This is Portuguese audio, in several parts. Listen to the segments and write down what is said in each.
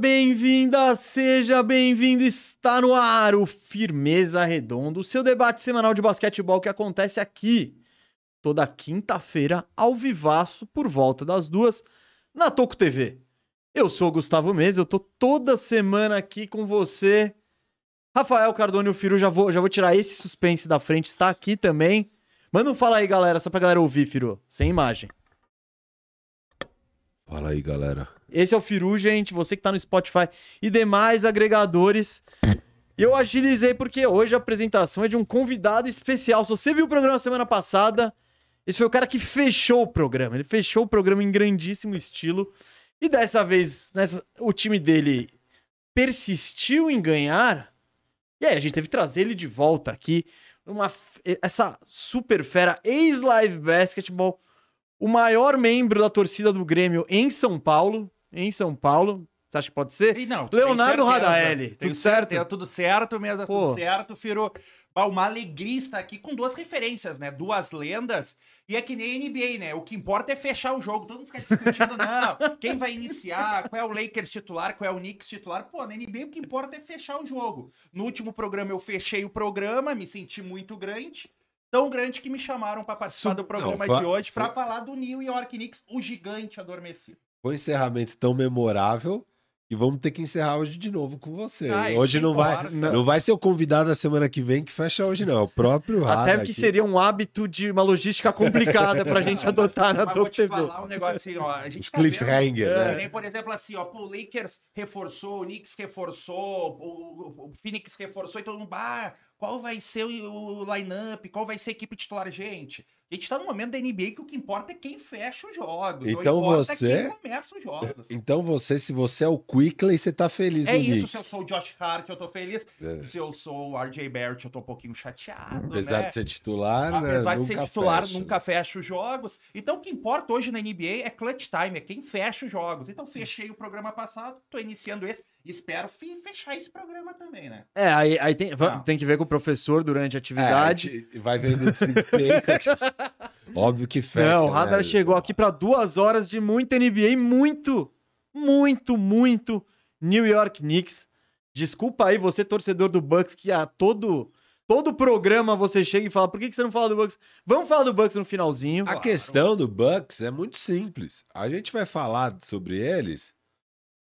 Bem-vinda, seja bem-vindo. Está no ar o Firmeza Redondo, o seu debate semanal de basquetebol que acontece aqui toda quinta-feira, ao vivaço, por volta das duas, na Toco TV. Eu sou o Gustavo Mesa, eu tô toda semana aqui com você. Rafael Cardone e o Firu, já vou, já vou tirar esse suspense da frente, está aqui também. Manda um fala aí, galera, só pra galera ouvir, Firu, sem imagem. Fala aí, galera. Esse é o Firu, gente. Você que tá no Spotify e demais agregadores. Eu agilizei porque hoje a apresentação é de um convidado especial. Se você viu o programa semana passada, esse foi o cara que fechou o programa. Ele fechou o programa em grandíssimo estilo. E dessa vez, nessa, o time dele persistiu em ganhar. E aí, a gente teve que trazer ele de volta aqui. Uma, essa super fera, ex-live basketball, o maior membro da torcida do Grêmio em São Paulo em São Paulo. Você acha que pode ser? E não, Leonardo Radaeli. Tudo certo? É tudo certo mesmo, Pô. tudo certo, Firo. Uma alegria estar aqui com duas referências, né? Duas lendas. E é que nem NBA, né? O que importa é fechar o jogo. Todo mundo fica discutindo, não. Quem vai iniciar? Qual é o Lakers titular? Qual é o Knicks titular? Pô, na NBA o que importa é fechar o jogo. No último programa eu fechei o programa, me senti muito grande tão grande que me chamaram para participar do programa não, de hoje para falar do New York Knicks, o gigante adormecido. Foi um encerramento tão memorável e vamos ter que encerrar hoje de novo com você. Ah, hoje não vai, não. não. vai ser o convidado da semana que vem que fecha hoje, não. É o próprio Rada Até que aqui. seria um hábito de uma logística complicada pra gente adotar na Top TV. Vou falar um negócio assim, ó. A gente Os tá cliffhanger, vendo, né? Por exemplo, assim, ó, o Lakers reforçou, o Knicks reforçou, o, o Phoenix reforçou e todo mundo, ah, qual vai ser o, o line-up, qual vai ser a equipe titular, gente? A gente tá no momento da NBA que o que importa é quem fecha os jogos. Então você. É quem começa os jogos. Então você, se você é o Quickley, você tá feliz É isso, Knicks. se eu sou o Josh Hart, eu tô feliz. É. Se eu sou o RJ Barrett, eu tô um pouquinho chateado. Apesar né? de ser titular, Apesar né? de ser titular, fecha. nunca fecha os jogos. Então o que importa hoje na NBA é clutch time, é quem fecha os jogos. Então fechei o programa passado, tô iniciando esse. Espero fechar esse programa também, né? É, aí, aí tem, tem que ver com o professor durante a atividade. É, vai vendo o desempenho. Óbvio que fecha. Não, o Radar né? chegou aqui para duas horas de muita NBA, muito, muito, muito New York Knicks. Desculpa aí você, torcedor do Bucks, que a todo todo programa você chega e fala: por que, que você não fala do Bucks? Vamos falar do Bucks no finalzinho. A questão do Bucks é muito simples. A gente vai falar sobre eles.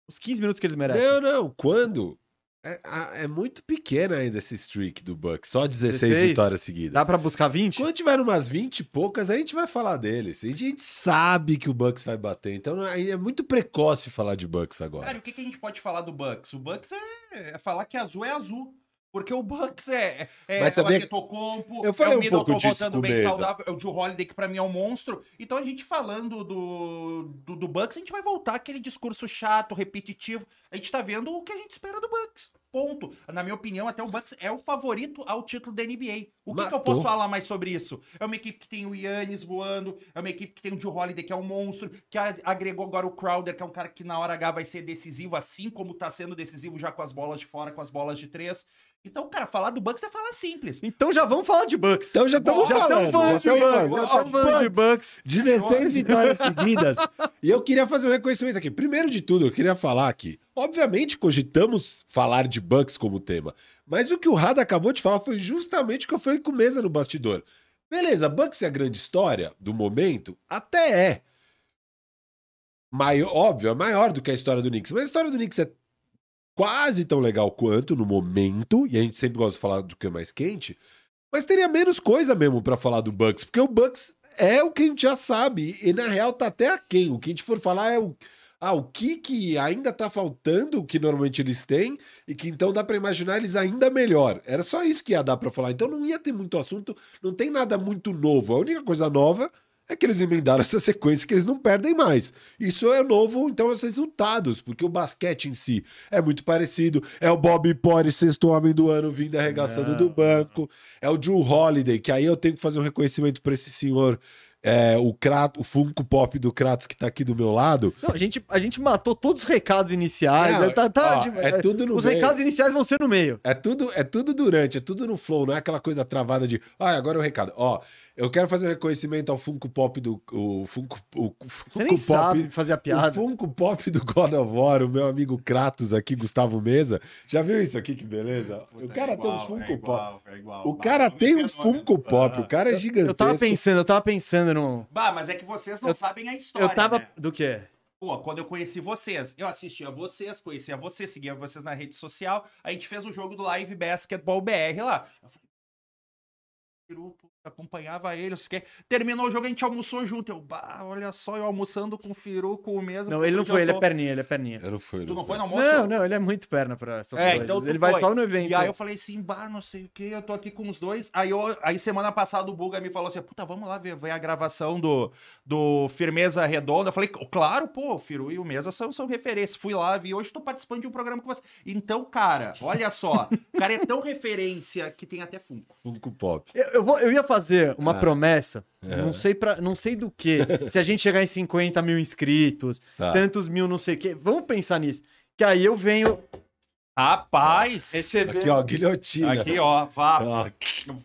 Os 15 minutos que eles merecem. Não, não. Quando é, é, muito pequena ainda esse streak do Bucks, só 16, 16? vitórias seguidas. Dá para buscar 20? Quando tiver umas 20 e poucas, a gente vai falar deles. A gente sabe que o Bucks vai bater, então é muito precoce falar de Bucks agora. Cara, o que, que a gente pode falar do Bucks? O Bucks é, é falar que azul é azul. Porque o Bucks é, é Mas sabia... o Tocompo, eu falei é o um pouco disso voltando bem saudável, é o Joe Holiday, que pra mim é um monstro. Então a gente falando do, do, do Bucks, a gente vai voltar aquele discurso chato, repetitivo. A gente tá vendo o que a gente espera do Bucks. Ponto. Na minha opinião, até o Bucks é o favorito ao título da NBA. O que, que, eu posso falar mais sobre isso? É uma equipe que tem o Yannis voando, é uma equipe que tem o Joe Holiday, que é um monstro, que agregou agora o Crowder, que é um cara que na hora H vai ser decisivo, assim como tá sendo decisivo já com as bolas de fora, com as bolas de três. Então, cara, falar do Bucks é falar simples. Então já vamos falar de Bucks. Então já estamos falando. Já estamos falando, de Bucks. 16 vitórias seguidas. e eu queria fazer um reconhecimento aqui. Primeiro de tudo, eu queria falar aqui. Obviamente, cogitamos falar de Bucks como tema. Mas o que o Rada acabou de falar foi justamente o que eu falei com mesa no bastidor. Beleza, Bucks é a grande história do momento? Até é. maior, óbvio, é maior do que a história do Knicks. Mas a história do Knicks é quase tão legal quanto no momento, e a gente sempre gosta de falar do que é mais quente, mas teria menos coisa mesmo pra falar do Bucks, porque o Bucks é o que a gente já sabe, e na real tá até aquém. O que a gente for falar é o. Ah, o que, que ainda tá faltando, o que normalmente eles têm, e que então dá pra imaginar eles ainda melhor. Era só isso que ia dar pra falar. Então não ia ter muito assunto, não tem nada muito novo. A única coisa nova é que eles emendaram essa sequência que eles não perdem mais. Isso é novo, então, os resultados, porque o basquete em si é muito parecido. É o Bob Porre, sexto homem do ano, vindo arregaçando Não. do banco. É o Drew Holiday, que aí eu tenho que fazer um reconhecimento pra esse senhor, é, o, Kratos, o Funko Pop do Kratos que tá aqui do meu lado. Não, a, gente, a gente matou todos os recados iniciais. É, tá- tá ó, de- é tudo no Os meio. recados iniciais vão ser no meio. É tudo, é tudo durante, é tudo no flow, não é aquela coisa travada de, ah, agora é o recado. Ó, eu quero fazer reconhecimento ao Funko Pop do o Funko, o Funko Você nem Pop, sabe fazer a o piada. Funko Pop do God of War, o meu amigo Kratos aqui, Gustavo Mesa. Já viu isso aqui que beleza? o cara tem um Funko Pop. O cara tem um Funko Pop, o cara é gigantesco. Eu tava pensando, eu tava pensando no. Bah, mas é que vocês não Eu- sabem a história, Eu tava. né? Do quê? Pô, quando eu conheci vocês, eu assistia vocês, conhecia vocês, seguia vocês na rede social, a gente fez o jogo do Live Basketball BR lá. Eu falei, grupo, acompanhava ele, não sei o quê. Terminou o jogo, a gente almoçou junto. Eu, bah, olha só, eu almoçando com o Firu, com o mesmo. Não, ele não foi, eu ele é perninha, ele é perninha. Eu não fui, Tu não foi no almoço? Não, não, ele é muito perna pra essas É, coisas. então ele vai foi. só no evento. E aí eu falei assim, bah, não sei o que, eu tô aqui com os dois. Aí, eu, aí semana passada o Buga me falou assim, puta, vamos lá ver, ver a gravação do, do Firmeza Redonda. Eu falei, claro, pô, o Firu e o Mesa são, são referências. Fui lá, vi, hoje tô participando de um programa com você. Então, cara, olha só, o cara é tão referência que tem até Funko. Funko Pop. Eu, eu vou- eu ia fazer uma Ah. promessa, É. não sei para, não sei do que. se a gente chegar em 50 mil inscritos, Tá. tantos mil, não sei o quê. Vamos pensar nisso. Que aí eu venho Rapaz! receber. Aqui, ó, guilhotina. Aqui, ó, vá,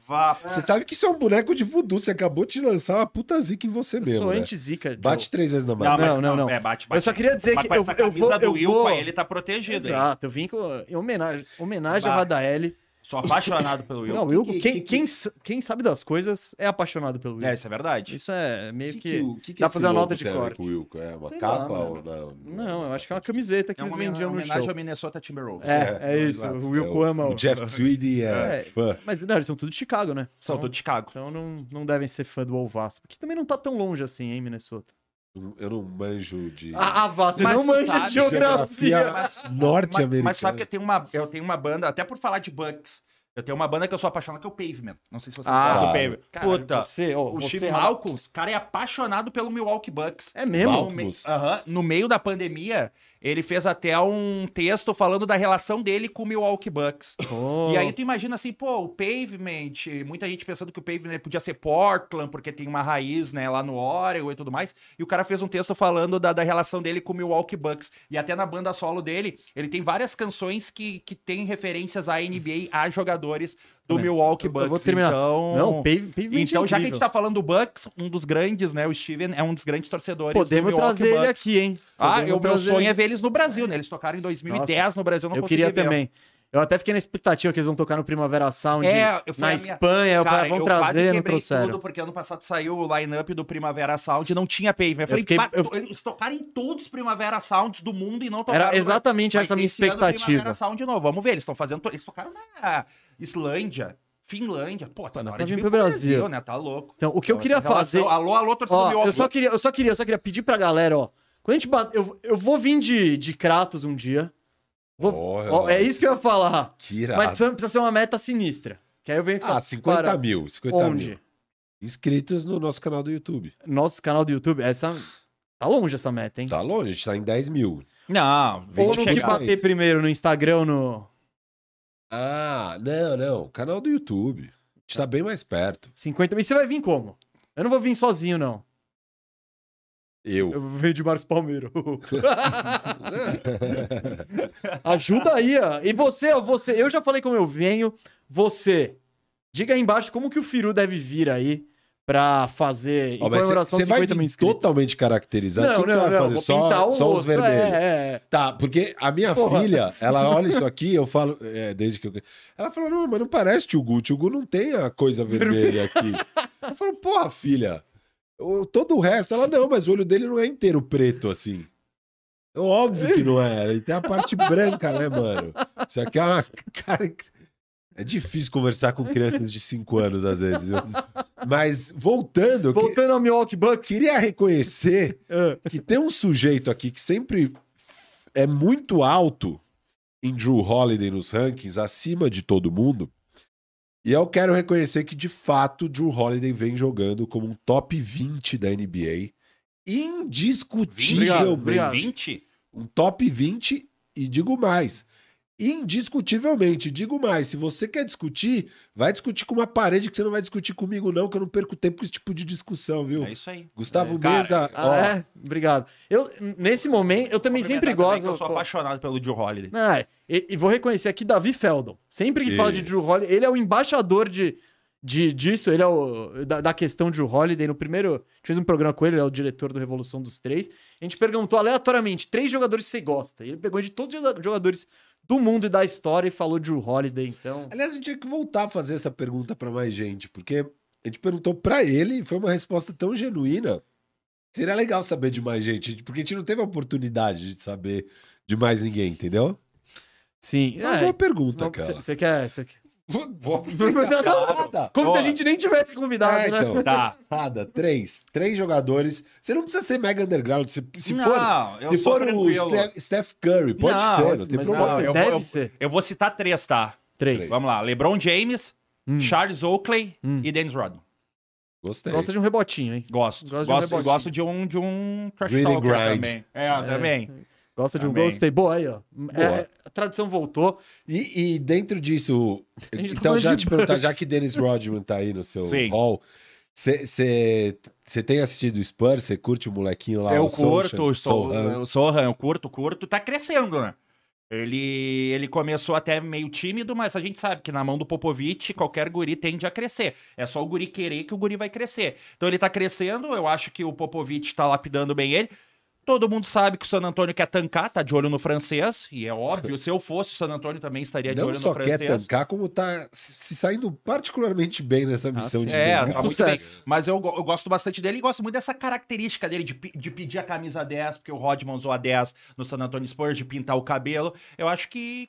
vá. Você sabe que isso é um boneco de voodoo, você acabou de lançar uma puta zica em você eu mesmo, sou né? anti-zica. Bate três vezes na mão. Não, mas não, não. É, bate, Eu bate. só queria dizer Mas que eu, essa eu camisa vou. do Eu Will, vou... ele tá protegido? Exato, eu vim com em homenagem, homenagem a. Radaeli. Sou apaixonado pelo Will. Não, Will, que- quem, que- quem, quem sabe das coisas é apaixonado pelo Will. É, isso é verdade. Isso é meio Que que. que o- que que dá pra fazer uma nota de corte. Wilco? É uma Sei capa lá, ou não? Não, eu acho que é uma camiseta que É eles uma vendiam no homenagem show. ao Minnesota Timberwolves. É, é isso. exato. O Will ama o, o. Jeff Tweedy é, É. fã. Mas não, eles são tudo de Chicago, né? São Então- do Chicago. Então não, não devem ser fã do Vasco. Que também não tá tão longe assim, hein, Minnesota. Eu não manjo de Ah, ah vá, você Mas não manja sabe, de geografia. Norte-americana. mas sabe que eu tenho, uma, eu tenho uma banda, até por falar de Bucks, eu tenho uma banda que eu sou apaixonado, que é o Pavement. Não sei se vocês Ah, conhecem o. Pavement. Cara, Puta, você, ó, o você Steve é- Malcolm, cara é apaixonado pelo Milwaukee Bucks. É mesmo? No, me- Malcolm. Aham. no meio da pandemia, ele fez até um texto falando da relação dele com o Milwaukee Bucks. Oh. E aí tu imagina assim, pô, o Pavement, muita gente pensando que o Pavement podia ser Portland, porque tem uma raiz, né, lá no Oregon e tudo mais. E o cara fez um texto falando da, da relação dele com o Milwaukee Bucks. E até na banda solo dele, ele tem várias canções que, que tem referências à NBA, a jogadores do Também. Milwaukee Eu- eu Bucks. vou terminar. Então, Não, Pave- Pavement então é já que a gente tá falando do Bucks, um dos grandes, né, o Steven é um dos grandes torcedores Podemos do Milwaukee trazer ele Bucks. aqui, hein? Ah, Podemos eu, meu sonho ele. é ver eles no Brasil, né? Eles tocaram em 2010 no Brasil, eu não Eu queria ver. também. Eu até fiquei na expectativa que eles vão tocar no Primavera Sound É, eu na minha- Espanha. Eu falei, vão eu quase trazer, não trouxeram. tudo, porque ano passado saiu o line-up do Primavera Sound e não tinha Pavement. Eu falei, fiquei- "Pá, eu- eles tocaram em todos os Primavera Sounds do mundo e não tocaram... Era no exatamente Vai essa minha expectativa. Primavera Sound de novo. Vamos ver, eles estão fazendo... Eles tocaram na Islândia, Finlândia. Pô, tá na hora de vir pro Brasil. Brasil, né? Tá louco. Então, o que eu queria relação- fazer. Alô, alô, torcedor do Ó, eu só queria, eu só queria, eu só queria pedir pra galera, ó. Quando a gente bate, eu, eu vou vir de, de Kratos um dia. Vou- Olha, ó, é isso que eu ia falar. Que irado. Mas precisa, precisa ser uma meta sinistra. Que aí eu venho Ah, essa 50 para- mil. 50 Onde? mil. Inscritos no nosso canal do YouTube. Nosso canal do YouTube. Essa. Tá longe essa meta, hein? Tá longe, a gente tá em 10 mil. Não, Ou no que bater primeiro no Instagram no Ah, não, não. Canal do YouTube. A gente tá bem mais perto. 50 mil. E você vai vir como? Eu não vou vir sozinho, não. Eu. Eu venho de Marcos Palmeiro. Ajuda aí, ó. E você, ó, você, eu já falei como eu venho. Você, diga aí embaixo como que o Firu deve vir aí pra fazer em mas comemoração Você de vai 50 mil inscritos. totalmente caracterizado. Não, o que, que não, você vai fazer? Só, só os rosto, vermelhos. É, é. Tá, porque a minha Porra. filha, ela olha isso aqui, eu falo, é, desde que eu. Ela fala, não, mas não parece tio Gu, tio Gu não tem a coisa vermelha aqui. eu falo, porra, filha, o- todo o resto, ela não, mas o olho dele não é inteiro preto assim. Óbvio que não é. Ele tem a parte branca, né, mano? Isso aqui é uma cara. É difícil conversar com crianças de 5 anos, às vezes. viu? Mas voltando, eu que- Voltando ao Milwaukee Bucks. queria reconhecer Ah, que tem um sujeito aqui que sempre é muito alto em Drew Holiday nos rankings, acima de todo mundo. E eu quero reconhecer que, de fato, Drew Holiday vem jogando como um top 20 da NBA. Indiscutivelmente. Obrigado. 20? Um top 20 e digo mais. Indiscutivelmente, digo mais. Se você quer discutir, vai discutir com uma parede que você não vai discutir comigo, não, que eu não perco tempo com esse tipo de discussão, viu? É isso aí. Gustavo É, cara, Mesa, Ah, ó, é? Obrigado. Eu, nesse momento, eu também sempre gosto. que Eu sou apaixonado pelo Joe Holiday. Não, é, e, e vou reconhecer aqui Davi Feldon. Sempre que fala de Isso. Drew Holiday, ele é o embaixador de, de, disso, ele é o da, da questão Drew Holiday. No primeiro, a gente fez um programa com ele, ele é o diretor do Revolução dos Três. A gente perguntou aleatoriamente três jogadores que você gosta. E ele pegou de todos os joga- jogadores do mundo e da história e falou Drew Holiday, então... Aliás, a gente tinha que voltar a fazer essa pergunta pra mais gente, porque a gente perguntou pra ele e foi uma resposta tão genuína. Seria legal saber de mais gente, porque a gente não teve a oportunidade de saber de mais ninguém, entendeu? Sim. É uma boa pergunta, cara. Você quer... Você quer... Vou, vou Não, não, não. Nada. Como Ó, se a gente nem tivesse convidado, É, né? então. Tá. Nada, três. Três jogadores. Você não precisa ser mega underground. Se, se Não, for, se for o tranquilo. Steph, Steph Curry, pode Não, ser, não tem Mas problema. pode- eu deve vou- ser. Eu vou citar três, tá? Três. Vamos lá. LeBron James, Hum. Charles Oakley Hum. e Dennis Rodman. Gostei. Gosta de um rebotinho, hein? Gosto. Gosto de um Gosto, gosto de um, de um trash talker também. É, também. Gosta de um Também. gostei. Boa aí, ó. É, a tradição voltou. E, e dentro disso, tá então falando já te perguntar, já que Dennis Rodman tá aí no seu Sim. hall, você tem assistido o Spurs? Você curte o molequinho lá? eu o curto, o o Sohan, eu curto, curto. Tá crescendo, né? Ele, ele começou até meio tímido, mas a gente sabe que na mão do Popovich, qualquer guri tende a crescer. É só o guri querer que o guri vai crescer. Então ele tá crescendo, eu acho que o Popovich tá lapidando bem ele. Todo mundo sabe que o San Antônio quer tancar, tá de olho no francês, e é óbvio, se eu fosse o San Antônio também estaria de Não olho só no quer francês. tancar, como tá se saindo particularmente bem nessa missão sim. de É, tá muito bem. Mas eu, eu gosto bastante dele e gosto muito dessa característica dele de, de pedir a camisa 10, porque o Rodman usou a 10 no San Antonio Spurs, de pintar o cabelo. Eu acho que,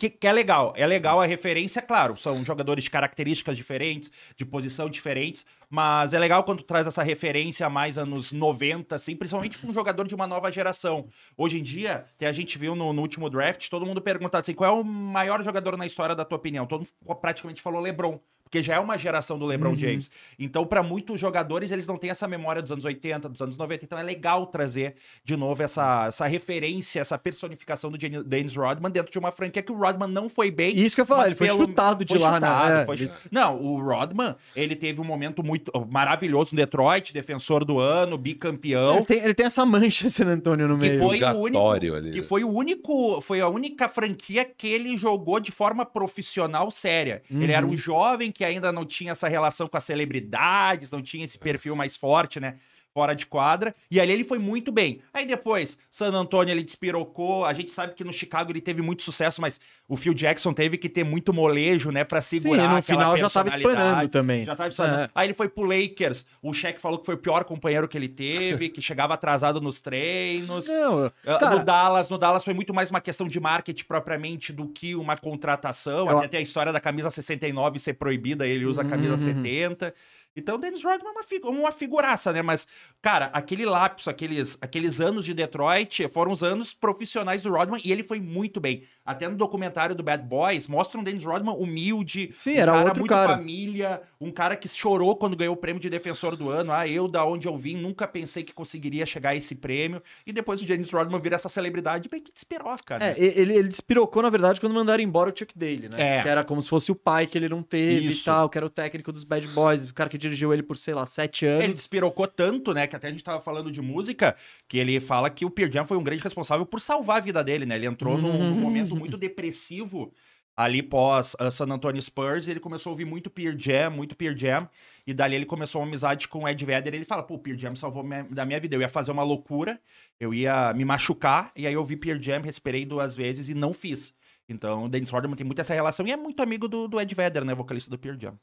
que, que é legal. É legal a referência, claro. São jogadores de características diferentes, de posição diferentes, mas é legal quando traz essa referência mais anos 90, assim, principalmente para um jogador de uma nova geração. Hoje em dia, até a gente viu no, no último draft, todo mundo perguntando assim, qual é o maior jogador na história da tua opinião? Todo mundo praticamente falou LeBron. Porque já é uma geração do LeBron James. Então, para muitos jogadores, eles não têm essa memória dos anos 80, dos anos 90. Então, é legal trazer de novo essa, essa referência, essa personificação do Dennis Rodman dentro de uma franquia que o Rodman não foi bem. Isso que eu ia falar, mas ele foi pelo- chutado de foi lá, chutado, né? Foi ele- Não, o Rodman, ele teve um momento muito maravilhoso no Detroit, defensor do ano, bicampeão. Ele tem, ele tem essa mancha, San Antônio, no Que meio. foi o único, ali, que né? foi o único, foi a única franquia que ele jogou de forma profissional séria. Ele era um jovem que ainda não tinha essa relação com as celebridades, não tinha esse perfil mais forte, né? Fora de quadra. E ali ele foi muito bem. Aí depois, San Antonio ele despirocou. A gente sabe que no Chicago ele teve muito sucesso, mas o Phil Jackson teve que ter muito molejo, né? Pra Sim, segurar no aquela final já tava espanando também. Já tava espanando. É. Aí ele foi pro Lakers. O Shaq falou que foi o pior companheiro que ele teve, que chegava atrasado nos treinos. Não, Ah, cara, no Dallas, no Dallas foi muito mais uma questão de marketing propriamente do que uma contratação. Eu- Até tem a história da camisa 69 ser proibida, ele usa a camisa Uhum. 70. Então o Dennis Rodman é uma, figu- uma figuraça, né? Mas, cara, aquele lapso, aqueles, aqueles anos de Detroit foram os anos profissionais do Rodman e ele foi muito bem. Até no documentário do Bad Boys, mostra um Dennis Rodman humilde, Sim, um era cara outro muito cara. família, um cara que chorou quando ganhou o prêmio de defensor do ano. Ah, eu, da onde eu vim, nunca pensei que conseguiria chegar a esse prêmio. E depois o Dennis Rodman vira essa celebridade bem que despiroca, né? É, ele, ele despirocou, na verdade, quando mandaram embora o Chuck Daly, né? É. Que era como se fosse o pai que ele não teve Isso. e tal, que era o técnico dos Bad Boys, o cara que dirigiu ele por, sei lá, sete Ele anos. despirocou tanto, né, que até a gente tava falando de música, que ele fala que o Pearl Jam foi um grande responsável por salvar a vida dele, né? Ele entrou num, num momento muito depressivo ali pós uh, San Antonio Spurs, ele começou a ouvir muito Pearl Jam, muito Pearl Jam, e dali ele começou uma amizade com o Ed Vedder, ele fala, pô, o Pearl Jam salvou minha- da minha vida, eu ia fazer uma loucura, eu ia me machucar, e aí eu vi Pearl Jam, respirei duas vezes e não fiz. Então, o Dennis Rodman tem muito essa relação, e é muito amigo do, do Ed Vedder, né, vocalista do Pearl Jam.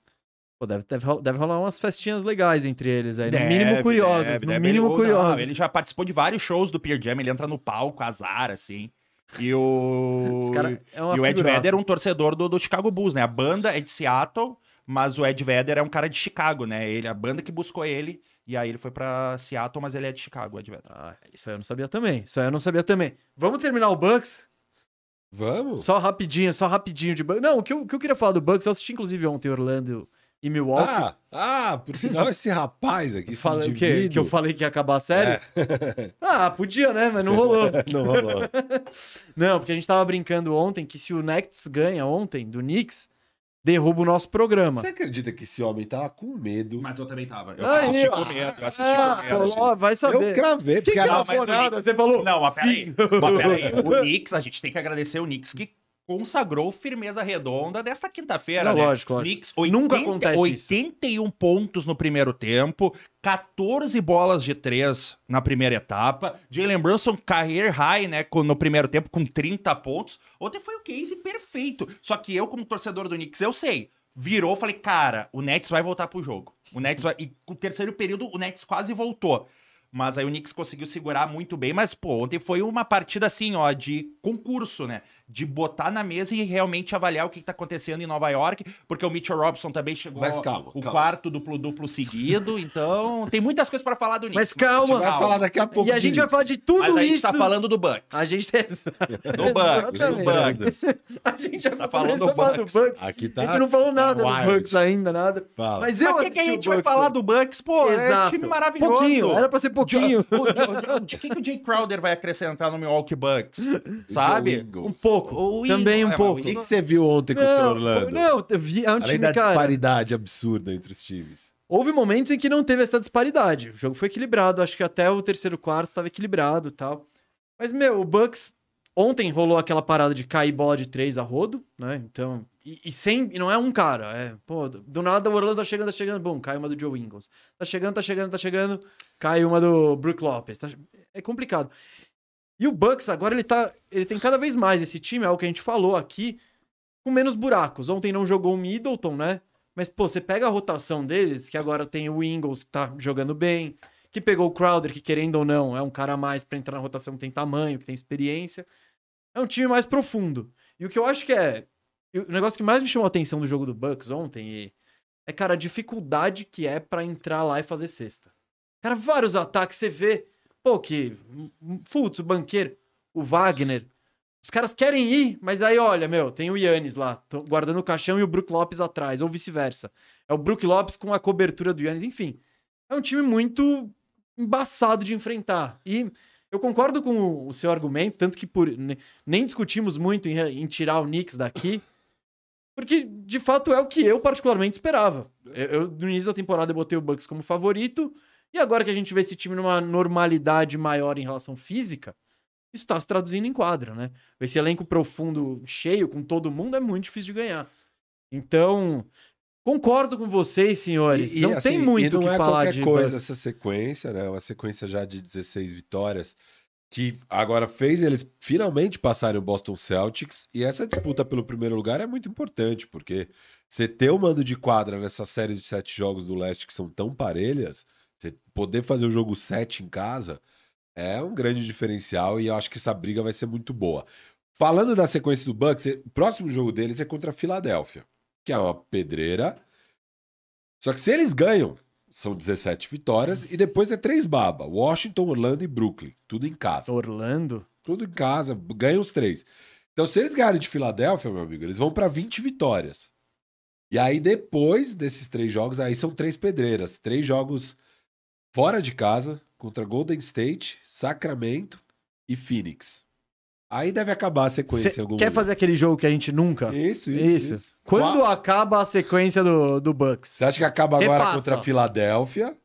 Pô, deve, deve, rolar, deve rolar umas festinhas legais entre eles aí. No Deve, mínimo curiosas. deve, no mínimo Ele- curiosas. não, Ele já participou de vários shows do Peer Jam, ele entra no palco, azar, assim. E o. É e o Ed figuraça. Vedder é um torcedor do, do Chicago Bulls, né? A banda é de Seattle, mas o Ed Vedder é um cara de Chicago, né? Ele, a banda que buscou ele, e aí ele foi pra Seattle, mas ele é de Chicago, o Ed Vedder. Ah, isso aí eu não sabia também. Isso aí eu não sabia também. Vamos terminar o Bucks? Vamos? Só rapidinho, só rapidinho de Bucks. Não, o que, eu, o que eu queria falar do Bucks, eu assisti inclusive ontem Orlando e Milwaukee. Ah, ah, por sinal, esse rapaz aqui, esse Fala- indivíduo... Que eu falei que ia acabar a série? É. Ah, podia, né? Mas não rolou. Não rolou. não, porque a gente tava brincando ontem que se o Nets ganha ontem do Knicks, derruba o nosso programa. Você acredita que esse homem tava com medo? Mas eu também tava. Eu Aí, assisti ó. com medo, eu assisti Ah, com medo. falou, vai Eu saber. cravei, Que porque que era... nada, Knicks- você falou. Não, mas peraí. Mas peraí. O Knicks, a gente tem que agradecer o Knicks que consagrou firmeza redonda desta quinta-feira, né? lógico, lógico. Knicks, Nunca acontece isso. 81 pontos no primeiro tempo, 14 bolas de três na primeira etapa. Jalen Brunson career high, né, no primeiro tempo com 30 pontos. Ontem foi o case perfeito. Só que eu, como torcedor do Knicks, eu sei. Virou, falei, cara, o Nets vai voltar pro jogo. O Nets vai... E com o terceiro período, o Nets quase voltou. Mas aí o Knicks conseguiu segurar muito bem. Mas, pô, ontem foi uma partida assim, ó, de concurso, né? De botar na mesa e realmente avaliar o que, que tá acontecendo em Nova York. Porque o Mitchell Robson também chegou Mas calma, o calma. quarto duplo-duplo seguido. Então, tem muitas coisas pra falar do Knicks. Mas calma. A gente vai falar daqui a pouco E a gente de vai falar de tudo Mas a gente isso. tá falando do Bucks. A gente tem... Do Bucks, do Exatamente. Bucks. A gente já Tá falou falando do falar do Bucks. Bucks. Aqui tá A gente não falou nada wild. do Bucks ainda, nada. Fala. Mas eu Mas o que, que a gente vai Bucks falar do Bucks? Pô, é Exato. time maravilhoso. Pouquinho, era pra ser pouquinho. O, o, o, o que, que o Jay Crowder vai acrescentar no Milwaukee Bucks? Sabe? Um Ingles. Pouco. O Também um é, pouco. O que, que você viu ontem com o seu Orlando? não, eu vi, é um Além time, da cara. disparidade absurda entre os times. Houve momentos em que não teve essa disparidade. O jogo foi equilibrado. Acho que até o terceiro quarto tava equilibrado e tal. Mas, meu, o Bucks. Ontem rolou aquela parada de cair bola de três a rodo, né? Então. E, e sem. E não é um cara. É, pô, do, nada o Orlando tá chegando, tá chegando. Bum, cai uma do Joe Ingles. Tá chegando, tá chegando, tá chegando. Cai uma do Brook Lopes. tá- é complicado. E o Bucks, agora ele tá. Ele tem cada vez mais esse time, é o que a gente falou aqui, com menos buracos. Ontem não jogou o Middleton, né? Mas, pô, você pega a rotação deles, que agora tem o Ingles, que tá jogando bem, que pegou o Crowder, que querendo ou não, é um cara a mais pra entrar na rotação que tem tamanho, que tem experiência. É um time mais profundo. E o que eu acho que é. O negócio que mais me chamou a atenção do jogo do Bucks ontem é, cara, a dificuldade que é pra entrar lá e fazer cesta. Cara, vários ataques você vê. Pô, que. Fultz, o banqueiro, o Wagner. Os caras querem ir, mas aí, olha, meu, tem o Yannis lá, guardando o caixão e o Brook Lopes atrás, ou vice-versa. É o Brook Lopes com a cobertura do Yannis, enfim. É um time muito embaçado de enfrentar. E eu concordo com o, seu argumento, tanto que por, ne- nem discutimos muito em, em tirar o Knicks daqui, porque de fato é o que eu particularmente esperava. Eu, eu, no início da temporada eu botei o Bucks como favorito, e agora que a gente vê esse time numa normalidade maior em relação física, isso tá se traduzindo em quadra, né? Esse elenco profundo, cheio, com todo mundo, é muito difícil de ganhar. Então, concordo com vocês, senhores. não assim, tem muito e não o que é falar qualquer de coisa essa sequência, né? Uma sequência já de 16 vitórias que agora fez eles finalmente passarem o Boston Celtics e essa disputa pelo primeiro lugar é muito importante porque você ter o mando de quadra nessa série de sete jogos do leste que são tão parelhas, você poder fazer o jogo 7 em casa é um grande diferencial e eu acho que essa briga vai ser muito boa. Falando da sequência do Bucks, o próximo jogo deles é contra a Filadélfia, que é uma pedreira. Só que se eles ganham, são 17 vitórias e depois é três baba: Washington, Orlando e Brooklyn, tudo em casa. Orlando? Tudo em casa, ganham os três. Então, se eles ganharem de Filadélfia, meu amigo, eles vão para 20 vitórias. E aí, depois desses três jogos, aí são três pedreiras. Três jogos fora de casa, contra Golden State, Sacramento e Phoenix. Aí deve acabar a sequência Cê algum quer momento. fazer aquele jogo que a gente nunca? Isso, isso, Isso. isso. Quando Qua- acaba a sequência do, do Bucks? Você acha que acaba agora Repassa. contra a Filadélfia?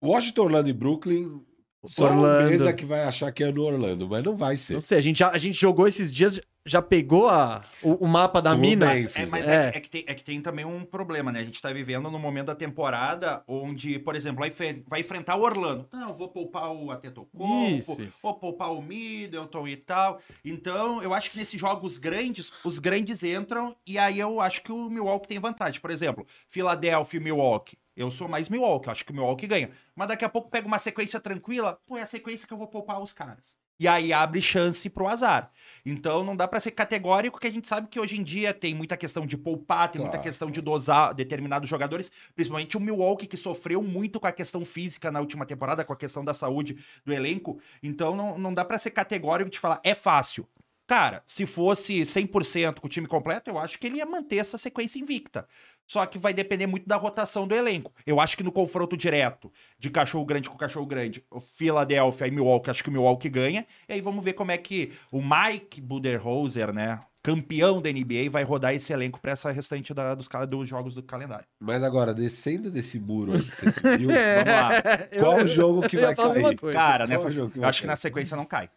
Washington, Orlando e Brooklyn. Só Orlando. a mesa que vai achar que é no Orlando, mas não vai ser. Não sei, a gente, já- a gente jogou esses dias já pegou a, o, o mapa da mina? É, mas É. é. que- é que tem, é que tem também um problema, né? A gente tá vivendo no momento da temporada onde, por exemplo, vai, vai enfrentar o Orlando. Não, eu vou poupar o Atetokounmpo, Isso, isso. vou poupar o Middleton e tal. Então, eu acho que nesses jogos grandes, os grandes entram e aí eu acho que o Milwaukee tem vantagem. Por exemplo, Philadelphia e Milwaukee. Eu sou mais Milwaukee, eu acho que o Milwaukee ganha. Mas daqui a pouco pega uma sequência tranquila, pô, é a sequência que eu vou poupar os caras. E aí abre chance pro azar. Então não dá pra ser categórico, que a gente sabe que hoje em dia tem muita questão de poupar, tem muita Claro. questão de dosar determinados jogadores, principalmente o Milwaukee que sofreu muito com a questão física na última temporada, com a questão da saúde do elenco. Então não, não dá pra ser categórico de falar é fácil. Cara, se fosse 100% com o time completo, eu acho que ele ia manter essa sequência invicta. Só que vai depender muito da rotação do elenco. Eu acho que no confronto direto de cachorro grande com cachorro grande, o Philadelphia e Milwaukee, acho que o Milwaukee ganha. E aí vamos ver como é que o Mike Budenholzer, né, campeão da NBA, vai rodar esse elenco para essa restante da- dos, dos jogos do calendário. Mas agora, descendo desse muro aí que você subiu, É. Vamos lá. qual Eu- o jogo que eu vai cair? Cara, nessa, jogo que eu acho que cair? na sequência não cai.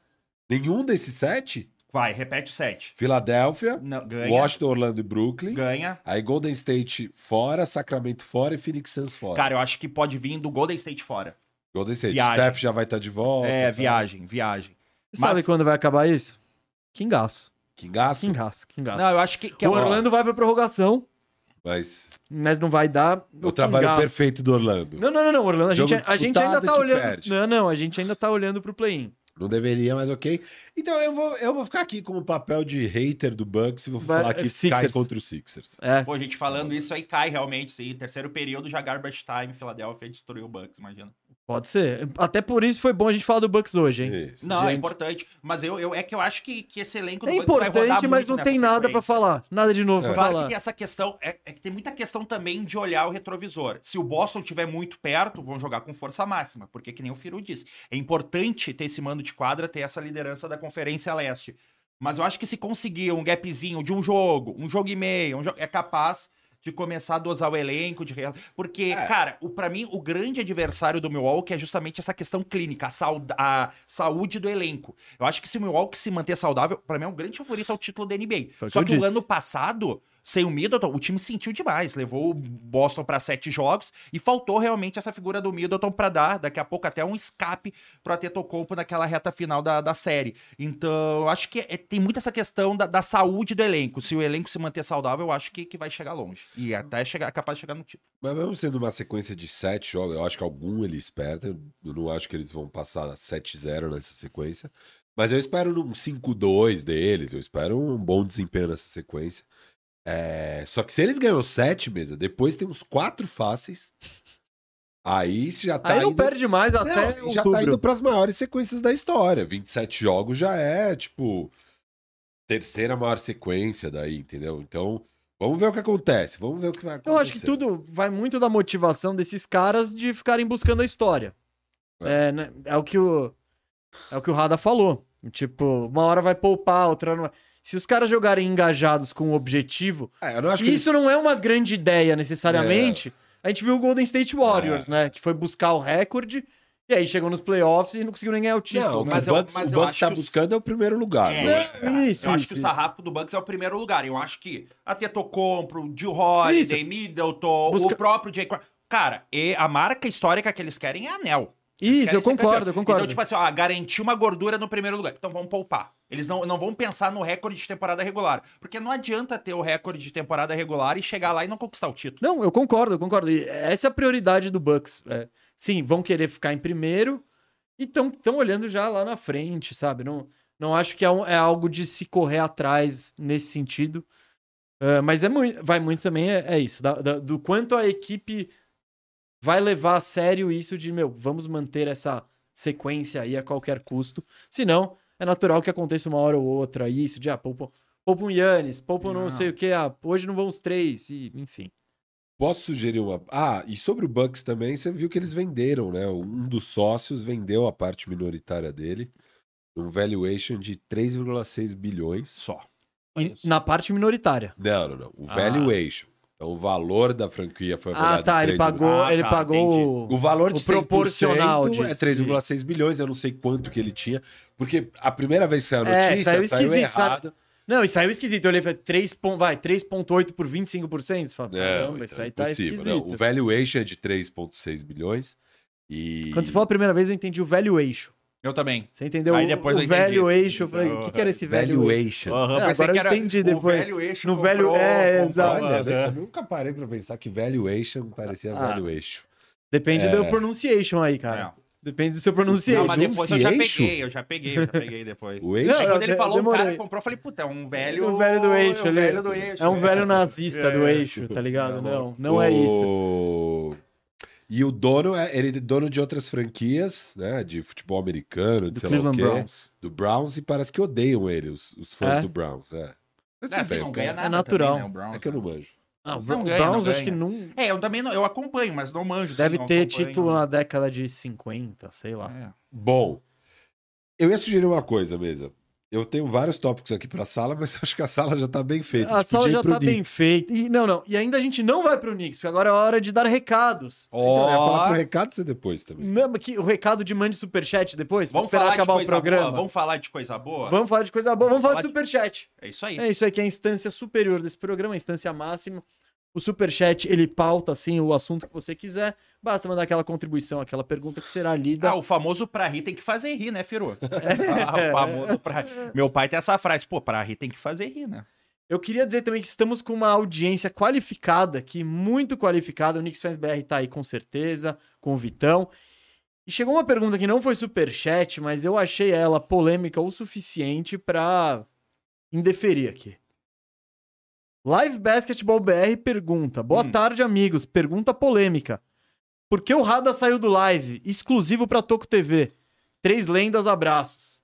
Nenhum desses sete? Vai, repete o 7. Filadélfia, Não, ganha. Washington, Orlando e Brooklyn. Ganha. Aí Golden State fora, Sacramento fora e Phoenix Suns fora. Cara, eu acho que pode vir do Golden State fora. Golden State. viagem. Steph já vai estar de volta. É, tá? viagem, viagem. Você sabe Mas- quando vai acabar isso? Quingaço. Quingaço, quingaço. Não, eu acho que, que é o Orlando vai pra prorrogação, mas mas não vai dar. o trabalho quingaço. perfeito do Orlando. Não, não, não, não. Orlando, a gente, a gente ainda tá que olhando. perde. Não, não, a gente ainda tá olhando pro play-in. Não deveria, mas ok. Então eu vou, eu vou ficar aqui com o papel de hater do Bucks e vou Vai- falar que cai Sixers. contra os Sixers. É. Pô, a gente falando isso aí cai realmente, sim. Terceiro período, já garbage time, Philadelphia destruiu o Bucks, imagina. Pode ser. Até por isso foi bom a gente falar do Bucks hoje, hein? Isso. Não, é Gente. importante. Mas eu, eu, é que eu acho que, que esse elenco do É Bucks vai rodar importante, mas muito não tem nada pra sequência. falar. Nada de novo É. pra Claro que falar. tem essa questão, é, é que tem muita questão também de olhar o retrovisor. Se o Boston estiver muito perto, vão jogar com força máxima, porque que nem o Firu disse, é importante ter esse mando de quadra, ter essa liderança da Conferência Leste. Mas eu acho que se conseguir um gapzinho de um jogo, um jogo e meio, um jogo, é capaz de começar a dosar o elenco, de porque, É. cara, o, pra mim, o grande adversário do Milwaukee é justamente essa questão clínica, a, sauda- a saúde do elenco. Eu acho que se o Milwaukee se manter saudável, pra mim é um grande favorito ao título da NBA. Foi que Só eu que o ano passado, sem o Middleton, o time sentiu demais. Levou o Boston pra sete jogos e faltou realmente essa figura do Middleton pra dar, daqui a pouco, até um escape pro Atetokounmpo naquela reta final da, da série. Então, eu acho que é- tem muito essa questão da, da saúde do elenco. Se o elenco se manter saudável, eu acho que, que vai chegar longe. E até chegar, capaz de chegar no título. Mas mesmo sendo uma sequência de sete jogos, eu acho que algum eles perdem. Eu não acho que eles vão passar 7-0 nessa sequência. Mas eu espero um 5-2 deles, eu espero um bom desempenho nessa sequência. É, Só que se eles ganham 7, mesa, depois tem uns quatro fáceis. Aí você já tá Aí não indo... perde mais até Não, já tá indo pras maiores sequências da história. 27 jogos já é, tipo, terceira maior sequência daí, entendeu? Então, vamos ver o que acontece. Vamos ver o que vai acontecer. Eu acho que tudo vai muito da motivação desses caras de ficarem buscando a história. É, né, é o que o é o que o Rada falou. Tipo, uma hora vai poupar, outra não vai. Se os caras jogarem engajados com o objetivo, É, eu não acho que e isso eles- não é uma grande ideia necessariamente. A gente viu o Golden State Warriors, É. né, que foi buscar o recorde e aí chegou nos playoffs e não conseguiu nem ganhar o título. Não, o né? Mas o eu- Bucks, mas o eu Bucks tá os- buscando é o primeiro lugar. É, não é? É, isso, eu acho isso, que o sarrafo do Bucks é o primeiro lugar. Eu acho que a Tetocompro, Jill Holiday, Middleton, Busca- o próprio Jay Crowder. Cara, e a marca histórica que eles querem é anel. Isso, eu concordo, eu concordo. Então, tipo assim, ó, garantir uma gordura no primeiro lugar. Então vamos poupar. Eles não, não vão pensar no recorde de temporada regular. Porque não adianta ter o recorde de temporada regular e chegar lá e não conquistar o título. Não, eu concordo, eu concordo. E essa é a prioridade do Bucks. É, sim, vão querer ficar em primeiro e estão olhando já lá na frente, sabe? Não, não acho que é, um- é algo de se correr atrás nesse sentido. É, mas é muito, vai muito também, é, é isso, da- da- do quanto a equipe vai levar a sério isso de, meu, vamos manter essa sequência aí a qualquer custo. Senão, é natural que aconteça uma hora ou outra isso, de, ah, poupa, poupa um Yannis, poupa não Não. sei o que, ah, hoje não vão os três, e, enfim. Posso sugerir uma. Ah, e sobre o Bucks também, você viu que eles venderam, né? Um dos sócios vendeu a parte minoritária dele, um valuation de 3,6 bilhões. Só. Na parte minoritária. Não, não, não. O Ah. valuation. Então, o valor da franquia foi Ah, avaliado tá. em Ele 3,6 pagou, Ah, ele tá, pagou O valor de o proporcional 100% disso. é 3,6 bilhões, eu não sei quanto que ele tinha, porque a primeira vez que saiu a É, notícia, saiu saiu, esquisito, sabe? errado. Não, e saiu esquisito. Eu olhei e falei, 3 vai, 3,8 por 25%. Você fala, Não, caramba, então isso é aí tá impossível, esquisito. não. O valuation é de 3,6 bilhões. E. Quando você falou a primeira vez, eu entendi o valuation. Eu também. Você entendeu Aí o- depois o eu entendi. valuation? Eu falei, o que, que era esse valuation? valuation. Aham, É, pensei agora eu era entendi o depois. velho eixo No comprou- velho- é, exato. Olha, Aham. eu nunca parei pra pensar que valuation parecia Ah. valuation. Depende É. do pronunciation aí, cara. Depende do seu pronunciation. Não, mas depois eu já eixo? peguei, eu já peguei, eu já peguei depois. O eixo? Não, quando ele falou, o demorei. cara comprou, eu falei, puta, é um velho... O velho do eixo é um velho do eixo. É um né? velho nazista do É. eixo, tá ligado? Tá Não, não é isso. E o dono é ele é dono de outras franquias, né? De futebol americano, de Do sei lá o Cleveland quê. Browns. Do Browns e parece que odeiam ele, os, os fãs É? do Browns. É. Mas É, tudo assim, bem, não ganha nada natural. também, né, o Browns. É que eu não manjo. Ah, o Não Bra- ganha, Browns não acho que não. É, eu também não, eu acompanho, mas não manjo. assim, Deve não ter título na década de 50, sei lá. É. Bom, eu ia sugerir uma coisa mesmo. Eu tenho vários tópicos aqui pra sala, mas acho que a sala já tá bem feita. A sala já pro tá bem feita. E, não, não. E ainda a gente não vai pro Knicks, porque agora é hora de dar recados. Então, eu ia falar pro recado você depois também. Não, mas que, o recado de mande superchat depois, Vamos esperar falar de acabar o coisa programa. boa? Vamos falar de coisa boa? Vamos falar de coisa boa. Vamos, Vamos falar de falar superchat. É isso aí. É isso aí que é a instância superior desse programa, a instância máxima. O superchat, ele pauta, assim, o assunto que você quiser. Basta mandar aquela contribuição, aquela pergunta que será lida. Ah, o famoso pra rir tem que fazer rir, né, Firu? Ah, o famoso pra Meu pai tem essa frase, pô, pra rir tem que fazer rir, né? Eu queria dizer também que estamos com uma audiência qualificada aqui, muito qualificada. O Knicks Fans BR tá aí com certeza, com o Vitão. E chegou uma pergunta que não foi superchat, mas eu achei ela polêmica o suficiente pra indeferir aqui. Live Basketball BR pergunta: Boa Hum. tarde, amigos. Pergunta polêmica. Por que o Rada saiu do live? Exclusivo pra Toco TV. Três lendas, abraços.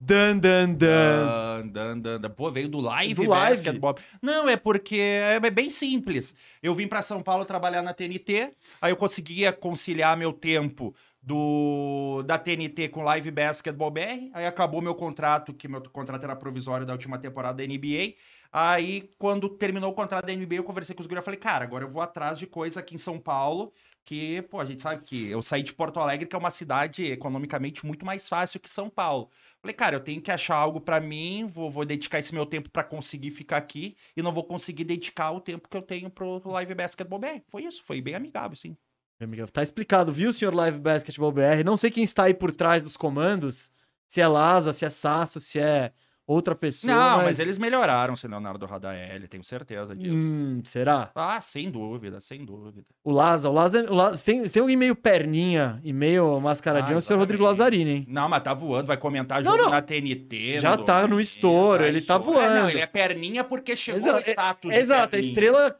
Dan, dan, dan. Dan, dan, dan. Pô, veio do live, Do live. Basketball. Não, é porque é bem simples. Eu vim pra São Paulo trabalhar na TNT, aí eu conseguia conciliar meu tempo do da TNT com Live Basketball BR, aí acabou meu contrato, que meu contrato era provisório da última temporada da NBA. Aí, quando terminou o contrato da NBA, eu conversei com os guris e falei, cara, agora eu vou atrás de coisa aqui em São Paulo, que, pô, a gente sabe que eu saí de Porto Alegre, que é uma cidade economicamente muito mais fácil que São Paulo. Falei, cara, eu tenho que achar algo pra mim, vou, vou dedicar esse meu tempo pra conseguir ficar aqui e não vou conseguir dedicar o tempo que eu tenho pro Live Basketball BR. Foi isso, foi bem amigável, sim. Meu Tá explicado, viu, senhor Live Basketball BR? Não sei quem está aí por trás dos comandos, se é Laza, se é Sasso, se é outra pessoa. não, mas... eles melhoraram o Leonardo Radaeli, tenho certeza disso. Hum, será? Ah, sem dúvida, sem dúvida. O Laza, o Laza, o Laza tem, tem alguém meio perninha e meio mascaradinho, Ah, é o senhor Rodrigo. Lazzarini, hein? Não, mas tá voando, vai comentar Não, jogo não. na TNT. Já tá no domingo, estouro, ele tá estouro. É, voando. não, ele é perninha porque chegou Exa- ao status de Exato, a estrela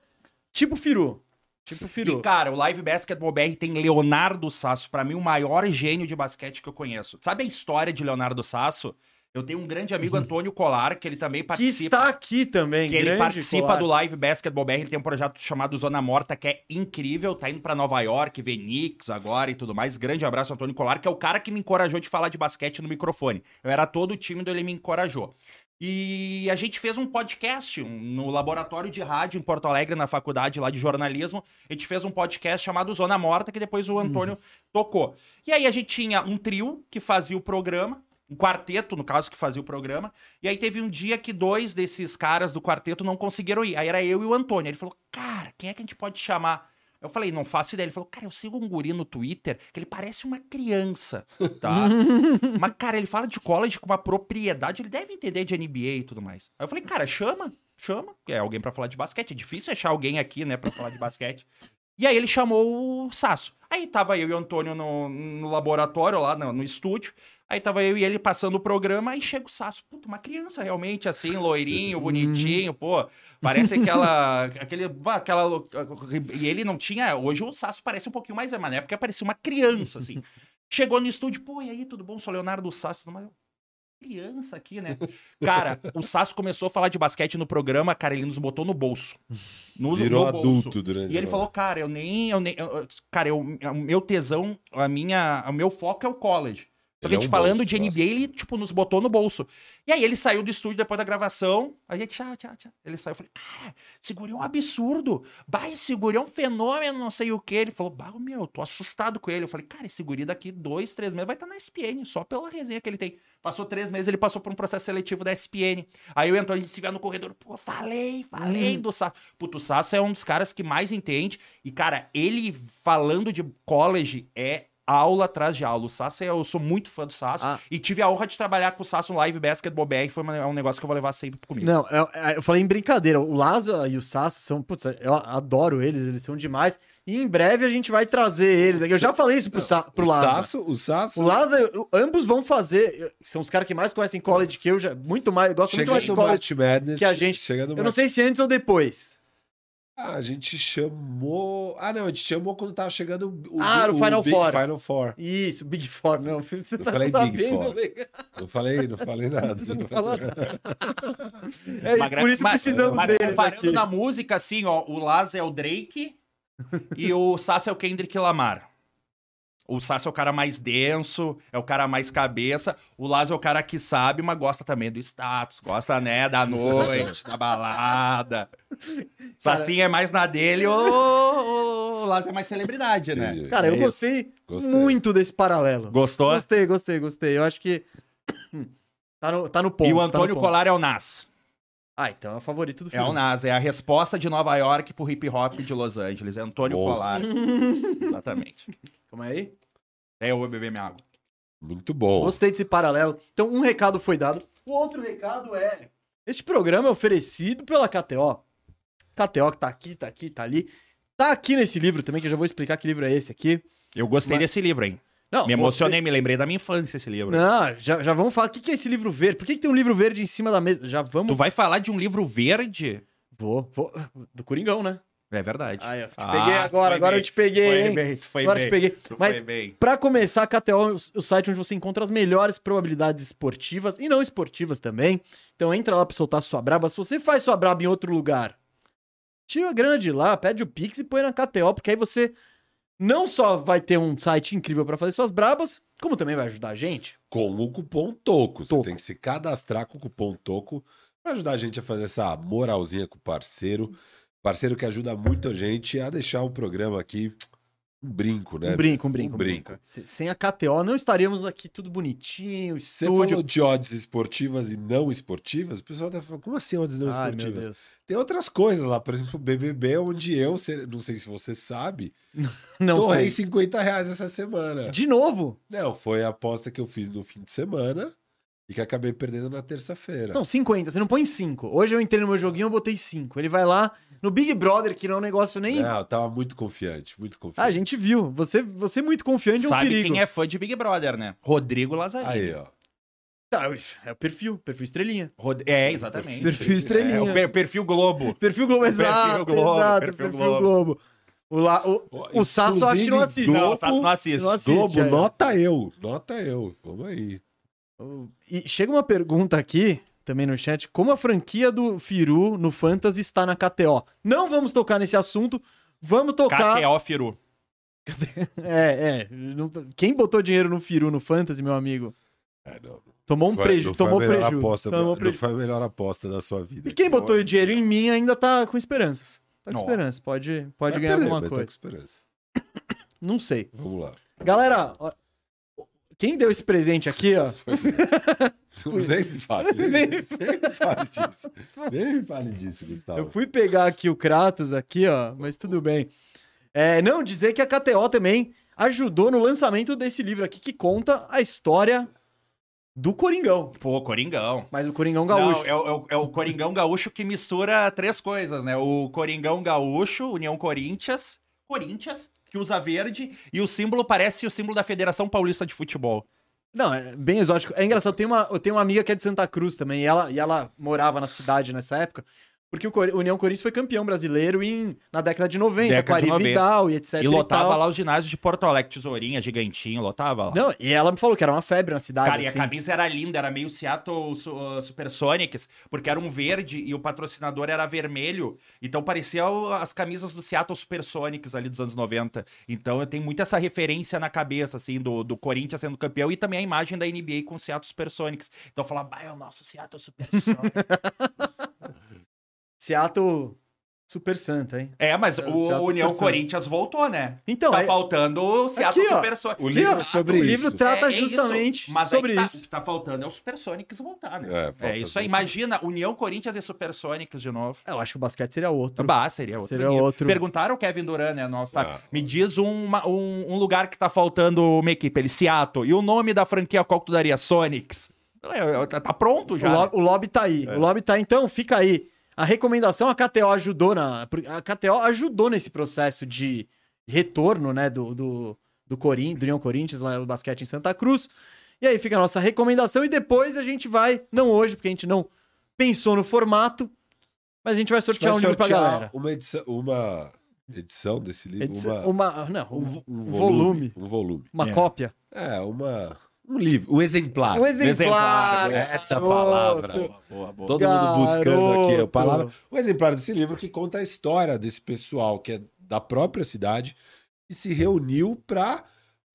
tipo Firu. Tipo Firu. E, cara, o Live Basketball BR tem Leonardo Sasso, pra mim o maior gênio de basquete que eu conheço. Sabe a história de Leonardo Sasso? Eu tenho um grande amigo, Antônio Colar, que ele também que participa. está aqui também, Que ele participa colar. do Live Basketball BR, ele tem um projeto chamado Zona Morta, que é incrível, tá indo pra Nova York, Knicks agora e tudo mais. Grande abraço, Antônio Colar, que é o cara que me encorajou de falar de basquete no microfone. Eu era todo tímido, ele me encorajou. E a gente fez um podcast um- no laboratório de rádio em Porto Alegre, na faculdade lá de jornalismo. A gente fez um podcast chamado Zona Morta, que depois o Antônio tocou. E aí a gente tinha um trio que fazia o programa, um quarteto, no caso, que fazia o programa. E aí teve um dia que dois desses caras do quarteto não conseguiram ir. Aí era eu e o Antônio. Ele falou, cara, quem é que a gente pode chamar? Eu falei, não faço ideia. Ele falou, cara, eu sigo um guri no Twitter que ele parece uma criança, tá? Mas, cara, ele fala de college com uma propriedade, ele deve entender de NBA e tudo mais. Aí eu falei, cara, chama, chama. É alguém pra falar de basquete. É difícil achar alguém aqui, né, pra falar de basquete. E aí ele chamou o Sasso. Aí tava eu e o Antônio no, no laboratório, lá no, no estúdio. Aí tava eu e ele passando o programa, aí chega o Sasso. Puta, uma criança realmente, assim, loirinho, bonitinho, pô. Parece aquela. aquele, aquela. E ele não tinha. Hoje o Sasso parece um pouquinho mais, mas na época parecia uma criança, assim. Chegou no estúdio, pô, e aí, tudo bom? Sou Leonardo Sasso. Mais. Criança aqui, né? Cara, o Sasso começou a falar de basquete no programa, cara, ele nos botou no bolso. Nos, Virou no bolso. adulto durante E ele falou, cara, eu nem. Eu nem eu- cara, eu, o meu tesão, a minha, o meu foco é o college. Ele é a gente um falando monstro, de NBA, nossa. ele, tipo, nos botou no bolso. E aí ele saiu do estúdio depois da gravação, a gente, tchau, tchau, tchau. Ele saiu, eu falei, cara, segurei um absurdo. Bah, esse guri é um fenômeno, não sei o quê. Ele falou, bah, meu, eu tô assustado com ele. Eu falei, cara, esse guri daqui dois, três meses vai estar na SPN, só pela resenha que ele tem. Passou três meses, ele passou por um processo seletivo da SPN. Aí eu entro, a gente se vê no corredor, pô, falei, falei do Sasso. Puto, o Sasso é um dos caras que mais entende. E, cara, ele falando de college é aula atrás de aula. O Sasso, é- eu sou muito fã do Sasso. Ah. E tive a honra de trabalhar com o Sasso no Live Basketball BR. Foi é um negócio que eu vou levar sempre comigo. Não, eu, eu falei em brincadeira. O Laza e o Sasso são. Putz, eu adoro eles, eles são demais. E em breve a gente vai trazer eles. Eu já falei isso pro, Sa, pro o Laza. Sasso, o Sasso O Laza, ambos vão fazer. São os caras que mais conhecem college que eu, já, muito mais. Gosto muito chega mais de college March Madness. que a gente. Chega Eu não sei se antes ou depois. Ah, a gente chamou. Ah, não, a gente chamou quando tava chegando o, Ah, no Final Big Four. Final Four. Isso, Big Four, não. Você Eu tá falei Big Four. legal. Não falei, não falei nada. Você não falou nada. É, Mas- por isso mas- precisamos mas deles comparando aqui. na música, assim, ó, o Laz é o Drake e o Sasso é o Kendrick Lamar. O Sasso é o cara mais denso, é o cara mais cabeça. O Laz é o cara que sabe, mas gosta também do status. Gosta, né, da noite, da balada. Sassinho é mais na dele, o, o, o Laz é mais celebridade, né? Entendi. Cara, É eu isso. gostei, Gostei. muito desse paralelo. Gostou? Gostei, gostei, gostei. Eu acho que. Tá no, tá no ponto. e o tá Antônio ponto. Colar é o Nas. Ah, então é o favorito do É filme. o Nas, é a resposta de Nova York pro hip hop de Los Angeles. É Antônio. Colar. Exatamente. Calma aí. É, eu vou beber minha água. Muito bom. Gostei desse paralelo. Então, um recado foi dado. O outro recado é: este programa é oferecido pela KTO. KTO que tá aqui, tá aqui, tá ali. Tá aqui nesse livro também, que eu já vou explicar que livro é esse aqui. Eu gostei Mas- desse livro, hein? Não, me você- emocionei, me lembrei da minha infância esse livro. Não, já, já vamos falar. O que, que é esse livro verde? Por que, que tem um livro verde em cima da mesa? Já vamos. Tu vai falar de um livro verde? Vou, vou. Do Coringão, né? É verdade. Ah, eu te Ah, peguei agora, agora bem. eu te peguei, Foi hein? bem, tu foi agora eu bem. te peguei. Tu Mas. Pra começar, a KTO é o- site onde você encontra as melhores probabilidades esportivas e não esportivas também. Então entra lá pra soltar sua braba. Se você faz sua braba em outro lugar, tira a grana de lá, pede o Pix e põe na KTO, porque aí você não só vai ter um site incrível pra fazer suas brabas, como também vai ajudar a gente. Com o cupom TOCO. Você Toco. tem que se cadastrar com o cupom TOCO para ajudar a gente a fazer essa moralzinha com o parceiro. Parceiro que ajuda muito a gente a deixar o programa aqui um brinco, né? Um brinco, um brinco. Um brinco. Se- Sem a KTO não estaríamos aqui tudo bonitinho, Você estúdio. falou de odds esportivas e não esportivas, o pessoal tá falando, como assim odds não Ai, esportivas? Tem outras coisas lá, por exemplo, o BBB, onde eu, não sei se você sabe, Não torrei sei. 50 reais essa semana. De novo? Não, foi a aposta que eu fiz no fim de semana e que acabei perdendo na terça-feira. Não, 50. Você não põe 5. Hoje eu entrei no meu joguinho, eu botei 5. Ele vai lá no Big Brother, que não é um negócio nem. Não, eu tava muito confiante, muito Ah, confiante. a gente viu. Você, você muito confiante é um Sabe perigo. quem é fã de Big Brother, né? Rodrigo Lazzarini. Aí, ó. Tá, é o perfil, perfil estrelinha. Rod- É, exatamente. Perfil estrelinha. É, o per- perfil Globo. Perfil Globo, exato, Globo, exato, perfil perfil, Globo. Globo. O, lá, o, o Sasso acho que não assiste. Globo- Não, o Sasso não assiste. Não assiste, Globo, é. nota eu, nota eu. Vamos aí. E chega uma pergunta aqui, também no chat, como a franquia do Firu no Fantasy está na KTO? Não vamos tocar nesse assunto, vamos tocar... KTO Firu. É, é. não- Quem botou dinheiro no Firu no Fantasy, meu amigo? É, não, Tomou um prejuízo, tomou a melhor prejuízo. aposta, tomou não prejuízo. foi a melhor aposta da sua vida. E quem Então, botou dinheiro em mim ainda tá com esperanças. Tá com Ó. esperança, pode, pode vai ganhar perder, alguma mas tá coisa. com esperança. Não sei. Vamos lá. Galera, quem deu esse presente aqui, ó? Nem me fale. Nem, nem me fale disso. Nem me fale disso, Gustavo. Eu fui pegar aqui o Kratos aqui, ó, mas tudo bem. É, não, dizer que a KTO também ajudou no lançamento desse livro aqui que conta a história do Coringão. Pô, Coringão. Mas o Coringão gaúcho. Não, é, o- é o, é o Coringão Gaúcho que mistura três coisas, né? O Coringão Gaúcho, União Corinthians, Corinthians, que usa verde, e o símbolo parece o símbolo da Federação Paulista de Futebol. Não, é bem exótico. É engraçado, tem uma, eu tenho uma amiga que é de Santa Cruz também, e ela, e ela morava na cidade nessa época. Porque o União Corinthians foi campeão brasileiro em, na década de 90, Década com Ari 90. Vidal e etc. E lotava tal. lá os ginásios de Porto Alegre, Tesourinha, Gigantinho, lotava lá. Não, e ela me falou que era uma febre na cidade. Cara, e a assim. camisa era linda, era meio Seattle uh, Supersonics, porque era um verde e o patrocinador era vermelho. Então parecia as camisas do Seattle Supersonics ali dos anos 90. Então eu tenho muito essa referência na cabeça, assim, do, do Corinthians sendo campeão e também a imagem da NBA com o Seattle Supersonics. Então eu falava, bah, é o nosso Seattle Supersonics. Seattle Super Santa, hein? é, mas É, o Seattle União Supersonics. Corinthians voltou, né? Então, tá é- faltando o Seattle Aqui, ó. Supersonics. O livro é sobre o livro isso. trata É, é isso. justamente Mas aí sobre que tá, isso. O que tá faltando é o Supersonics voltar, né? É, É, isso aí. Imagina União Corinthians e Supersonics de novo. Eu acho que o basquete seria outro. Bah, seria outro. Seria nível. outro. Perguntaram o Kevin Durant, né? Nossa, tá? Ah. Me diz uma- um, um lugar que tá faltando uma equipe. Ele, Seattle. E o nome da franquia qual que tu daria? Sonics. Tá, pronto O, já. lo- o lobby tá aí. É. O lobby tá aí. Então, fica aí. A recomendação, a KTO ajudou na. A KTO ajudou nesse processo de retorno, né? Do, do, do, Corin, do União Corinthians, lá no basquete em Santa Cruz. E aí fica a nossa recomendação. E depois a gente vai, não hoje, porque a gente não pensou no formato, mas a gente vai sortear vai um livro pra galera. Uma edição, uma edição desse livro, Edição- uma, uma, não, um, um, um vo- volume. Um volume. Uma É. cópia. É, uma, um livro, um exemplar. Um exemplar. É essa garoto. palavra. Boa, boa. Todo mundo buscando aqui a Garoto. palavra. Um exemplar desse livro que conta a história desse pessoal que é da própria cidade e se reuniu para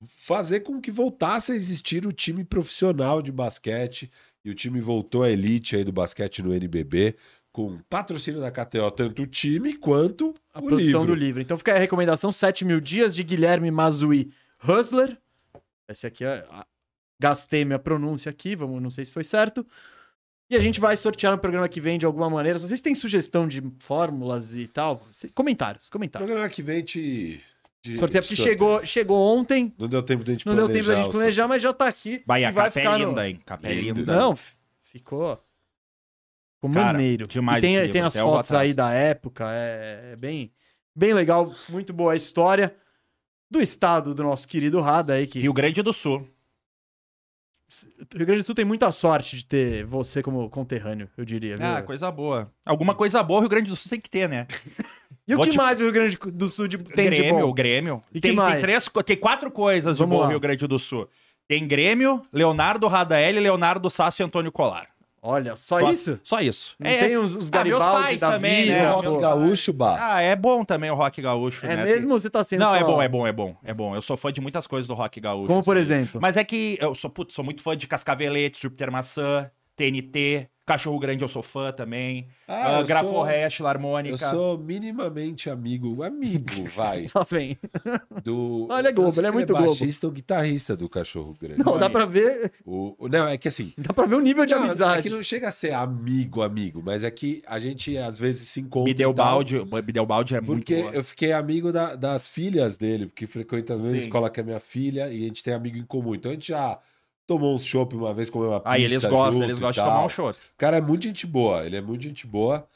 fazer com que voltasse a existir o time profissional de basquete. E o time voltou à elite aí do basquete no NBB, com patrocínio da KTO, tanto o time quanto A o produção livro. do livro. Então fica aí a recomendação: 7 mil dias de Guilherme Mazui Hustler. Esse aqui é. A- Gastei minha pronúncia aqui, vamos, não sei se foi certo. E a gente vai sortear no programa que vem de alguma maneira. Se vocês têm sugestão de fórmulas e tal, comentários, comentários. programa que vem te. te Sorteio, porque chegou, chegou ontem, Não deu tempo da gente não deu tempo da gente planejar, mas já tá aqui. Vai, e a vai capa é ficar no- linda, hein? Capa é Lindo, linda. Não, ficou. Ficou Cara, maneiro. demais E tem, livro, tem as fotos aí da época, é, é bem, bem legal, muito boa a história do estado do nosso querido Rada aí, que Rio Grande do Sul. O Rio Grande do Sul tem muita sorte de ter você como conterrâneo, eu diria. viu? Ah, coisa boa. Alguma coisa boa o Rio Grande do Sul tem que ter, né? e o vou que te- mais o Rio Grande do Sul de- tem de Grêmio, bom? Grêmio. E que tem, tem mais? três, co- tem quatro coisas de Vamos bom lá. no Rio Grande do Sul. Tem Grêmio, Leonardo Radaeli, Leonardo Sasso e Antônio Colar. Olha, só, isso? Só isso. Não É- tem os, os Ah, meus Garibaldi pais da também, vida? né? Rock Meu- Gaúcho, Bah. Ah, é bom também o rock gaúcho, É né? mesmo ou você tá sendo Não, só... é bom, é bom, é bom, é bom. Eu sou fã de muitas coisas do rock gaúcho. Como por assim. exemplo? Mas é que eu sou, putz, sou muito fã de Cascavelete, Júpiter Maçã, TNT, Cachorro Grande eu sou fã também. Ah, Ah, eu Graforrest, Eu Larmônica. sou minimamente amigo, amigo, vai, Lá vem. do... Olha, é Globo, ele é muito Globo. baixista ou guitarrista do Cachorro Grande. Não, dá pra ver, O, o- não, é que assim... dá pra ver o nível de não, amizade. É que não chega a ser amigo, amigo, mas é que a gente às vezes se encontra Me deu tal, balde, me deu balde é muito Porque boa. eu fiquei amigo da- das filhas dele, porque frequenta a mesma Sim. escola que a minha filha e a gente tem amigo em comum. Então a gente já tomou uns chopp uma vez, comeu uma pizza Aí eles gostam, eles gostam de tomar um show. O cara é muito gente boa, ele é muito gente boa.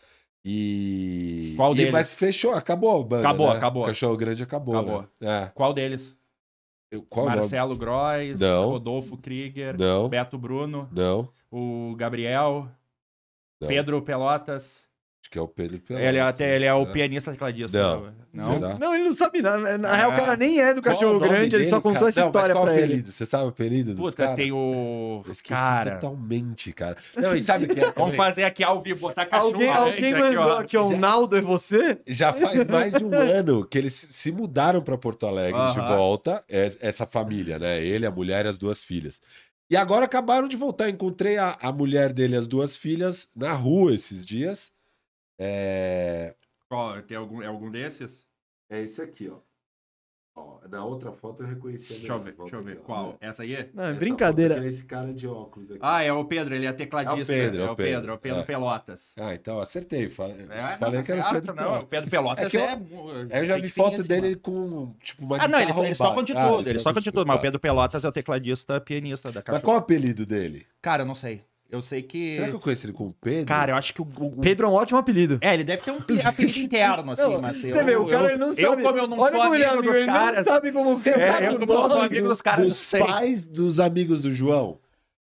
E. Qual e, deles? Mas fechou, acabou a banda. Acabou, né? acabou. O Cachorro Grande acabou. Acabou. Né? É. Qual deles? Eu- Qual nome? Marcelo Grois, Não. Rodolfo Krieger, Não, Beto Bruno, não, o Gabriel, não. Pedro Pelotas. Acho que é o Pedro Pelotas. Ele é, até, ele é o É. pianista tecladista. Não. Não? Não, ele não sabe nada. Na Ah. real, o cara nem é do Cachorro Grande, ele dele, só contou cara? essa Não, mas história qual o pra ele. Você sabe o apelido dos Puta, caras? tem o. Eu esqueci Cara. totalmente, cara. Não, e sabe o que é? Vamos fazer aqui ao vivo, botar cachorro Alguém, alguém aqui, mandou ó. aqui, ó, o Naldo é você? Já faz mais de um ano que eles se mudaram para Porto Alegre de Aham. volta, es- essa família, né? Ele, a mulher e as duas filhas. E agora acabaram de voltar. Encontrei a, a mulher dele e as duas filhas na rua esses dias. É, Qual, tem algum, é algum desses? é esse aqui, ó. Ó, Na outra foto eu reconheci a Deixa eu ver, deixa eu ver. aqui. Qual? Essa aí? Não, é Essa brincadeira. é esse cara de óculos aqui. Ah, é o Pedro, ele é tecladista. É o Pedro, é o Pedro, é o Pedro é. Pelotas. Ah, então acertei. Falei, É, falei não, que era o Pedro não, Pelotas. O Pedro Pelotas É que eu- é. Eu já vi foto dele com, tipo, uma Ah, não, eles tocam de roubada. Ah, tocam de tudo, mas o. Pedro Pelotas é o tecladista pianista da Mas Cachorro. qual o apelido dele? Cara, eu não sei. Eu sei que. Será que eu conheço ele como Pedro? Cara, eu acho que o. o- Pedro é um ótimo apelido. É, ele deve ter um apelido interno, assim, Não, mas. Você eu, vê, o cara eu, ele não eu, sabe. como eu não Olha sou como ele é amigo amigo, dos ele caras. não sabe como você É, tá eu no como eu sou amigo dos caras, eu dos sei. pais dos amigos do João.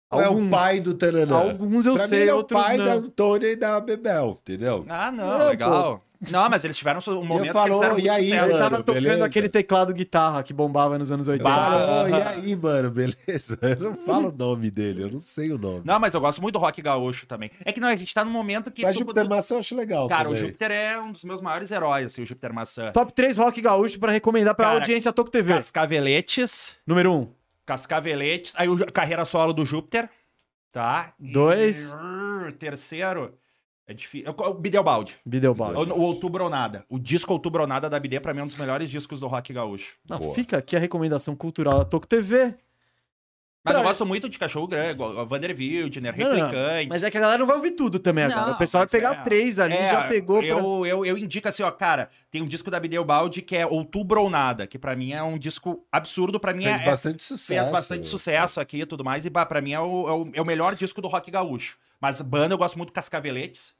Ou é o Alguns. pai do Tananã? Alguns eu pra mim, sei, ele é o outros pai da não. Antônia e da Bebel, entendeu? Ah, não, Não, legal. Não, mas eles tiveram um momento falou, que eles e aí, muito Ele mano? tava tocando beleza? aquele teclado guitarra que bombava nos anos 80. Bah. Falou, e aí, mano, beleza? Eu não falo o nome dele, eu não sei o nome. Não, mas eu gosto muito do rock gaúcho também. É que não, a gente tá num momento que... Mas tu- Júpiter tu- Maçã eu acho legal Cara, o também. Júpiter é um dos meus maiores heróis, assim, o Júpiter Maçã. Top 3 rock gaúcho pra recomendar pra Cara, audiência Toco TV. Cascaveletes, Número 1. Um. Cascaveletes, aí o carreira solo do Júpiter, tá? Dois. E, terceiro, é difícil. O Bideobaldi. Bideobaldi. O, o Outubro ou Nada. O disco Outubro ou Nada da BD, pra mim, é um dos melhores discos do rock gaúcho. Não, Boa. fica aqui a recomendação cultural da Toco TV. Mas Pra- eu gosto muito de Cachorro Grande, Vander Wildner, não. Replicantes. Mas é que a galera não vai ouvir tudo também agora. Não, O pessoal vai pegar é- três ali, é, já pegou. pra- Eu, eu, eu indico assim, ó, cara, tem um disco da Bideu Baldi que é Outubro ou Nada, que pra mim é um disco absurdo, pra mim Fez é, bastante sucesso. fez bastante sucesso aqui e tudo mais, e pra mim é o, é, o, é o melhor disco do rock gaúcho. Mas banda eu gosto muito Cascaveletes,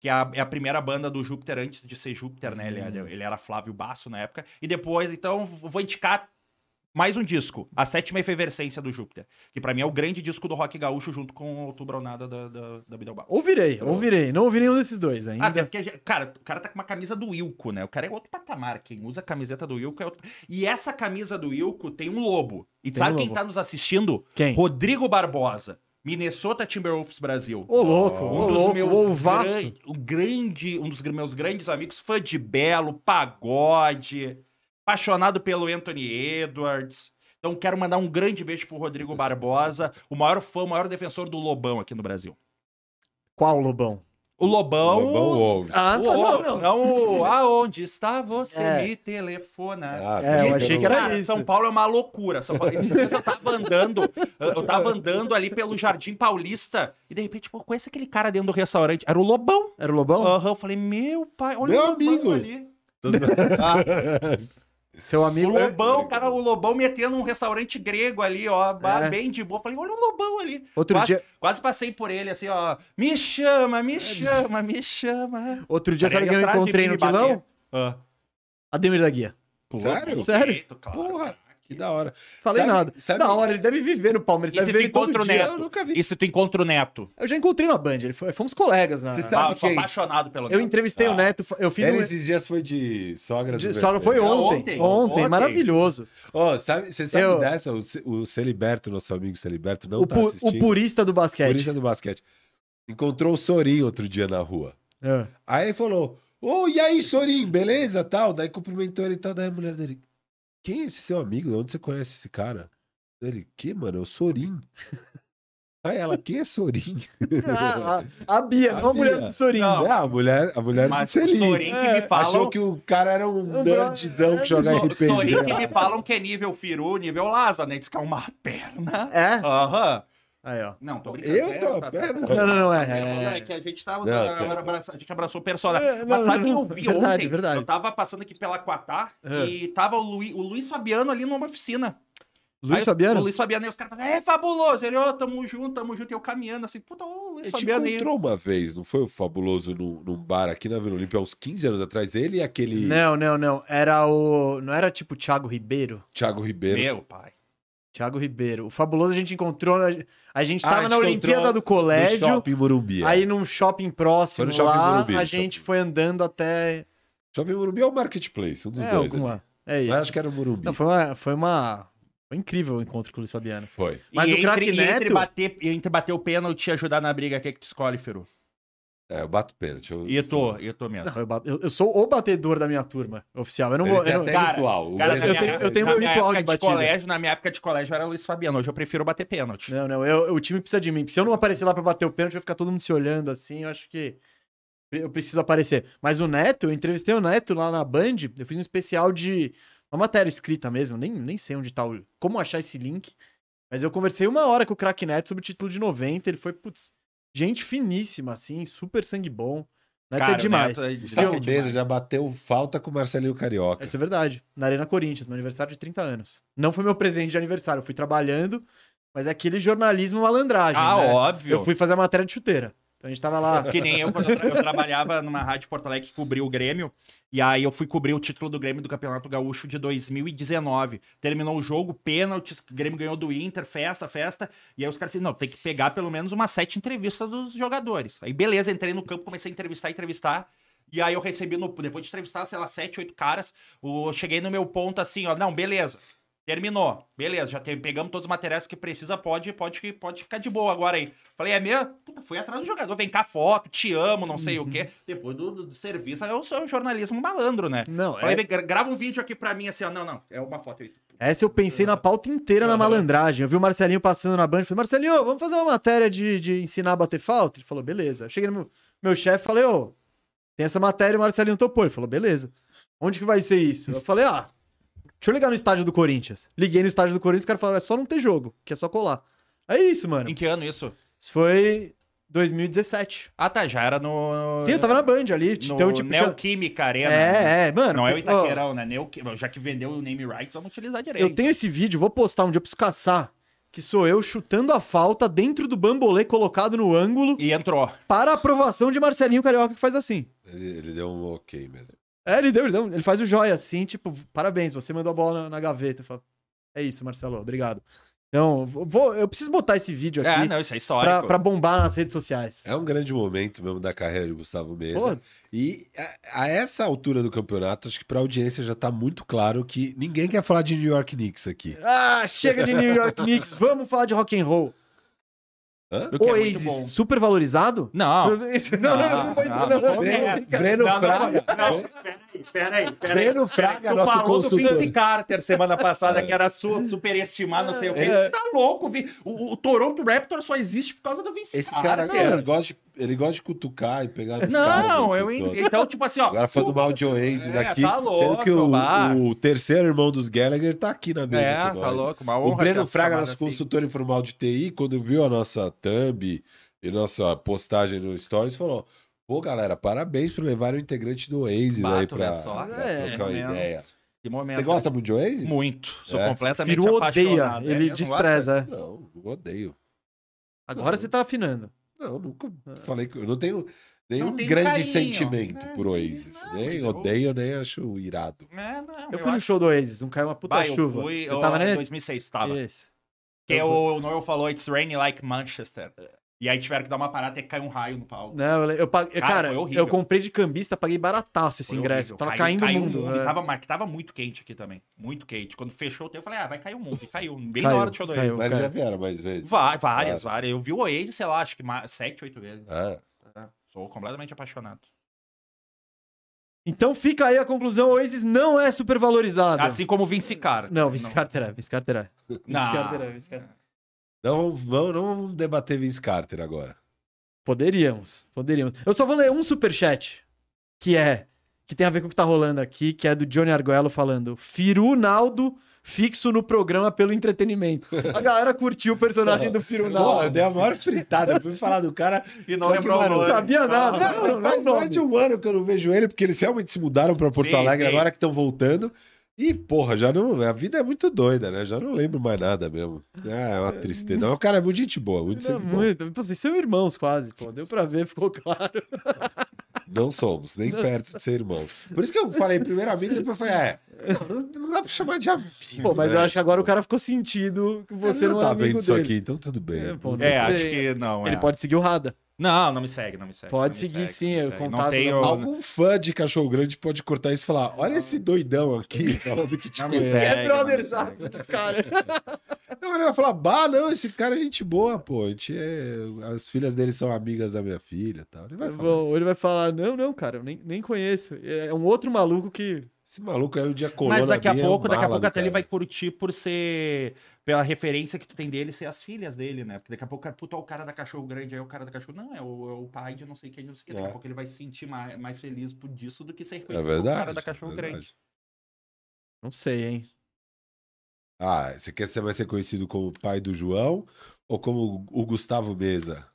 que é a, é a primeira banda do Júpiter antes de ser Júpiter, né? Ele, era- ele era Flávio Basso na época. E depois, então, vou indicar mais um disco, A Sétima Efervescência do Júpiter, que pra mim é o grande disco do rock gaúcho junto com Outubro ou Nada da, da, da Bideu Baldi. Ouvirei, ouvirei. Não ouvi nenhum desses dois Ah, ainda. até porque, cara, o cara tá com uma camisa do Wilco, né? O cara é outro patamar. Quem usa a camiseta do Wilco é outro. E essa camisa do Wilco tem um lobo. E Tem sabe um quem lobo. tá nos assistindo? Quem? Rodrigo Barbosa. Minnesota Timberwolves Brasil. Ô, louco, Um ô, dos louco, meus gran- o grande, um dos meus grandes amigos, fã de Belo, pagode, apaixonado pelo Anthony Edwards. Então quero mandar um grande beijo pro Rodrigo Barbosa, o maior fã, o maior defensor do Lobão aqui no Brasil. Qual Lobão? O Lobão. Lobão Wolves. Ah, tá, não, não. não. o aonde está você É. me telefona. Ah, É, eu fica achei que era Cara, isso. São Paulo é uma loucura. São Paulo... Eu tava andando, eu tava andando ali pelo Jardim Paulista e de repente, pô, conhece aquele cara dentro do restaurante? Era o Lobão. Era o Lobão? Aham, eu falei, meu pai, olha Meu o Lobão amigo. ali. Seu O amigo. Lobão, cara, o Lobão metendo um restaurante grego ali, ó, É. bem de boa. Falei, olha o Lobão ali. Outro quase, dia- Quase passei por ele, assim, ó. Me chama, me chama, me chama. Outro dia, Cara, sabe quem eu encontrei no. Quilão? Ah. Ademir da Guia. Sério? Sério? claro. Porra, que da hora. Falei Sabe- nada. sabe- Da hora, ele deve viver no Palmeiras, E deve se ver tu ele todo o dia. Neto? Eu nunca vi. E se tu encontra o Neto? Eu já encontrei na Band, ele foi- fomos colegas na... Vocês Ah, Sabe eu sou quem? apaixonado pelo Eu Neto. entrevistei o Ah. Neto, eu fiz Ele um... esses dias foi de sogra do de- Vermelho. Só foi ontem. ontem, Ontem, ontem. maravilhoso. Ó, sabe, você sabe Eu- dessa? O, Ce- o Celiberto, nosso amigo Celiberto, não O, tá pu- assistindo. o purista do basquete. Purista do basquete. Encontrou o Sorin outro dia na rua. É. Aí ele falou: Ô, e aí, Sorin, beleza? Tal. Daí cumprimentou ele e tal. Daí a mulher dele: Quem é esse seu amigo? De onde você conhece esse cara? Ele: Que, mano? É o Sorin. Aí ela: Quem é Sorin? Ah, a, a Bia, A não a mulher do Sorin. Não. É, a mulher, a mulher Mas do o Selim. Sorin que É, me falam... Achou que o cara era um nerdzão que joga o RPG. Sorin que me falam que é nível Firu, nível Laza, né? Diz que é uma perna. É? Aham. Aí, ó. Não, tô brincando. Eu É, tô a tá, tá, perna? tá. Não, não, não, é. Não, é- é que a gente tava. Não, a, a gente abraçou o personagem. É, Mas sabe quem eu vi Verdade, ontem? verdade. Eu tava passando aqui pela Quatá É. e tava o, Luiz, o Luiz Fabiano ali numa oficina. Luiz Aí Fabiano? O Luiz Fabiano, aí os caras falam, é fabuloso. Ele, ô, tamo junto, tamo junto. E eu caminhando assim, puta, ô, Luiz A gente Fabiano aí. encontrou uma vez, não foi o Fabuloso num, num bar aqui na Vila Olímpia, uns 15 anos atrás. Ele e aquele Não, não, não. Era o. Não era tipo Thiago Ribeiro? Thiago Ribeiro. Meu pai. Thiago Ribeiro. O fabuloso a gente encontrou. na- A gente Ah, tava a gente na Olimpíada do No colégio. Shopping Morumbi. é. Aí num shopping próximo Foi no shopping lá, Morumbi, a no gente shopping. foi andando até. Shopping Morumbi é o Marketplace, um dos é, dois. alguma... ali. é isso. Mas acho que era o Morumbi. Não, foi uma. Foi uma. Foi incrível o encontro com o Luiz Fabiano. Foi. Mas e o craque entre, e entre Neto- bater, e entre bater o pênalti e ajudar na briga, o que é que tu escolhe, Firu? É, eu bato pênalti. Eu, E tô, e tô mesmo. Não, eu, bato- eu- eu sou o batedor da minha turma oficial. Eu não Ele vou. eu não- até Cara, ritual. Cara, eu tenho- eu na meu ritual de batida. colégio, Na minha época de colégio era Luiz Fabiano. Hoje eu prefiro bater pênalti. Não, não, eu- o time precisa de mim. Se eu não aparecer lá pra bater o pênalti, vai ficar todo mundo se olhando assim. Eu acho que eu preciso aparecer. Mas o Neto, eu entrevistei o Neto lá na Band. Eu fiz um especial de uma matéria escrita mesmo. Nem, nem sei onde tá o. Como achar esse link. Mas eu conversei uma hora com o craque Neto sobre o título de 90. Ele foi, putz, gente finíssima, assim, super sangue bom. Neto Cara, é demais. Neto é- O Neto Saco é Mesa já bateu falta com o Marcelinho Carioca. Isso é verdade. Na Arena Corinthians, meu aniversário de 30 anos. Não foi meu presente de aniversário, eu fui trabalhando, mas é aquele jornalismo malandragem. Ah, né? óbvio. Eu fui fazer a matéria de chuteira. Então a gente tava lá. Que nem eu, quando eu, tra- eu trabalhava numa rádio Porto Alegre que cobriu o Grêmio. E aí eu fui cobrir o título do Grêmio do Campeonato Gaúcho de 2019. Terminou o jogo, pênaltis, o Grêmio ganhou do Inter, festa, festa. E aí os caras disseram, não, tem que pegar pelo menos umas sete entrevistas dos jogadores. Aí beleza, entrei no campo, comecei a entrevistar, entrevistar. E aí eu recebi, no, depois de entrevistar, sei lá, sete, oito caras, o, cheguei no meu ponto assim, ó, não, beleza. Terminou. Beleza, já tem- pegamos todos os materiais que precisa, pode, pode, pode ficar de boa agora aí. Falei, é mesmo? Puta, fui atrás do jogador, vem cá foto, te amo, não sei o quê. Depois do, do- do serviço, eu sou jornalismo malandro, né? Não, Falei, é- grava um vídeo aqui pra mim, assim, ó. Não, não, é uma foto aí. Essa eu pensei na pauta inteira na malandragem. Eu vi o Marcelinho passando na banda. Falei, Marcelinho, vamos fazer uma matéria de, de ensinar a bater falta? Ele falou, beleza. Eu cheguei no meu, meu chefe e falei, ô, tem essa matéria e o Marcelinho topou. Ele falou, beleza. Onde que vai ser isso? Eu falei, ah, deixa eu ligar no estádio do Corinthians. Liguei no estádio do Corinthians, os caras falaram, é só não ter jogo, que é só colar. É isso, mano. Em que ano isso? Isso foi 2017. Ah, tá, já era no. Sim, eu tava na Band ali. No Então, tipo, Neoquímica Arena. É, é, mano. Não é o ó, Itaquerão, né? Neoqui- Já que vendeu o name rights, vamos utilizar direito. Eu tenho esse vídeo, vou postar um dia, eu preciso caçar. Que sou eu chutando a falta dentro do bambolê colocado no ângulo E entrou. para a aprovação de Marcelinho Carioca, que faz assim. Ele, ele deu um ok mesmo. É, ele deu, ele deu. Ele faz o joia assim, tipo, parabéns, você mandou a bola na, na gaveta. Eu falo, é isso, Marcelo, obrigado. Então, vou, eu preciso botar esse vídeo É, aqui não, isso é pra, histórico. pra bombar nas redes sociais. É um grande momento mesmo da carreira de Gustavo Mesa. Pô, E a, a essa altura do campeonato, acho que pra audiência já tá muito claro que ninguém quer falar de New York Knicks aqui. ah, chega de New York Knicks, vamos falar de rock and roll. O Hã? que é muito Oasis, bom. super valorizado? Não. Não, não, não, Breno, Fraga. não, pera aí, pera aí. Breno Fraga, Tu falou do. Vince Carter semana passada, que era su superestimado, não sei o quê. É. Tá louco, Vi- o, o Toronto Raptor só existe por causa do Vince Esse cara, Carter. ele, gosta de, ele gosta de cutucar e pegar nos caras, Não, nas eu pessoas. Então, tipo assim, ó. Agora falando mal de Oasis É, daqui, tá sendo louco, que o, o terceiro irmão dos Gallagher tá aqui na mesa É, com tá louco. Uma O honra Breno ser Fraga, nosso assim. consultor informal de TI, quando viu a nossa thumb e nossa postagem no Stories, falou: Pô, galera, parabéns por levar o integrante do Oasis aí Bato, pra, né, só? pra É, trocar uma momento. ideia. Que momento. Você gosta muito de Oasis? Muito. Sou É, completamente Firu odeia, apaixonado. É ele mesmo? despreza. é. Não, eu odeio. Agora você tá afinando. Não, nunca falei que eu não tenho nenhum grande carinho. sentimento É, por Oasis. não, nem eu- odeio, nem acho irado. É, não, Eu fui no acho- show do Oasis, não caiu uma puta Bah, eu chuva. fui, Você eu- tava em nesse? 2006, tava. Isso. Que Eu o Noel falou, it's raining like Manchester. E aí tiveram que dar uma parada até que caiu um raio no palco. Não, eu, eu paguei. Cara, Cara, eu comprei de cambista, paguei barataço esse Foi ingresso. horrível. Tava Caiu- caindo caiu o mundo. E é. tava, tava muito quente aqui também. Muito quente. Quando fechou o tempo, eu falei, ah, vai cair o mundo. E caiu. Bem Caiu, na hora do show do caiu. Oasis. Mas já vieram mais vezes. Várias, Várias. várias. Eu vi o Oasis, sei lá, acho que mais, sete, oito vezes. Ah, É, Sou completamente apaixonado. Então fica aí a conclusão: o Oasis não é super valorizado. Assim como o Vince Carter. Não, Vince Carter é, Vince Carter é. Vince Não. Carter é, Vince Carter. Não, vamos, não vamos debater Vince Carter agora. Poderíamos, poderíamos. Eu só vou ler um superchat, que é, que tem a ver com o que tá rolando aqui, que é do Johnny Arguello falando, Firu Naldo fixo no programa pelo entretenimento. A galera curtiu o personagem do Firu Pô, eu dei a maior fritada. Eu fui falar do cara E não lembrou Não nome. sabia nada. Não, Não, não, faz não, mais de um ano que eu não vejo ele, porque eles realmente se mudaram pra Porto Sim, Alegre sim. agora que estão voltando. E, porra, já não. A vida é muito doida, né? Já não lembro mais nada mesmo. Ah, é uma tristeza. Mas o cara é muito gente boa, muito sempre bom. muito. Pô, Vocês são irmãos quase, pô. Deu pra ver, ficou claro. Não somos, nem perto de ser irmãos. Por isso que eu falei primeiro amigo, depois eu falei, é. Não, não dá pra chamar de amigo. Pô, mas né? eu acho que agora o cara ficou sentido que você Ele não, não é tá amigo vendo isso dele. aqui, então tudo bem. É, pô, É, acho que não. Ele é. pode seguir o Rada. Não, não me segue, não me segue. Pode não me seguir segue, sim, não segue. contato Não tenho. da- Algum fã de cachorro grande pode cortar isso e falar: olha esse doidão aqui falando que te Não conhece. segue. É brother, não me sabe? Esse cara. Não, ele vai falar, bah, não, esse cara é gente boa, pô. A gente é... As filhas dele são amigas da minha filha e tal. Ele vai falar Bom, ele vai falar: não, não, cara, eu nem, nem conheço. É um outro maluco que. Esse maluco aí um dia colou Mas daqui a é pouco, daqui a pouco até ele cara. vai curtir por ser. Pela referência que tu tem dele ser as filhas dele, né? Porque daqui a pouco, puta, o cara da cachorro grande, aí o cara da cachorro. Não, é o, é o pai de não sei quem, não sei o que. Daqui É. a pouco ele vai se sentir mais, mais feliz por disso do que ser reconhecido É como verdade. o cara da cachorro é grande. Não sei, hein? Ah, você quer ser mais ser conhecido como o pai do João ou como o Gustavo Mesa?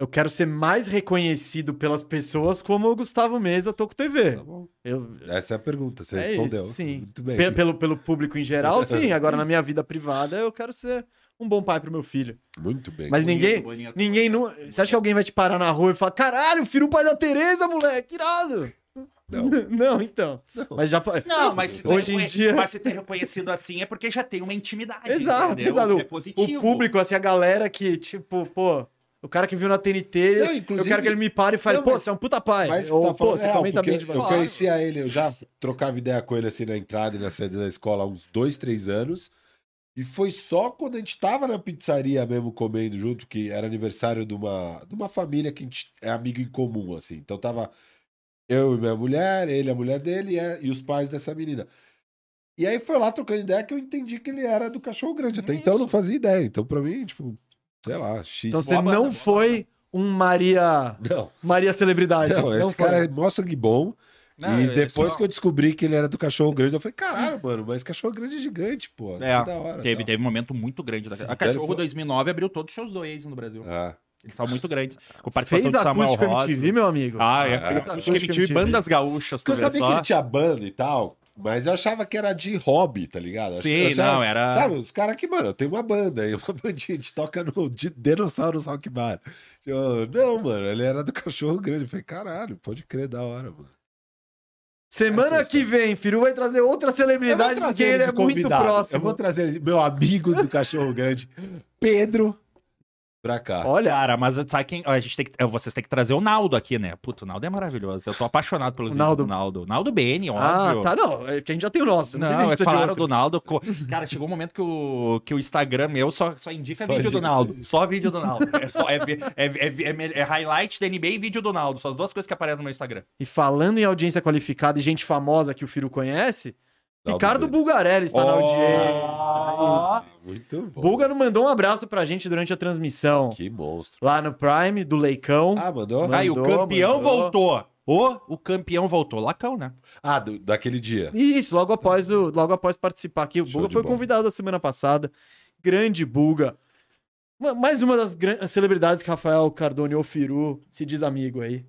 Eu quero ser mais reconhecido pelas pessoas como o Gustavo Mesa Toco TV. Tá bom. Eu, Essa é a pergunta, você É respondeu. isso, sim. Muito bem. Pe- pelo, pelo público em geral, sim. Agora, na minha vida privada, eu quero ser um bom pai pro meu filho. Muito bem. Mas ninguém, bonito. ninguém nu- Você acha que alguém vai te parar na rua e falar, caralho, Firu pai da Tereza, moleque, irado? Não. Não, então. Mas já. Não, mas se, Hoje ter em dia- mas se ter reconhecido assim é porque já tem uma intimidade. Exato, entendeu? exato. É positivo. O público, assim, a galera que, tipo, pô, o cara que viu na TNT, Não, eu inclusive- quero que ele me pare e fale, Não, pô, mas- você é um puta pai. Mas Ou, você tá pô, falando você real, comenta porque bem de Eu conhecia ele, eu já trocava ideia com ele assim na entrada e na saída da escola há uns dois, três anos. E foi só quando a gente tava na pizzaria mesmo comendo junto, que era aniversário de uma, de uma família que a gente é amigo em comum, assim. Então tava eu e minha mulher, ele, a mulher dele e, e os pais dessa menina. E aí foi lá trocando ideia que eu entendi que ele era do cachorro grande. Até então eu não fazia ideia. Então pra mim, tipo, sei lá, X. Então você não foi um Maria. Não, Maria Celebridade. não, esse foi. cara é mó sangue bom. Não, e é depois só- que eu descobri que ele era do cachorro grande, eu falei, caralho, mano, mas cachorro grande é gigante, pô. É, que da hora. Teve, teve um momento muito grande. Da... Sim, A Cachorro foi- 2009 abriu todos os shows do Waze no Brasil. Ah, Eles estavam muito grandes. Com participação Fez de Samuel Rosa. MTV, meu amigo. Ah, é. Ah, acústico MTV, MTV. bandas gaúchas, tu Porque eu vê sabia que só. ele tinha banda e tal, mas eu achava que era de hobby, tá ligado? Eu Sim, achava- eu achava- não, era- Sabe, os caras que, mano, eu tenho uma banda aí, uma bandinha, a gente toca no Di- Dinossauros Rock Bar. Eu, não, mano, ele era do cachorro grande. Eu falei, caralho, pode crer, da hora, mano. Semana Essa que vem, Firu vai trazer outra celebridade trazer porque ele de é muito convidado. Eu próximo. vou trazer ele, meu amigo do cachorro grande, Pedro, pra cá. Olha, Cara, mas sabe quem. A gente tem que, vocês têm que trazer o Naldo aqui, né? Puto, o Naldo é maravilhoso. Eu tô apaixonado pelo vídeo Naldo. do Naldo. Naldo Bene, ah, óbvio. tá, não. É que a gente já tem o nosso. Não, Não, sei se a é gente falaram do Naldo. Cara, chegou um momento que o, que o Instagram meu só, só indica Só vídeo do indica- Naldo. Só vídeo do Naldo. É, só, é, é, é, é, é highlight da NBA e vídeo do Naldo. São as duas coisas que aparecem no meu Instagram. E falando em audiência qualificada e gente famosa que o Firu conhece, Ricardo. Bulgarelli está na audiência. Muito bom. Bulgaro mandou um abraço pra gente durante a transmissão. Que monstro. Lá no Prime, do Leicão. Ah, mandou? Mandou. Aí o campeão mandou. voltou. O, o campeão voltou. Lacão, né? Ah, do- daquele dia. Isso, logo após, o, logo após participar aqui. O Show Bulga foi bola. convidado a semana passada. Grande Bulga. Ma- Mais uma das celebridades que Rafael Cardone ou Firu se diz amigo aí.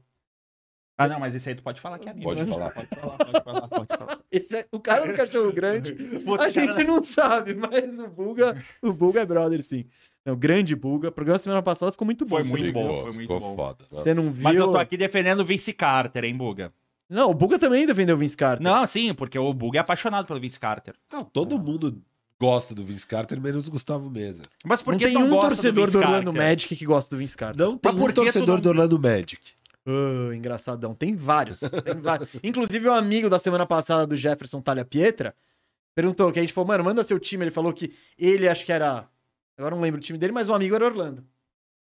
Ah, não, mas esse aí tu pode falar que é amigo. Pode falar. Pode falar, pode falar, pode falar. Esse é o cara do cachorro grande. A gente não sabe, mas o Bulga, o Bulga é brother, sim. Não, grande Bulga. O programa semana passada ficou muito bom. Foi muito bom, foi muito ficou bom. foda. Você não viu? Mas eu tô aqui defendendo o Vince Carter, hein, Buga? Não, o Bulga também defendeu o Vince Carter. Não, sim, porque o Buga é apaixonado pelo Vince Carter. Não, todo mundo gosta do Vince Carter, menos o Gustavo Mesa. Mas por não que tem tu um gosta torcedor do, do, Orlando? Magic que gosta do Vince Carter. Não tem um torcedor não- do Orlando Magic. Ah, engraçadão. Tem vários. Tem vários. Inclusive, o amigo da semana passada do Jefferson Talha Pietra perguntou que a gente falou, mano, manda seu time. Ele falou que ele acho que era. Agora não lembro o time dele, mas o amigo era Orlando.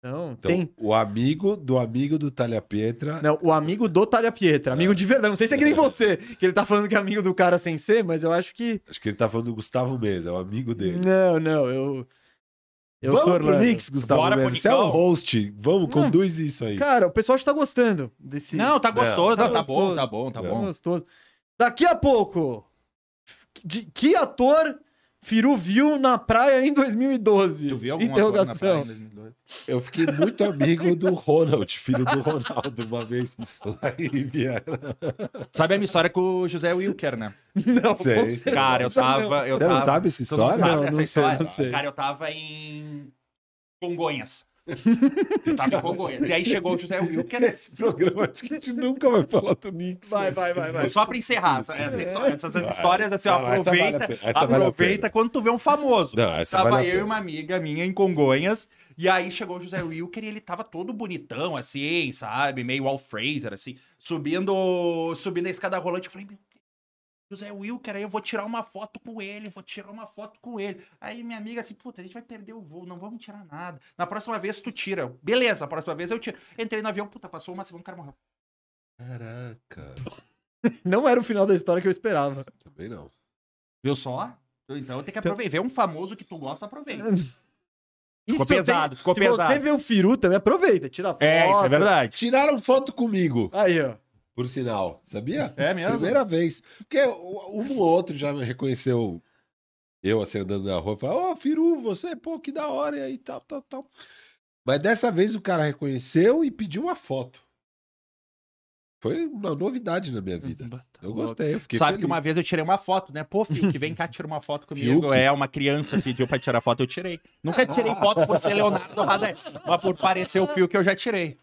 Então, Então, tem. o amigo do amigo do Talha Pietra. Não, o amigo do Talha Pietra. Amigo de verdade. Não sei se é que nem você, que ele tá falando que é amigo do cara sem ser, mas eu acho que. Acho que ele tá falando do Gustavo Mesa, é o amigo dele. Não, não, eu. Eu Vamos sou pro. Knicks, Gustavo Bora pro. Você é o Nicão. host. Vamos, conduz isso aí. Cara, o pessoal está gostando desse. Não, tá gostoso, Tá tá, tá gostoso. bom, tá bom, tá É. bom. gostoso. Daqui a pouco, de que ator Firu viu na praia em 2012? Tu viu algum Interrogação. ator na praia em 2002? Eu fiquei muito amigo do Ronald, filho do Ronaldo, uma vez lá em Riviera. Sabe a minha história com o José Wilker, né? Não, Sei. Cara, eu tava. Eu Você não tava... sabe essa história? sabe Não, não sei, história? não sei. Cara, eu tava em Congonhas. Eu tava em Congonhas. E aí chegou o José Wilker. Esse programa, acho que a gente nunca vai falar do Knicks. Vai, vai, vai, vai. Só pra encerrar, essa- essa história- essas, histórias, assim, ó, Não, essa vale a aproveita, pena, essa vale a aproveita pena. quando tu vê um famoso. Não, essa Tava vale a eu e pena. uma amiga minha em Congonhas, e aí chegou o José Wilker e ele tava todo bonitão, assim, sabe? Meio Al Fraser, assim, subindo, subindo a escada rolante. Eu falei, meu José Wilker, aí eu vou tirar uma foto com ele, vou tirar uma foto com ele. Aí minha amiga assim, puta, a gente vai perder o voo, não vamos tirar nada. Na próxima vez tu tira. Beleza, a próxima vez eu tiro. Entrei no avião, puta, passou uma segunda, o cara morreu. Caraca. Não era o final da história que eu esperava. Também não. Viu só? Então tem que aproveitar. Vê um famoso que tu gosta, aproveita. Ficou se você- pesado, ficou se pesado. você vê o Firu também, aproveita, tira foto. É, isso é verdade. Tiraram foto comigo, Aí, ó. Por sinal. Sabia? É mesmo? Primeira vez. Porque um ou outro já me reconheceu eu assim andando na rua e falou: Ô, Firu, você, pô, que da hora, e aí tal, tal, tal. Mas dessa vez o cara reconheceu e pediu uma foto. Foi uma novidade na minha vida. Eu gostei, eu fiquei Sabe feliz. que uma vez eu tirei uma foto, né? Pô, Fiuk, vem cá, tira uma foto comigo. Fiuk? É, uma criança pediu pra tirar foto, eu tirei. Nunca tirei foto por ser Leonardo Radé, mas por parecer o Fiuk eu já tirei.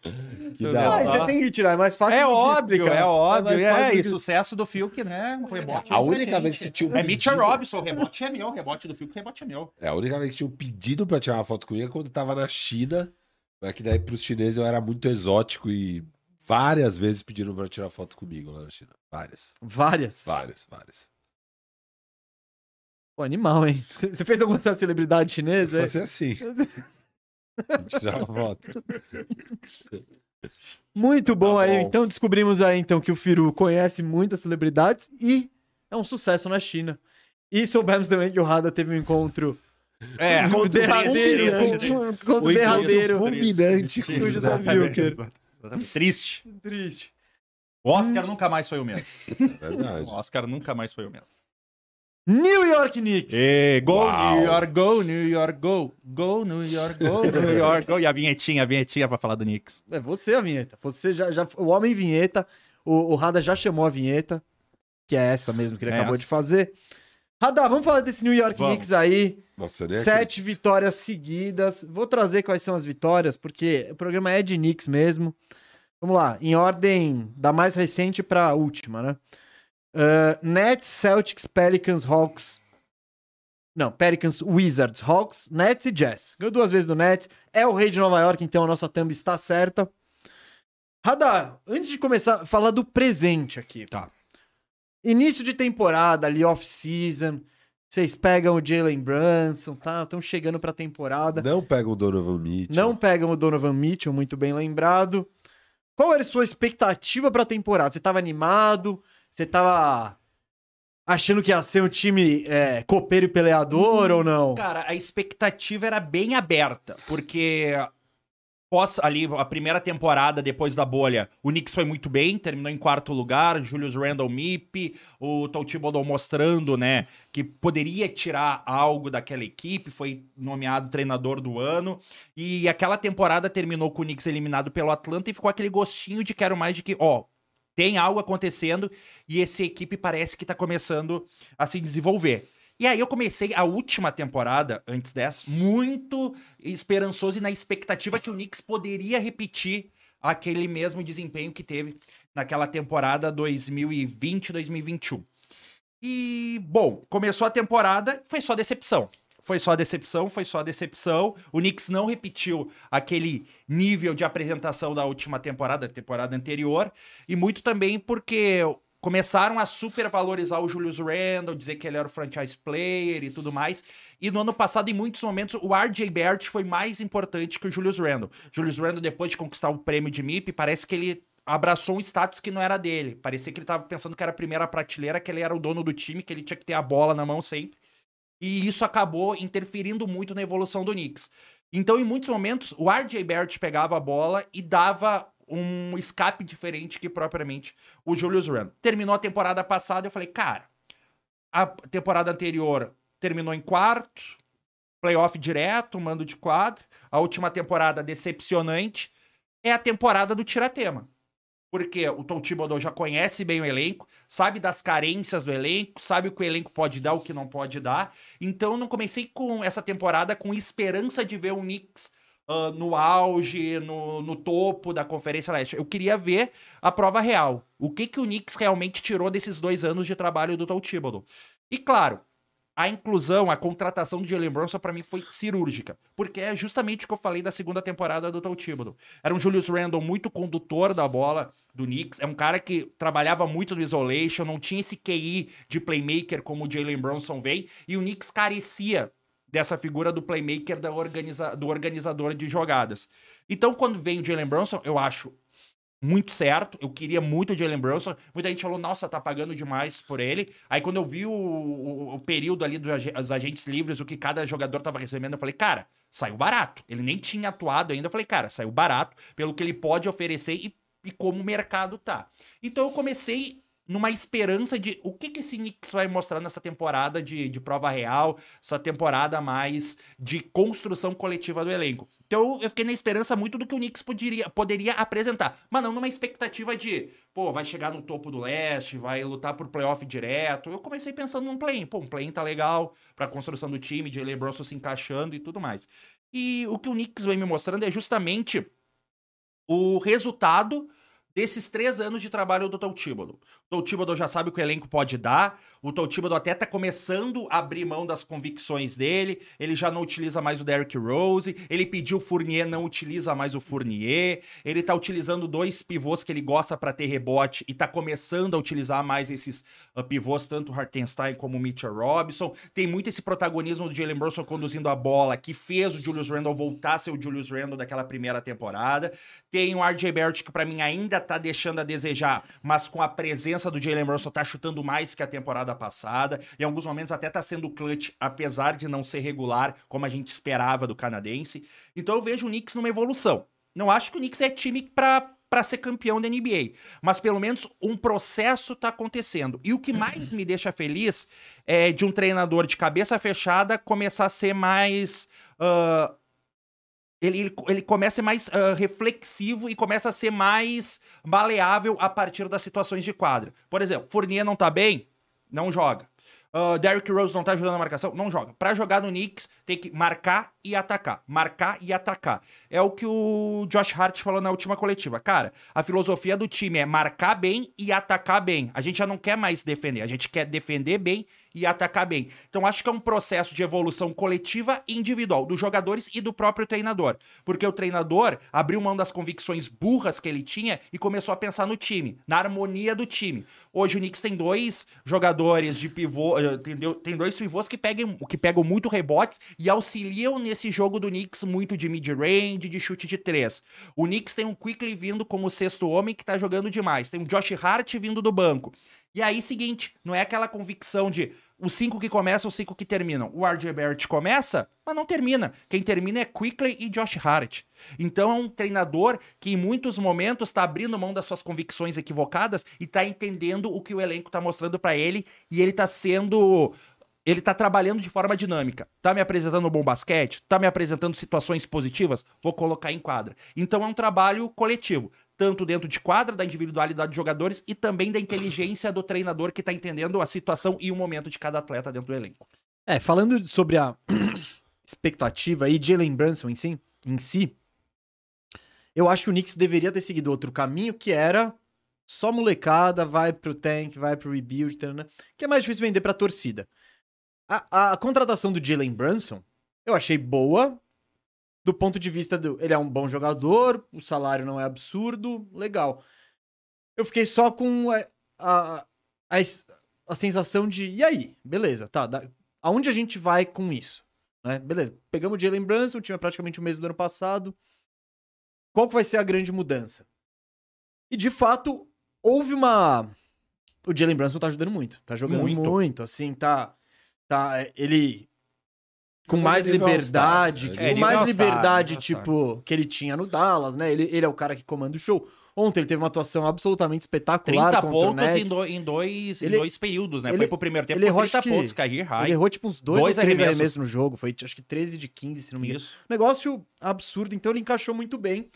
Que da Ah, hora. você tem que tirar, é mais fácil É do que óbvio, explicar. é óbvio. mais É, fácil do e que- sucesso do Fiuk, né? O rebote A é única pra vez gente. que tinha um É Mitchell pedido- Robinson, o rebote é meu, o rebote do Fiuk, o rebote é meu. É, a única vez que tinham pedido pra tirar uma foto comigo é quando eu tava na China. Mas que daí pros chineses eu era muito exótico e várias vezes pediram pra tirar foto comigo lá na China. Várias. Várias. Várias, várias. Pô, animal, hein? Você fez alguma celebridade chinesa? Fosse assim. tirar uma foto. Muito bom Tá aí. bom. Então descobrimos aí então que o Firu conhece muitas celebridades e é um sucesso na China. E soubemos também que o Rada teve um encontro É, um derradeiro, triste, um encontro derradeiro encontro fulminante com o José Exatamente. Triste. Triste. O Oscar nunca mais foi o mesmo. Verdade. O Oscar nunca mais foi o mesmo. New York Knicks. E, go, Uau. New York, go, New York, go. Go, New York, go, New York, go. E a vinhetinha, a vinhetinha pra falar do Knicks. É você a vinheta. Você já, já o homem vinheta. O, o Rada já chamou a vinheta, que é essa mesmo que ele É acabou essa. de fazer. Rada, vamos falar desse New York Vamos. Knicks aí. Nossa, Sete vitórias seguidas. Vou trazer quais são as vitórias, porque o programa é de Knicks mesmo. Vamos lá, em ordem da mais recente para a última, né? Uh, Nets, Celtics, Pelicans, Hawks. Não, Pelicans, Wizards, Hawks, Nets e Jazz. Ganhou duas vezes do Nets. É o rei de Nova York, então a nossa thumb está certa. Radar, antes de começar falar do presente aqui. Tá. Início de temporada, ali off-season. Vocês pegam o Jalen Brunson, tá? Estão chegando pra temporada. Não pega o Donovan Mitchell. Não pegam o Donovan Mitchell, muito bem lembrado. Qual era a sua expectativa pra temporada? Você tava animado? Você tava achando que ia ser um time é, copeiro e peleador ou não? Cara, a expectativa era bem aberta, porque pós ali a primeira temporada depois da bolha, o Knicks foi muito bem, terminou em quarto lugar, Julius Randle Mip, o Tom mostrando, né, que poderia tirar algo daquela equipe, foi nomeado treinador do ano, e aquela temporada terminou com o Knicks eliminado pelo Atlanta e ficou aquele gostinho de quero mais de que, ó, tem algo acontecendo e essa equipe parece que tá começando a se desenvolver. E aí eu comecei a última temporada, antes dessa, muito esperançoso e na expectativa que o Knicks poderia repetir aquele mesmo desempenho que teve naquela temporada 2020-2021. E, bom, começou a temporada, foi só decepção. Foi só decepção, foi só decepção. O Knicks não repetiu aquele nível de apresentação da última temporada, da temporada anterior. E muito também porque começaram a supervalorizar o Julius Randle, dizer que ele era o franchise player e tudo mais. E no ano passado, em muitos momentos, o RJ Barrett foi mais importante que o Julius Randle. Julius Randle, depois de conquistar o prêmio de MIP, parece que ele abraçou um status que não era dele. Parecia que ele tava pensando que era a primeira prateleira, que ele era o dono do time, que ele tinha que ter a bola na mão sempre. E isso acabou interferindo muito na evolução do Knicks. Então, em muitos momentos, o RJ Barrett pegava a bola e dava um escape diferente que propriamente o Julius Randle. Terminou a temporada passada, eu falei, cara, a temporada anterior terminou em quarto, playoff direto, mando de quadro. A última temporada decepcionante é a temporada do tiratema. Porque o Tom Thibodeau já conhece bem o elenco, sabe das carências do elenco, sabe o que o elenco pode dar, o que não pode dar. Então eu não comecei com essa temporada com esperança de ver o Knicks ah, no auge, no, no topo da Conferência Leste. Eu queria ver a prova real. O que, que o Knicks realmente tirou desses dois anos de trabalho do Tom. E claro, a inclusão, a contratação de Jalen Brunson pra mim foi cirúrgica, porque é justamente o que eu falei da segunda temporada do Tom. Era um Julius Randle muito condutor da bola do Knicks, é um cara que trabalhava muito no isolation, não tinha esse QI de playmaker como o Jalen Brunson vem, e o Knicks carecia dessa figura do playmaker da organiza do organizador de jogadas. Então, quando veio o Jalen Brunson, eu acho muito certo. Eu queria muito o Jalen Brunson. Muita gente falou, nossa, tá pagando demais por ele. Aí quando eu vi o, o- o período ali dos ag- agentes livres, o que cada jogador tava recebendo, eu falei, cara, saiu barato. Ele nem tinha atuado ainda. Eu falei, cara, saiu barato pelo que ele pode oferecer e, e como o mercado tá. Então eu comecei numa esperança de o que, que esse Knicks vai mostrar nessa temporada de, de prova real, essa temporada mais de construção coletiva do elenco. Então eu fiquei na esperança muito do que o Knicks poderia, poderia apresentar, mas não numa expectativa de, pô, vai chegar no topo do leste, vai lutar por playoff direto. Eu comecei pensando num play-in. Pô, um play-in tá legal pra construção do time, de Jalen Brunson se encaixando e tudo mais. E o que o Knicks vem me mostrando é justamente o resultado desses três anos de trabalho do Tom Thibodeau. O Thibodeau já sabe o que o elenco pode dar, o Thibodeau até tá começando a abrir mão das convicções dele, ele já não utiliza mais o Derrick Rose, ele pediu o Fournier, não utiliza mais o Fournier, ele tá utilizando dois pivôs que ele gosta para ter rebote e tá começando a utilizar mais esses uh, pivôs, tanto o Hartenstein como o Mitchell Robinson. Tem muito esse protagonismo do Jalen Brunson conduzindo a bola, que fez o Julius Randle voltar a ser o Julius Randle daquela primeira temporada. Tem o RJ Barrett, que para mim ainda tá deixando a desejar, mas com a presença do Jalen Brunson tá chutando mais que a temporada passada. Em alguns momentos até tá sendo clutch, apesar de não ser regular, como a gente esperava do canadense. Então eu vejo o Knicks numa evolução. Não acho que o Knicks é time pra para ser campeão da NBA. Mas pelo menos um processo tá acontecendo. E o que mais me deixa feliz é de um treinador de cabeça fechada começar a ser mais. Uh, ele, ele, ele, começa a ser mais uh, reflexivo e começa a ser mais maleável a partir das situações de quadra. Por exemplo, Fournier não tá bem? Não joga. Uh, Derrick Rose não tá ajudando na marcação? Não joga. Para jogar no Knicks, tem que marcar e atacar. Marcar e atacar. É o que o Josh Hart falou na última coletiva. Cara, a filosofia do time é marcar bem e atacar bem. A gente já não quer mais defender. A gente quer defender bem e atacar bem. Então acho que é um processo de evolução coletiva e individual dos jogadores e do próprio treinador, porque o treinador abriu mão das convicções burras que ele tinha e começou a pensar no time, na harmonia do time. Hoje o Knicks tem dois jogadores de pivô, eh, tem dois pivôs que pegam, que pegam muito rebotes e auxiliam nesse jogo do Knicks muito de mid-range, de chute de três. O Knicks tem um Quickly vindo como sexto homem que tá jogando demais, tem um Josh Hart vindo do banco. E aí, seguinte, não é aquela convicção de os cinco que começam, os cinco que terminam. O RJ Barrett começa, mas não termina. Quem termina é Quickley e Josh Hart. Então é um treinador que em muitos momentos está abrindo mão das suas convicções equivocadas e está entendendo o que o elenco está mostrando para ele e ele está sendo ele tá trabalhando de forma dinâmica. Tá me apresentando um bom basquete? Tá me apresentando situações positivas? Vou colocar em quadra. Então é um trabalho coletivo tanto dentro de quadra, da individualidade de jogadores e também da inteligência do treinador que está entendendo a situação e o momento de cada atleta dentro do elenco. É, falando sobre a expectativa e Jalen Brunson em si, em si, eu acho que o Knicks deveria ter seguido outro caminho, que era só molecada, vai pro tank, vai pro rebuild, né? que é mais difícil vender pra torcida. A, a contratação do Jalen Brunson, eu achei boa, do ponto de vista do. Ele é um bom jogador, o salário não é absurdo, legal. Eu fiquei só com a, a, a, a sensação de. E aí? Beleza, tá. Da, aonde a gente vai com isso? Né? Beleza, pegamos o Jalen Brunson, o time é praticamente o mesmo do ano passado. Qual que vai ser a grande mudança? E de fato, houve uma. O Jalen Brunson tá ajudando muito. Tá jogando muito, muito assim, tá. Tá. Ele com mais liberdade, é, com mais liberdade, tipo, que ele tinha no Dallas, né? Ele, ele é o cara que comanda o show. Ontem ele teve uma atuação absolutamente espetacular 30 pontos em, do, em, dois, ele, em dois períodos, né? Ele, Foi pro primeiro tempo ele com 30 pontos, cair high. Ele errou tipo uns dois, dois ou três arremessos. arremessos no jogo. Foi acho que 13 de 15, se não me engano. Isso. Negócio absurdo, então ele encaixou muito bem.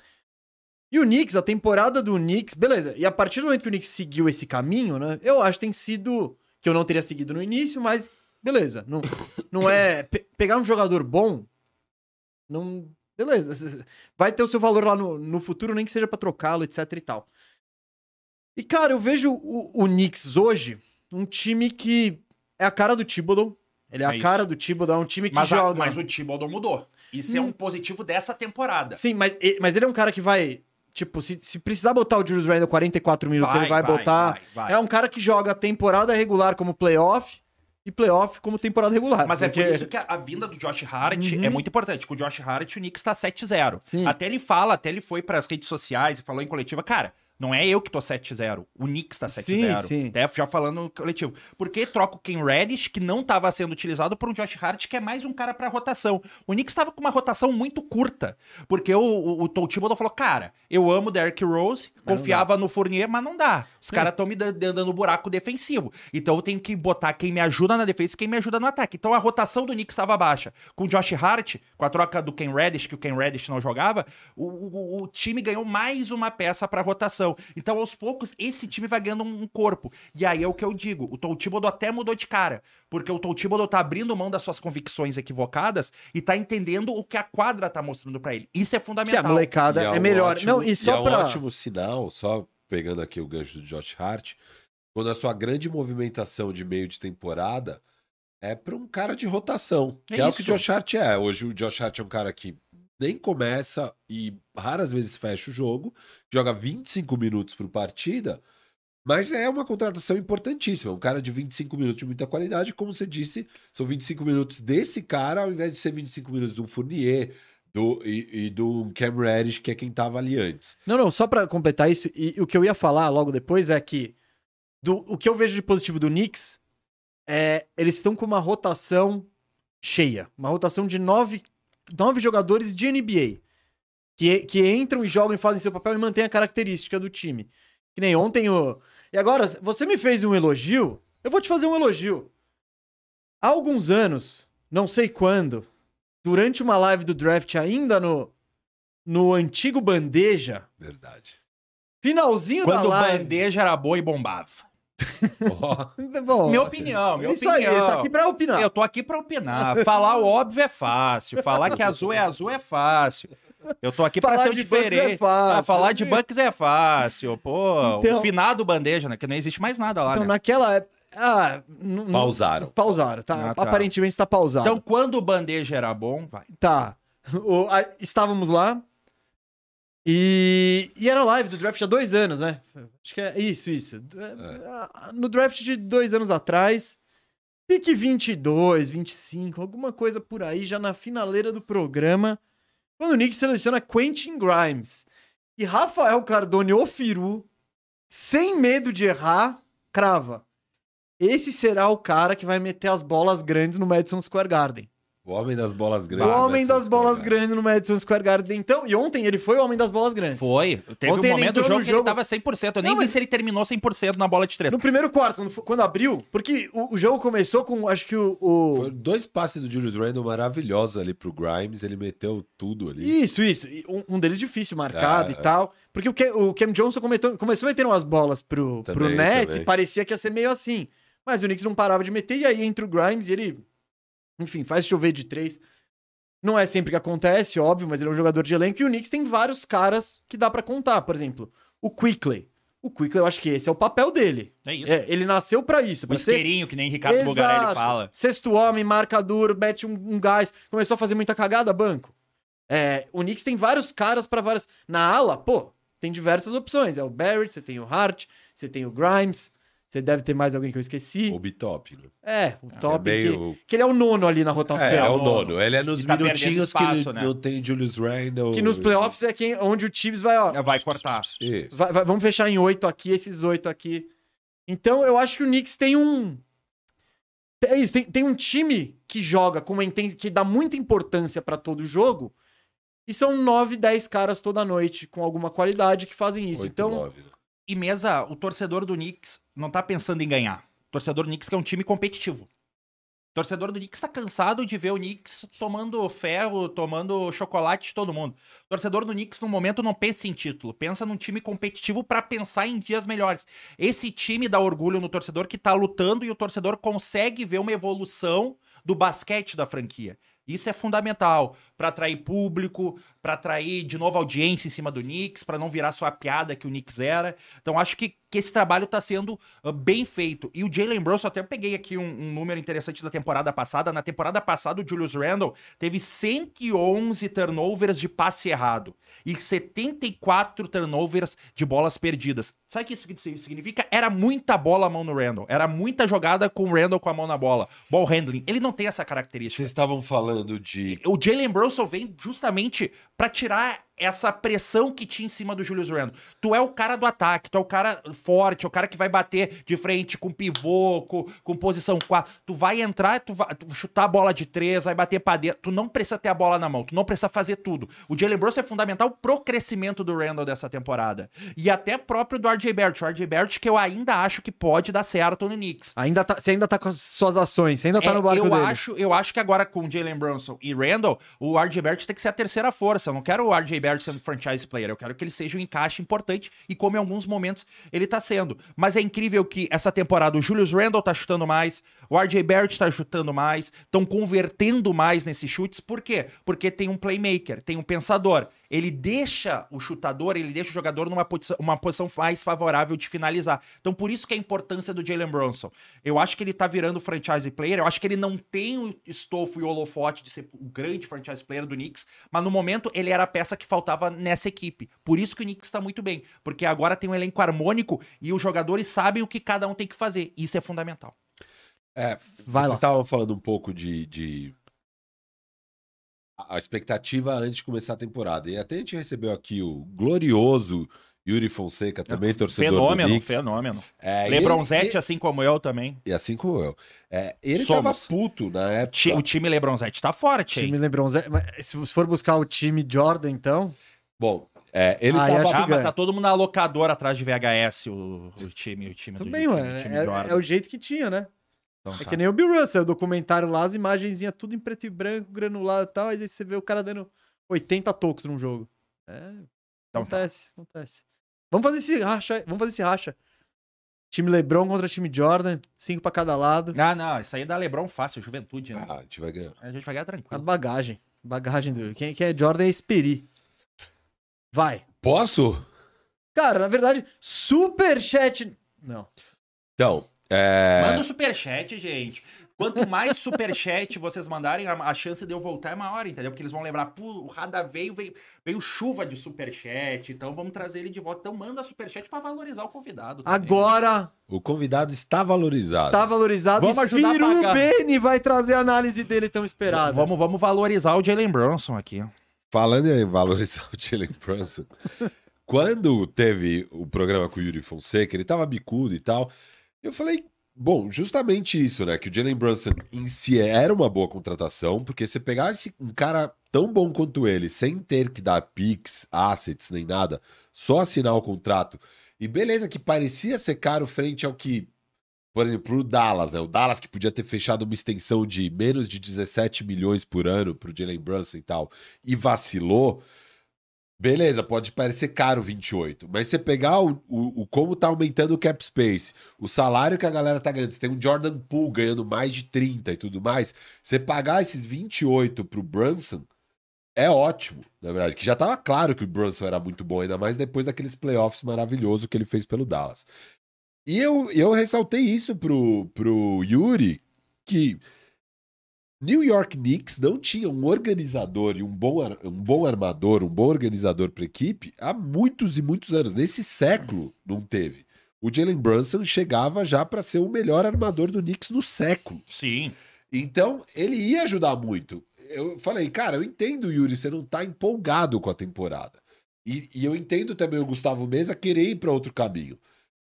E o Knicks, a temporada do Knicks, beleza. E a partir do momento que o Knicks seguiu esse caminho, né? Eu acho que tem sido... Que eu não teria seguido no início, mas beleza. Não, não é. Pe pegar um jogador bom. Não. Beleza. Vai ter o seu valor lá no, no futuro, nem que seja para trocá-lo, etc e tal. E, cara, eu vejo o, o Knicks hoje um time que é a cara do Thibodeau. Ele é, é a cara do Thibodeau, é um time que mas joga. A, mas o Thibodeau mudou. Isso hum. é um positivo dessa temporada. Sim, mas, mas ele é um cara que vai. Tipo, se, se precisar botar o Julius Randle 44 minutos, vai, ele vai, vai botar. Vai, é um cara que joga temporada regular como playoff e playoff como temporada regular. Mas porque... é por isso que a, a vinda do Josh Hart uhum. é muito importante. Com o Josh Hart, o Knicks tá 7-0. Até ele fala, até ele foi para as redes sociais e falou em coletiva, cara, Não é eu que tô 7-0. O Knicks tá 7-0. Sim, sim. Até já falando no coletivo. Por que troca o Ken Reddish, que não tava sendo utilizado, por um Josh Hart, que é mais um cara pra rotação? O Knicks tava com uma rotação muito curta. Porque o, o, o Tom Thibodeau falou, cara, eu amo Derrick Rose, confiava no Fournier, mas não dá. Os caras estão me dan- dando buraco defensivo. Então eu tenho que botar quem me ajuda na defesa e quem me ajuda no ataque. Então a rotação do Knicks estava baixa. Com o Josh Hart, com a troca do Ken Reddish, que o Ken Reddish não jogava, o, o- o time ganhou mais uma peça pra rotação. Então aos poucos esse time vai ganhando um corpo. E aí é o que eu digo, o Tom Thibodeau até mudou de cara. Porque o Tom Thibodeau tá abrindo mão das suas convicções equivocadas e tá entendendo o que a quadra tá mostrando pra ele. Isso é Que a fundamental. molecada E é, um melhor. ótimo- não, e só é pra. um ótimo sinal, só pegando aqui o gancho do Josh Hart, quando a sua grande movimentação de meio de temporada é para um cara de rotação, que É é, o que o. Josh Hart é. Hoje o Josh Hart é um cara que nem começa e raras vezes fecha o jogo, joga 25 minutos por partida, mas é uma contratação importantíssima. Um cara de 25 minutos de muita qualidade, como você disse, são 25 minutos desse cara, ao invés de ser 25 minutos do Fournier do, e, e do Cam Reddish, que é quem tava ali antes. Não, não, só pra completar isso, e, e o que eu ia falar logo depois é que do, o que eu vejo de positivo do Knicks é eles estão com uma rotação cheia. Uma rotação de nove, nove jogadores de NBA. Que, que entram e jogam e fazem seu papel e mantêm a característica do time. Que nem ontem o. E agora, você me fez um elogio, eu vou te fazer um elogio. Há alguns anos, não sei quando, durante uma live do draft ainda no, no antigo Bandeja, Verdade. finalzinho Quando da live. bandeja era boa e bombava. Ó, Bom, Minha opinião, minha isso opinião. aí, tá aqui pra opinar. Eu tô aqui pra opinar. Falar o óbvio é fácil. Falar que azul é azul é fácil. Eu tô aqui pra Falar ser o de Bucks diferente. é fácil. Ah, falar de Bucks é fácil. Pô, Então- o finado bandeja, né? Que não existe mais nada lá, Então, né? naquela época. Ah, Pausaram. Pausaram, tá? Ah, tá. Aparentemente tá pausado. Então, quando o bandeja era bom, vai. Tá. O- a- estávamos lá. E, e era live do draft há dois anos, né? Acho que é isso, isso. É, No draft de dois anos atrás, pique 22, 25, alguma coisa por aí, já na finaleira do programa, quando o Knicks seleciona Quentin Grimes. E Rafael Cardone, o Firu, sem medo de errar, crava. Esse será o cara que vai meter as bolas grandes no Madison Square Garden. O homem das bolas O grandes. homem Madison das bolas Square grandes no Madison Square Garden. Então, e ontem ele foi o homem das bolas grandes. Foi. Teve Ontem um ele momento do jogo que jogo- ele tava 100%. Eu nem Não, vi mas- se ele terminou 100% na bola de três. No primeiro quarto, quando, quando abriu, porque o, o jogo começou com, acho que o... o- Foram dois passes do Julius Randle maravilhosos ali pro Grimes. Ele meteu tudo ali. Isso, isso. E Um, um deles difícil, marcado Ah, e tal. Porque o, Ke- o Cam Johnson cometou- começou metendo umas bolas pro, pro Também, Nets também. e parecia que ia ser meio assim. Mas o Knicks não parava de meter, e aí entra o Grimes e ele, enfim, faz chover de três. Não é sempre que acontece, óbvio, mas ele é um jogador de elenco. E o Knicks tem vários caras que dá pra contar. Por exemplo, o Quickley. O Quickley, eu acho que esse é o papel dele. É isso. É, ele nasceu pra isso, o pra ser isqueirinho, que nem Ricardo Bugarelli fala. Sexto homem, marca duro, mete um, um gás. Começou a fazer muita cagada, banco. É, o Knicks tem vários caras pra várias. Na ala, pô, tem diversas opções. É o Barrett, você tem o Hart, você tem o Grimes. Você deve ter mais alguém que eu esqueci. O Bitop, né? É, o top. é meio- que, que ele é o nono ali na rotação. É, é o nono. Ele é nos tá minutinhos que espaço, ele né? não tem Julius Randle. Que nos playoffs é quem, onde o Tibbs vai, ó. Vai cortar. Isso. vai- vai- vamos fechar em oito aqui, esses oito aqui. Então eu acho que o Knicks tem um. É isso, tem, tem um time que joga com uma inten... que dá muita importância pra todo jogo. E são nove, dez caras toda noite com alguma qualidade que fazem isso. Oito, então, nove, né? E mesa, o torcedor do Knicks não tá pensando em ganhar. O torcedor do Knicks que é um time competitivo. O torcedor do Knicks tá cansado de ver o Knicks tomando ferro, tomando chocolate de todo mundo. O torcedor do Knicks no momento não pensa em título, pensa num time competitivo pra pensar em dias melhores. Esse time dá orgulho no torcedor que tá lutando e o torcedor consegue ver uma evolução do basquete da franquia. Isso é fundamental pra atrair público, pra atrair de novo audiência em cima do Knicks, pra não virar só a piada que o Knicks era. Então acho que, que esse trabalho tá sendo ah, bem feito. E o Jalen Brunson, até peguei aqui um, um número interessante da temporada passada. Na temporada passada, o Julius Randle teve 111 turnovers de passe errado e 74 turnovers de bolas perdidas. Sabe o que isso significa? Era muita bola à mão no Randle. Era muita jogada com o Randle com a mão na bola. Ball handling. Ele não tem essa característica. Vocês estavam falando de. O Jalen Brunson vem justamente pra tirar essa pressão que tinha em cima do Julius Randle. Tu é o cara do ataque, tu é o cara forte, é o cara que vai bater de frente com pivô, com, com posição 4. Tu vai entrar, tu vai tu chutar a bola de três, vai bater pra dentro. Tu não precisa ter a bola na mão, tu não precisa fazer tudo. O Jalen Brunson é fundamental pro crescimento do Randle dessa temporada. E até próprio do RJ Barrett. O RJ Barrett que eu ainda acho que pode dar certo no Knicks. Ainda tá, você ainda tá com as suas ações, você ainda tá É, no barco eu dele. acho, eu acho que agora com Jalen Brunson e Randall, o RJ Barrett tem que ser a terceira força. Eu não quero o RJ Barrett sendo franchise player, eu quero que ele seja um encaixe importante e como em alguns momentos ele tá sendo. Mas é incrível que essa temporada o Julius Randall tá chutando mais, o RJ Barrett tá chutando mais, estão convertendo mais nesses chutes. Por quê? Porque tem um playmaker, tem um pensador. Ele deixa o chutador, ele deixa o jogador numa posição, uma posição mais favorável de finalizar. Então, por isso que é a importância do Jalen Brunson. Eu acho que ele tá virando franchise player, eu acho que ele não tem o estofo e o holofote de ser o grande franchise player do Knicks, mas no momento ele era a peça que faltava nessa equipe. Por isso que o Knicks tá muito bem, porque agora tem um elenco harmônico e os jogadores sabem o que cada um tem que fazer. Isso é fundamental. É, Vai vocês lá. estavam falando um pouco de, de- a expectativa antes de começar a temporada. E até a gente recebeu aqui o glorioso Yuri Fonseca, também torcedor do fenômeno, Knicks. fenômeno. É, Lebronzete, ele- assim como eu também. E assim como eu. É, ele Somos. tava puto na época. Ti- O time Lebronzete tá forte, hein? Time LeBron, Zé- mas se for buscar o time Jordan, então. Bom, é, ele Ah, tava Ah, mas tá todo mundo na locadora atrás de VHS, o, o time, o time Tudo do bem, time, time É, é o jeito que tinha, né? Então É tá. que nem o Bill Russell, o documentário lá, as imagenzinhas tudo em preto e branco, granulado e tal, aí você vê o cara dando 80 tocos num jogo. É, Então tá. acontece, acontece. Vamos fazer esse racha, vamos fazer esse racha. Time LeBron contra time Jordan, cinco pra cada lado. Ah, não, isso aí dá Lebron fácil, juventude, né? Ah, a gente vai ganhar. A gente vai ganhar A tranquilo. bagagem, bagagem do... Quem, quem é Jordan é Esperi. Vai. Posso? Cara, na verdade, superchat... Não. Então, é, Manda o superchat, gente. Quanto mais superchat vocês mandarem, a, a chance de eu voltar é maior, entendeu? Porque eles vão lembrar, pô, o Rada veio, veio, veio chuva de superchat, então vamos trazer ele de volta. Então manda superchat pra valorizar o convidado. também. Agora o convidado está valorizado. está valorizado Vamos e ajudar a Firu pagar. Bene vai trazer a análise dele tão esperada. Vamos, vamos valorizar o Jalen Brunson aqui. ó. Falando em valorizar o Jalen Brunson, quando teve o programa com o Yuri Fonseca, ele tava bicudo e tal, eu falei, bom, justamente isso, né? Que o Jalen Brunson em si era uma boa contratação, porque você pegar esse, um cara tão bom quanto ele, sem ter que dar picks, assets, nem nada, só assinar o contrato, e beleza, que parecia ser caro frente ao que por exemplo, o Dallas, né? O Dallas que podia ter fechado uma extensão de menos de 17 milhões por ano pro Jalen Brunson e tal, e vacilou. Beleza, pode parecer caro 28, mas você pegar o, o, o como tá aumentando o cap space, o salário que a galera tá ganhando, você tem um Jordan Poole ganhando mais de 30 e tudo mais, você pagar esses 28 pro Brunson é ótimo, na verdade, que já tava claro que o Brunson era muito bom, ainda mais depois daqueles playoffs maravilhosos que ele fez pelo Dallas. E eu, eu ressaltei isso pro, pro Yuri, que New York Knicks não tinha um organizador e um bom, um bom armador, um bom organizador para equipe há muitos e muitos anos. Nesse século não teve. O Jalen Brunson chegava já para ser o melhor armador do Knicks no século. Sim. Então, ele ia ajudar muito. Eu falei, cara, eu entendo, Yuri, você não tá empolgado com a temporada. E, e eu entendo também o Gustavo Mesa querer ir para outro caminho.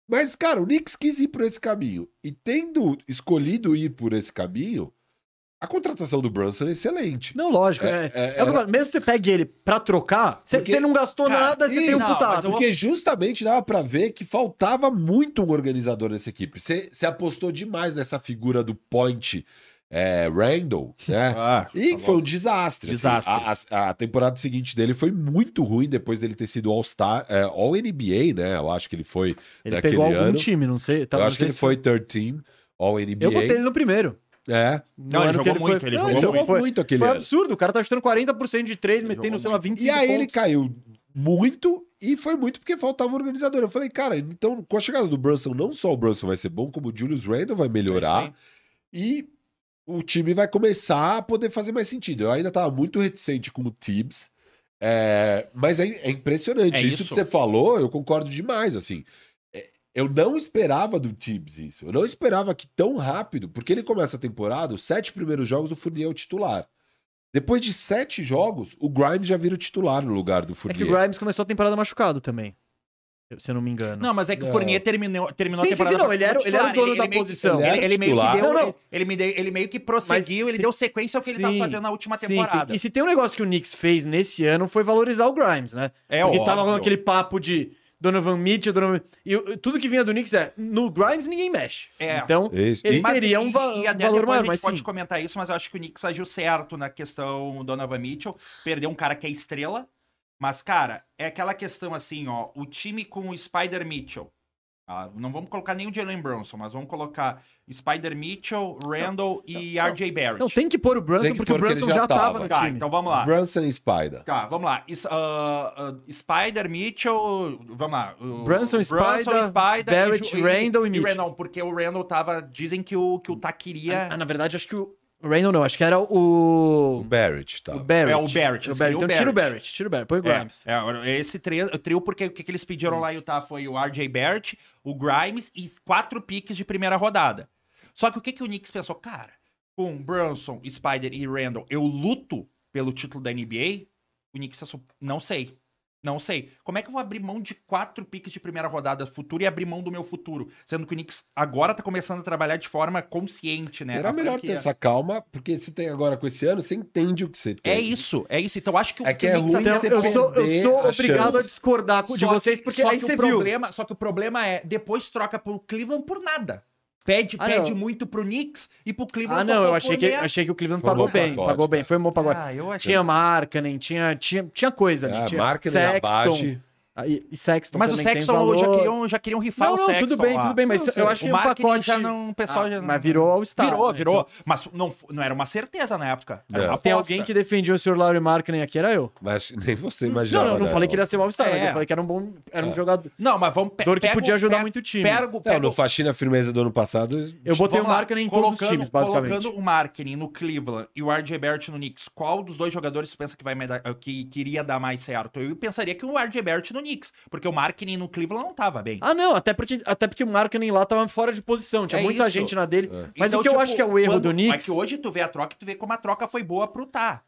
Mas, cara, o Knicks quis ir por esse caminho. E tendo escolhido ir por esse caminho, a contratação do Brunson é excelente. Não, lógico. É, É, é, é que mesmo que você pegue ele pra trocar, você Porque- não gastou Cara, nada, você tem um eu vou- Porque justamente dava pra ver que faltava muito um organizador nessa equipe. Você você apostou demais nessa figura do point é, Randall, né? Ah, E tá foi bom. um desastre. assim. Desastre. A, a- a temporada seguinte dele foi muito ruim depois dele ter sido All-Star, é, All-NBA, né? Eu acho que ele foi Ele naquele pegou algum ano. time, não sei. tá- Eu não acho que sei ele se foi third team, All-NBA. Eu botei ele no primeiro. É, Não, ele jogou muito, ele Não, jogou ele jogou foi- muito aquele Foi ano. absurdo, o cara tá chutando 40% de 3, Ele metendo, jogou sei lá, muito. 25 E aí ele pontos. caiu muito e foi muito porque faltava um organizador. Eu falei, cara, então com a chegada do Brunson, não só o Brunson vai ser bom, como o Julius Randle vai É melhorar e o time vai começar a poder fazer mais sentido. Eu ainda tava muito reticente com o Tibbs, é, mas é, é impressionante. É isso, isso. que você falou, eu concordo demais, assim. É, Eu não esperava do Tibbs isso. Eu não esperava que tão rápido, porque ele começa a temporada, os sete primeiros jogos o Fournier é o titular. Depois de sete jogos, o Grimes já vira o titular no lugar do É Fournier. que o Grimes começou a temporada machucado também. Se eu não me engano. Não, mas é que o Não. Fournier terminou, terminou Sim, a sim, temporada. sim, não, ele era- ele era o dono da meio que- posição. Ele Ele, ele meio que titular. deu, Não, não. Ele, me deu, ele meio que prosseguiu, Mas ele se- deu sequência ao que ele tava Sim. fazendo na última Sim, temporada. sim. E se tem um negócio que o Knicks fez nesse ano foi valorizar o Grimes, né? É Porque óbvio. tava com aquele papo de Donovan Mitchell, Donovan... E tudo que vinha do Knicks é, no Grimes ninguém mexe. É. Então, Isso. ele E- Mas, teria um, e- va- e até valor maior, a gente mas pode sim. comentar isso, mas eu acho que o Knicks agiu certo na questão Donovan Mitchell. Perdeu um cara que é estrela. Mas, cara, é aquela questão assim, ó. O time com o Spider Mitchell. Ah, não vamos colocar nem o Jalen Brunson, mas vamos colocar Spider Mitchell, Randall e RJ Barrett. Não, tem que pôr o Brunson, porque pôr o Brunson já já, tava, tava. no Tá, time. então vamos lá. Brunson e Spider. Tá, vamos lá. Is- ah, ah, Spider, Mitchell, vamos lá. o- Brunson, Spider, Barrett, Ju- Randall e Mitchell. Randall, porque o Randall tava... Dizem que o, que o Tá queria... Ah, na verdade, acho que o Randall não, acho que era O o... Barrett, tá. O Barrett. É, o Barrett, O eles Barrett. Então o tira o Barrett. Tira o Barrett, põe o Grimes. É, é, esse trio, trio porque o que, que eles pediram lá em Utah foi o RJ Barrett, o Grimes e quatro piques de primeira rodada. Só que o que, que o Knicks pensou? Cara, com Brunson, Spider e Randall, eu luto pelo título da NBA? O Knicks pensou, não sei. Não sei. Como é que eu vou abrir mão de quatro piques de primeira rodada futuro e abrir mão do meu futuro? Sendo que o Knicks agora tá começando a trabalhar de forma consciente, né? Era melhor ter essa calma, porque você tem agora com esse ano, você entende o que você tem. É isso, é isso. Então acho que o É que é Knicks ruim Então, eu sou, eu sou a obrigado chance. a discordar com- de Só vocês, que- porque só aí que você o viu. problema, Só que o problema é, depois troca pro Cleveland por nada. Pede, Ah, pede não. muito pro Knicks e pro Cleveland Ah, não, eu achei que, achei que o Cleveland Foi pagou bem, pacote, pagou bem, foi um bom pagode. Ah, eu achei. Tinha Markkanen, tinha, tinha, tinha coisa ali. É, tinha Markkanen, Abaji. E, e Sexton Mas o Sexton valor. já queriam, já queriam rifar Não, o não, Sexton tudo bem, lá. tudo bem, mas Não, eu acho que o é um pacote... já não, o pessoal Ah, já não... Mas virou All-Star. Virou, né? virou. Então, Mas não, não era uma certeza na época. É. Tem alguém que defendia o Sr. Lauri Markkanen aqui, era eu. Mas nem você Não, imaginava. não, não né? falei que ele ia ser um All-Star, mas É. eu falei que era um bom... Era um É. jogador Não, mas vamos... pe- que pega o- podia ajudar muito o time. Pega, o- Não, pega no Faxina Firmeza do ano passado, Eu botei o Markkanen em todos os colocando- times, basicamente. Colocando o Marketing no Cleveland e o RJ Barrett no Knicks, qual dos dois jogadores você pensa que, vai que queria dar mais certo? Eu pensaria que o RJ Barrett no Knicks, porque o Marketing no Cleveland não tava bem. Ah, não, até porque, até porque o Markkanen lá tava fora de posição, tinha É muita isso. gente na dele. Mas Então, o que eu tipo, acho que é o erro quando- do Knicks... É que hoje tu vê a troca e tu vê como a troca foi boa pro Tá.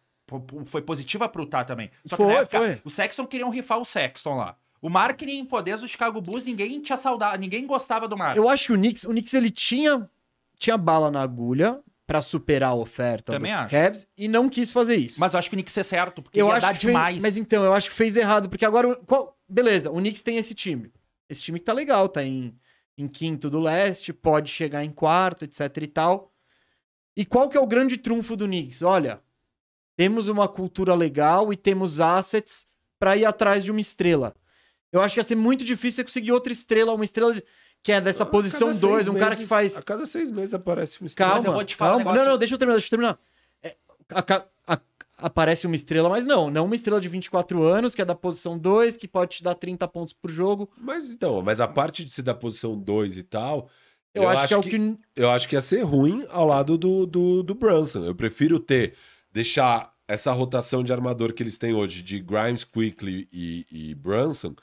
Foi positiva pro Tá também. Só que Foi, na época, foi. o Sexton queriam rifar o Sexton lá. O marketing em poderes do Chicago Bulls, ninguém tinha saudade, ninguém gostava do marketing. Eu acho que o Knicks, o Knicks ele tinha, tinha bala na agulha pra superar a oferta Também do acho. Cavs e não quis fazer isso. Mas eu acho que o Knicks é certo, porque eu ia acho dar que fez- demais. mas então, eu acho que fez errado, porque agora, qual- beleza, o Knicks tem esse time. Esse time que tá legal, tá em, em quinto do leste, pode chegar em quarto, etc e tal. E qual que é o grande trunfo do Knicks? Olha, temos uma cultura legal e temos assets pra ir atrás de uma estrela. Eu acho que ia ser muito difícil você conseguir outra estrela, uma estrela de- que é dessa A posição cada 2, seis um cara que faz. A cada seis meses aparece uma estrela. Calma, eu vou te falar um calma. negócio- Não, não, deixa eu terminar, deixa eu terminar. É, a- a- aparece uma estrela, mas não, não uma estrela de 24 anos, que é da posição 2, que pode te dar 30 pontos por jogo. Mas então, mas a parte de ser da posição 2 e tal, Eu, acho, que é o que. eu acho que ia ser ruim ao lado do, do, do Brunson. Eu prefiro ter, deixar essa rotação de armador que eles têm hoje, de Grimes, Quickly e, e Brunson,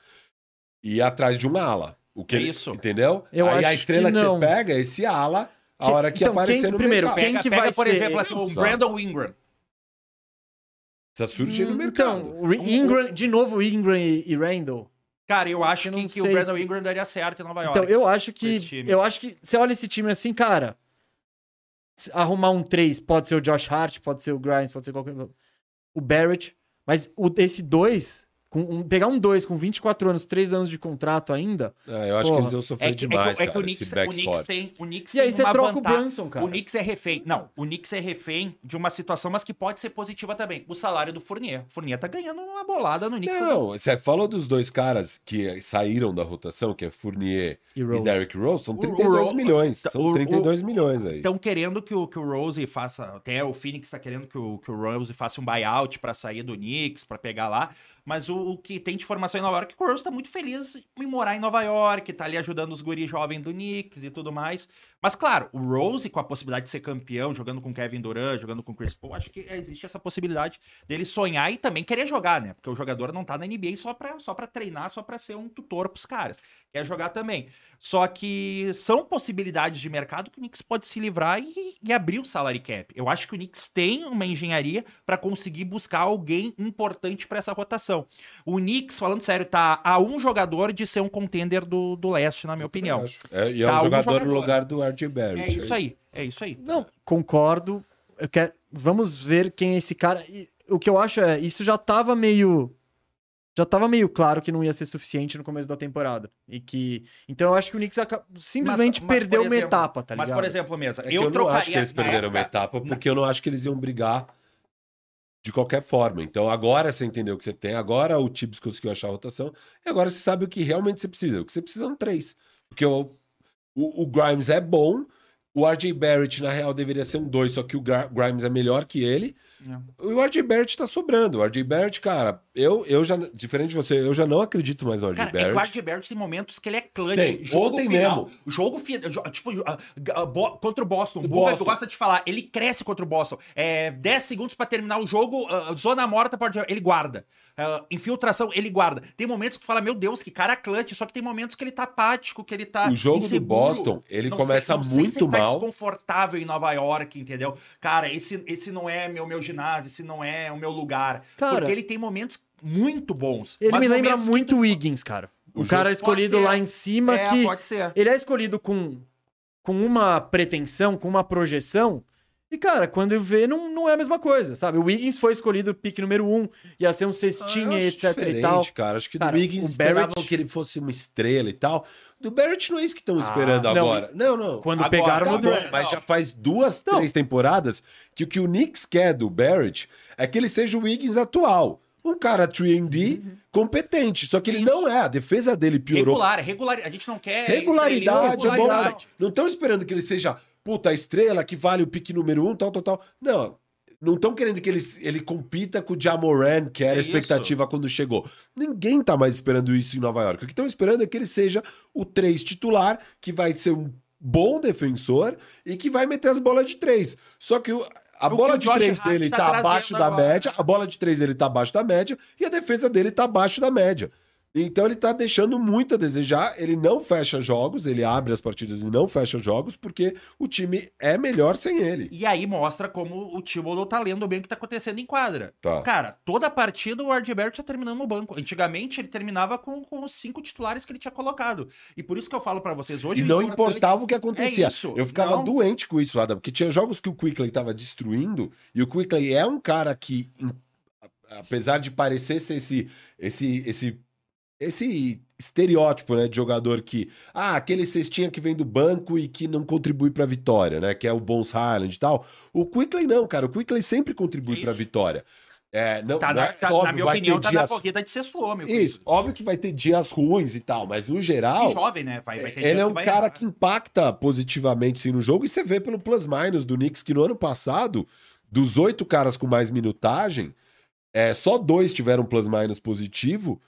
e ir atrás de um ala. O que É ele- isso. Entendeu? Eu Aí a estrela que que, você pega é esse ala, a Que- hora que então, aparecer quem- no primeiro, mercado. quem Pega, que pega, vai por ser- exemplo, assim, o. Brandon Ingram. Precisa surgir no mercado. Então, o Ingram, de novo, Ingram e, e Randall. Cara, eu acho Eu que, que o Brandon se- Ingram daria certo em Nova York. Então, eu acho que. Eu acho que. Você olha esse time assim, cara. Arrumar um 3, pode ser o Josh Hart, pode ser o Grimes, pode ser qualquer. O Barrett. Mas o, esse 2, com um- pegar um 2 com 24 anos, 3 anos de contrato ainda. É, eu acho Porra. que eles iam sofrer É que, é que- demais, é que cara, o Knicks, esse o Knicks tem, o Knicks E aí você troca o vantagem. Brunson, cara. O Knicks é refém. Não, o Knicks é refém de uma situação, mas que pode ser positiva também. O salário do Fournier. O Fournier tá ganhando uma bolada no Knicks. Não, você falou dos dois caras que saíram da rotação, que é Fournier E e, Rose. Derrick Rose, são O- 32 o- milhões. o- São o- 32 milhões aí. Estão querendo que o, que o Rose faça. Até o Phoenix tá querendo que o, que o Rose faça um buyout pra sair do Knicks, pra pegar lá. Mas o, que tem de informação em Nova York o Rose tá muito feliz em morar em Nova York, tá ali ajudando os guris jovens do Knicks e tudo mais. Mas claro, o Rose com a possibilidade de ser campeão, jogando com Kevin Durant, jogando com Chris Paul, acho que existe essa possibilidade dele sonhar e também querer jogar, né? Porque o jogador não tá na NBA só pra, só pra treinar, só pra ser um tutor pros caras. Quer jogar também. Só que são possibilidades de mercado que o Knicks pode se livrar e, e abrir o salary cap. Eu acho que o Knicks tem uma engenharia pra conseguir buscar alguém importante pra essa rotação. O Knicks, falando sério, tá a um jogador de ser um contender do, do leste, na minha opinião. É, e é Tá, um jogador, jogador. no lugar do RJ Barrett. É isso aí, é isso aí. Não, concordo. Eu quero... Vamos ver quem é esse cara. E o que eu acho é, isso já tava meio. Já tava meio claro que não ia ser suficiente no começo da temporada. E que. Então eu acho que o Knicks simplesmente Mas- mas, perdeu por uma exemplo, etapa, tá ligado? Mas, por exemplo, mesa, É eu, eu, não acho que eles perderam uma época- etapa, porque eu não acho que eles iam brigar de qualquer forma. Então agora você entendeu o que você tem, agora o Tibbs conseguiu achar a rotação, e agora você sabe o que realmente você precisa. O que você precisa são três. Porque o, o, o Grimes é bom, o RJ Barrett, na real, deveria ser um dois, só que o Grimes é melhor que ele. O RJ Barrett tá sobrando. O RJ Barrett, cara, eu, eu já, diferente de você, eu já não acredito mais no RJ Cara, é Barrett. o RJ Barrett tem momentos que ele é clutch. Tem. Jogo Ontem final, mesmo. Jogo final. Tipo, contra o Boston. O Boston. gosta de falar. Ele cresce contra o Boston. É, 10 segundos pra terminar o jogo, zona morta, pode, ele guarda. Ah, infiltração, ele guarda. Tem momentos que tu fala, meu Deus, que cara clutch. Só que tem momentos que ele tá apático, que ele tá. O jogo do inseguro. Boston, ele Não começa sei- não sei se muito ele tá mal. desconfortável em Nova York, entendeu? Cara, esse, esse não é meu, meu ginásio, esse não é o meu lugar. Cara, porque ele tem momentos muito bons. Ele mas me lembra muito tu- o Wiggins, cara. O, O cara escolhido lá em cima É, que. pode ser. Ele é escolhido com, com uma pretensão, com uma projeção. E, cara, quando vê, não, não é a mesma coisa, sabe? O Wiggins foi escolhido pique número um, ia ser um cestinha, Ah, etc e tal. cara. Acho que Cara, do Wiggins o esperavam Barrett- que ele fosse uma estrela e tal. Do Barrett não é isso que estão esperando Ah, não. agora. Não, não. Quando Agora, pegaram Tá no draft. mas já faz duas, Não. três temporadas que o que o Knicks quer do Barrett é que ele seja o Wiggins atual. Um cara 3D competente. Só que ele Isso. não é. A defesa dele piorou. Regular, regular. A gente não quer. Regularidade, é regularidade. Não estão esperando que ele seja, puta, a estrela que vale o pique número um, tal, tal, tal. Não. Não estão querendo que ele, ele compita com o Jamoran, que era É a expectativa quando chegou. Ninguém tá mais esperando isso em Nova York. O que estão esperando é que ele seja o 3 titular, que vai ser um bom defensor e que vai meter as bolas de três. Só que o- a O bola de Josh três dele tá tá abaixo da agora. média, a bola de três dele tá abaixo da média e a defesa dele tá abaixo da média. Então ele tá deixando muito a desejar. Ele não fecha jogos, ele abre as partidas e não fecha jogos, porque o time é melhor sem ele. E aí mostra como o Thibodeau tá lendo bem o que tá acontecendo em quadra. Tá. Cara, toda a partida o RJ Barrett tá terminando no banco. Antigamente ele terminava com, com os cinco titulares que ele tinha colocado. E por isso que eu falo pra vocês hoje. E não importava o que acontecia. É isso, Eu ficava não. doente com isso, Adam, porque tinha jogos que o Quickley tava destruindo, e o Quickley é um cara que, apesar de parecer ser esse, esse, esse, esse estereótipo né, de jogador que, ah, aquele cestinha que vem do banco e que não contribui pra vitória, né, que é o Bones Highland e tal. O Quickley não, cara, o Quickley sempre contribui Isso. pra vitória. É, não, Tá não na, é tá- óbvio, na minha opinião, tá na dias... corrida de sexto homem. Isso, óbvio que vai ter dias ruins e tal, mas no geral... E jovem, né? Vai, vai Ele é um que cara errar. que impacta positivamente sim no jogo e você vê pelo plus-minus do Knicks que no ano passado, dos oito caras com mais minutagem, é, só dois tiveram plus-minus positivo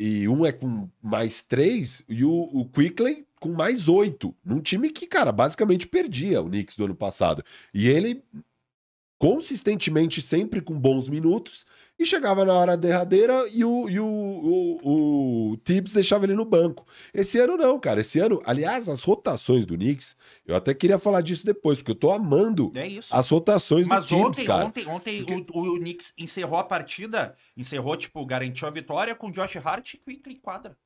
e um é com mais três e o, o Quickley com mais oito. Num time que, cara, basicamente perdia o Knicks do ano passado. E ele consistentemente sempre com bons minutos e chegava na hora derradeira e o, e o, o, o Tibbs deixava ele no banco. Esse ano não, cara. Esse ano, aliás, as rotações do Knicks, eu até queria falar disso depois, porque eu tô amando É as rotações Mas do Tibbs, ontem, cara. ontem, ontem o, o Knicks encerrou a partida, encerrou, tipo, garantiu a vitória com Josh Hart e Quickly quadra.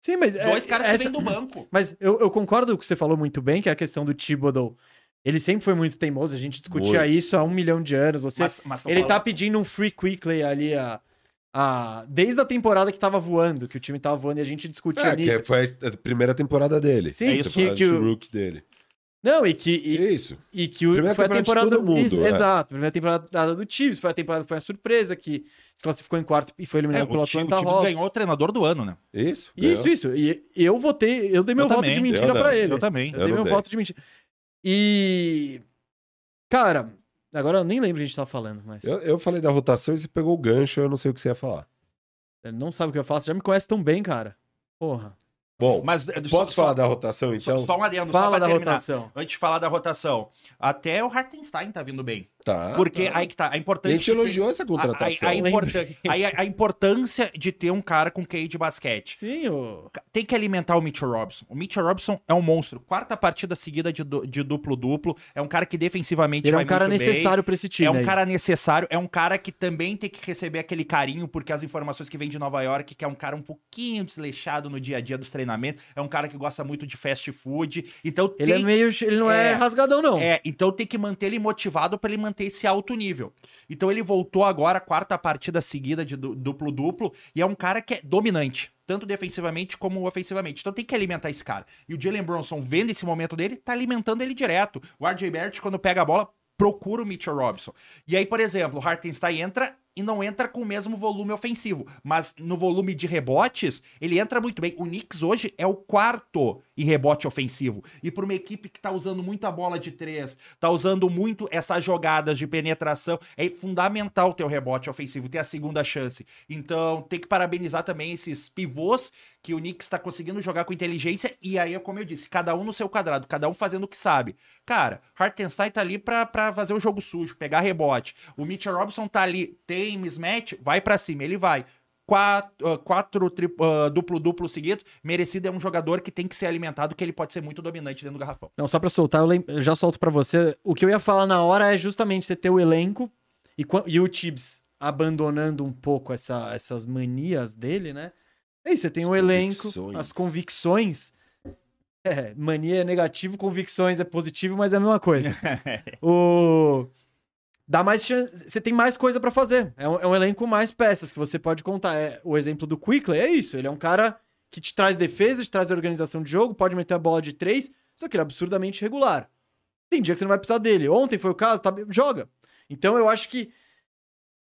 Sim, mas. é- Dois caras essa- que vêm do banco. Mas eu, eu concordo com o que você falou muito bem, que é a questão do Thibodeau. Ele sempre foi muito teimoso, a gente discutia Muito. isso há um milhão de anos. Você, Mas, mas ele tá falando- pedindo um free quickly ali a, a, desde a temporada que tava voando, que o time tava voando e a gente discutia É, que nisso. foi a primeira temporada dele. Sim, É isso, que, que o, Rook dele. não, e que, e, Isso. e que o, Primeira foi a temporada de todo mundo, Isso, é. Exato, primeira temporada do Chiefs, foi a temporada que foi a surpresa, que se classificou em quarto e foi É, eliminado o pelo time, o Atlanta Hawks. ganhou o treinador do ano, né? Isso. Isso, ganhou. isso. E eu votei, eu dei meu Eu voto também, de mentira pra ele. Eu também. Eu, Eu dei meu dei. voto de mentira. E. Cara, agora eu nem lembro o que a gente tava falando, mas. Eu, eu falei da rotação e você pegou o gancho, eu não sei o que você ia falar. Não sabe o que eu faço, você já me conhece tão bem, cara. Porra. Bom, Mas posso só- falar só- da rotação, Só, então? só um adendo, só Fala pra da terminar. rotação. Antes de falar da rotação. Até o Hartenstein tá vindo bem. Tá. Porque tá. aí que tá. A A importância. gente elogiou essa a, contratação. a, a, importan- a- a importância de ter um cara com QI de basquete. Sim, o... Tem que alimentar o Mitchell Robinson. O Mitchell Robinson é um monstro. Quarta partida seguida de du- de duplo-duplo. É um cara que defensivamente ele é um cara necessário pra esse time. É um aí. cara necessário, é um cara que também tem que receber aquele carinho, porque as informações que vêm de Nova York, que é um cara um pouquinho desleixado no dia a dia dos treinamentos, é um cara que gosta muito de fast food. Então Ele tem é meio. Ele não é, É. rasgadão, não. é, então tem que manter ele motivado para ele manter esse alto nível. Então ele voltou agora, quarta partida seguida de du- duplo-duplo, e é um cara que é dominante, tanto defensivamente como ofensivamente. Então tem que alimentar esse cara. E o Jalen Bronson, vendo esse momento dele, tá alimentando ele direto. O RJ Barrett, quando pega a bola, procura o Mitchell Robinson. E aí, por exemplo, o Hartenstein entra e não entra com o mesmo volume ofensivo, mas no volume de rebotes, ele entra muito bem. O Knicks hoje é o quarto em rebote ofensivo. E para uma equipe que tá usando muito a bola de três, tá usando muito essas jogadas de penetração, é fundamental ter o rebote ofensivo, ter a segunda chance. Então, tem que parabenizar também esses pivôs que o Knicks está conseguindo jogar com inteligência e aí, como eu disse, cada um no seu quadrado, cada um fazendo o que sabe. Cara, Hartenstein tá ali pra, fazer o jogo sujo, pegar rebote. O Mitchell Robinson tá ali, tem mismatch, vai pra cima, ele vai. Quatro, ah, quatro tri- ah, duplo-duplo seguido, merecido é um jogador que tem que ser alimentado, que ele pode ser muito dominante dentro do garrafão. Não, só pra soltar, eu, lem- eu já solto pra você. O que eu ia falar na hora é justamente você ter o elenco e, e o Tibbs abandonando um pouco essa- essas manias dele, né? É isso, você tem o elenco, convicções. as convicções. É, mania é negativo, convicções é positivo, mas é a mesma coisa. o... Dá mais chance. Você tem mais coisa pra fazer. É um, é um elenco com mais peças que você pode contar. É, o exemplo do Quickley é isso. Ele é um cara que te traz defesa, te traz organização de jogo, pode meter a bola de três, só que ele é absurdamente regular. Tem dia que você não vai precisar dele. Ontem foi o caso, tá, joga. Então eu acho que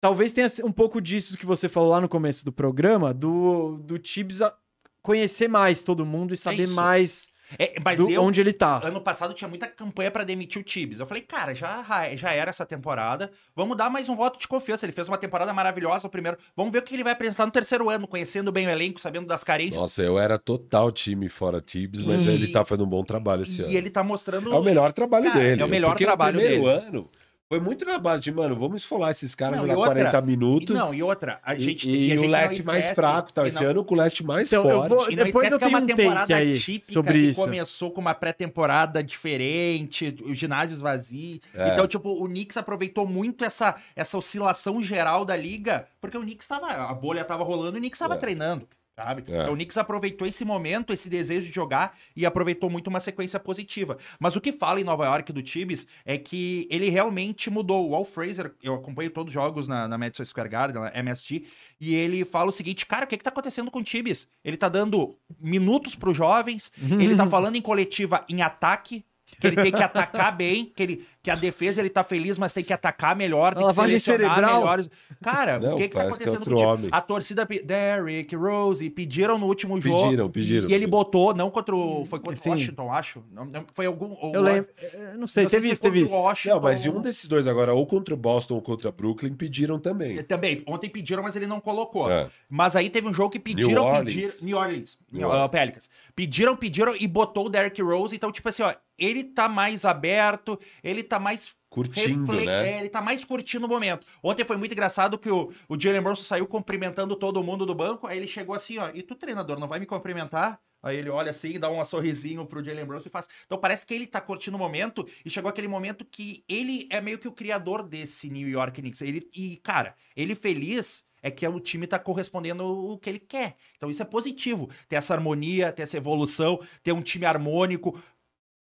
talvez tenha um pouco disso que você falou lá no começo do programa, do, do Tibbs a- conhecer mais todo mundo e saber isso. mais É, mas do- eu, onde ele tá. ano passado tinha muita campanha pra demitir o Tibbs. Eu falei, cara, já, já era essa temporada. Vamos dar mais um voto de confiança. Ele fez uma temporada maravilhosa no primeiro. Vamos ver o que ele vai apresentar no terceiro ano, conhecendo bem o elenco, sabendo das carências. Nossa, eu era total time fora Tibbs, mas E- ele tá fazendo um bom trabalho esse ano. e ele tá mostrando. É o melhor trabalho Cara, dele. é o melhor porque trabalho no primeiro dele. ano foi muito na base de, mano, vamos esfolar esses caras, Não, jogar e outra- 40 minutos. Não, e outra, a e- gente e, a gente o leste mais fraco, tá? e Esse não- ano com o leste mais Então, eu forte. vou- E Depois eu que é uma tenho um take temporada aí típica sobre que isso. começou com uma pré-temporada diferente, os ginásios vazios. É. Então, tipo, o Knicks aproveitou muito essa, essa oscilação geral da liga, porque o Knicks tava. A bolha tava rolando e o Knicks tava É. treinando. Sabe? É. Então o Knicks aproveitou esse momento, esse desejo de jogar e aproveitou muito uma sequência positiva. Mas o que fala em Nova York do Tibbs é que ele realmente mudou. O Al Fraser, eu acompanho todos os jogos na, na Madison Square Garden, na MSG, e ele fala o seguinte: cara, o que, que tá acontecendo com o Tibbs? Ele tá dando minutos pros jovens, ele tá falando em coletiva em ataque. Que ele tem que atacar bem, que, ele, que a defesa ele tá feliz, mas tem que atacar melhor, tem A que lavagem selecionar cerebral. melhores. Cara, Não, o que que tá parece que é acontecendo outro com o homem. time? A torcida, pe- Derrick, Rose, pediram no último jogo. Pediram, pediram. E ele botou, não contra o. Foi contra Sim. o Washington, acho. Não, não, foi algum. ou- Eu lembro. Não sei, não teve se isso, foi teve contra o isso. Washington. Não, mas de um desses dois agora, ou contra o Boston ou contra Brooklyn, pediram também. Também, ontem pediram, mas ele não colocou. É. Mas aí teve um jogo que pediram, Orleans. pediram. New Orleans. New uh, Orleans. Pelicans. Pediram, pediram e botou o Derrick Rose. Então, tipo assim, ó, ele tá mais aberto, ele tá mais. Curtindo, refle- né? é, ele tá mais curtindo o momento. Ontem foi muito engraçado que o, o Jalen Brunson saiu cumprimentando todo mundo do banco. Aí ele chegou assim, ó, e tu, treinador, não vai me cumprimentar? Aí ele olha assim, dá um sorrisinho pro Jalen Brunson e faz. Então parece que ele tá curtindo o momento e chegou aquele momento que ele é meio que o criador desse New York Knicks. Ele, e, cara, ele feliz é que o time tá correspondendo o que ele quer. Então isso é positivo. Ter essa harmonia, ter essa evolução, ter um time harmônico.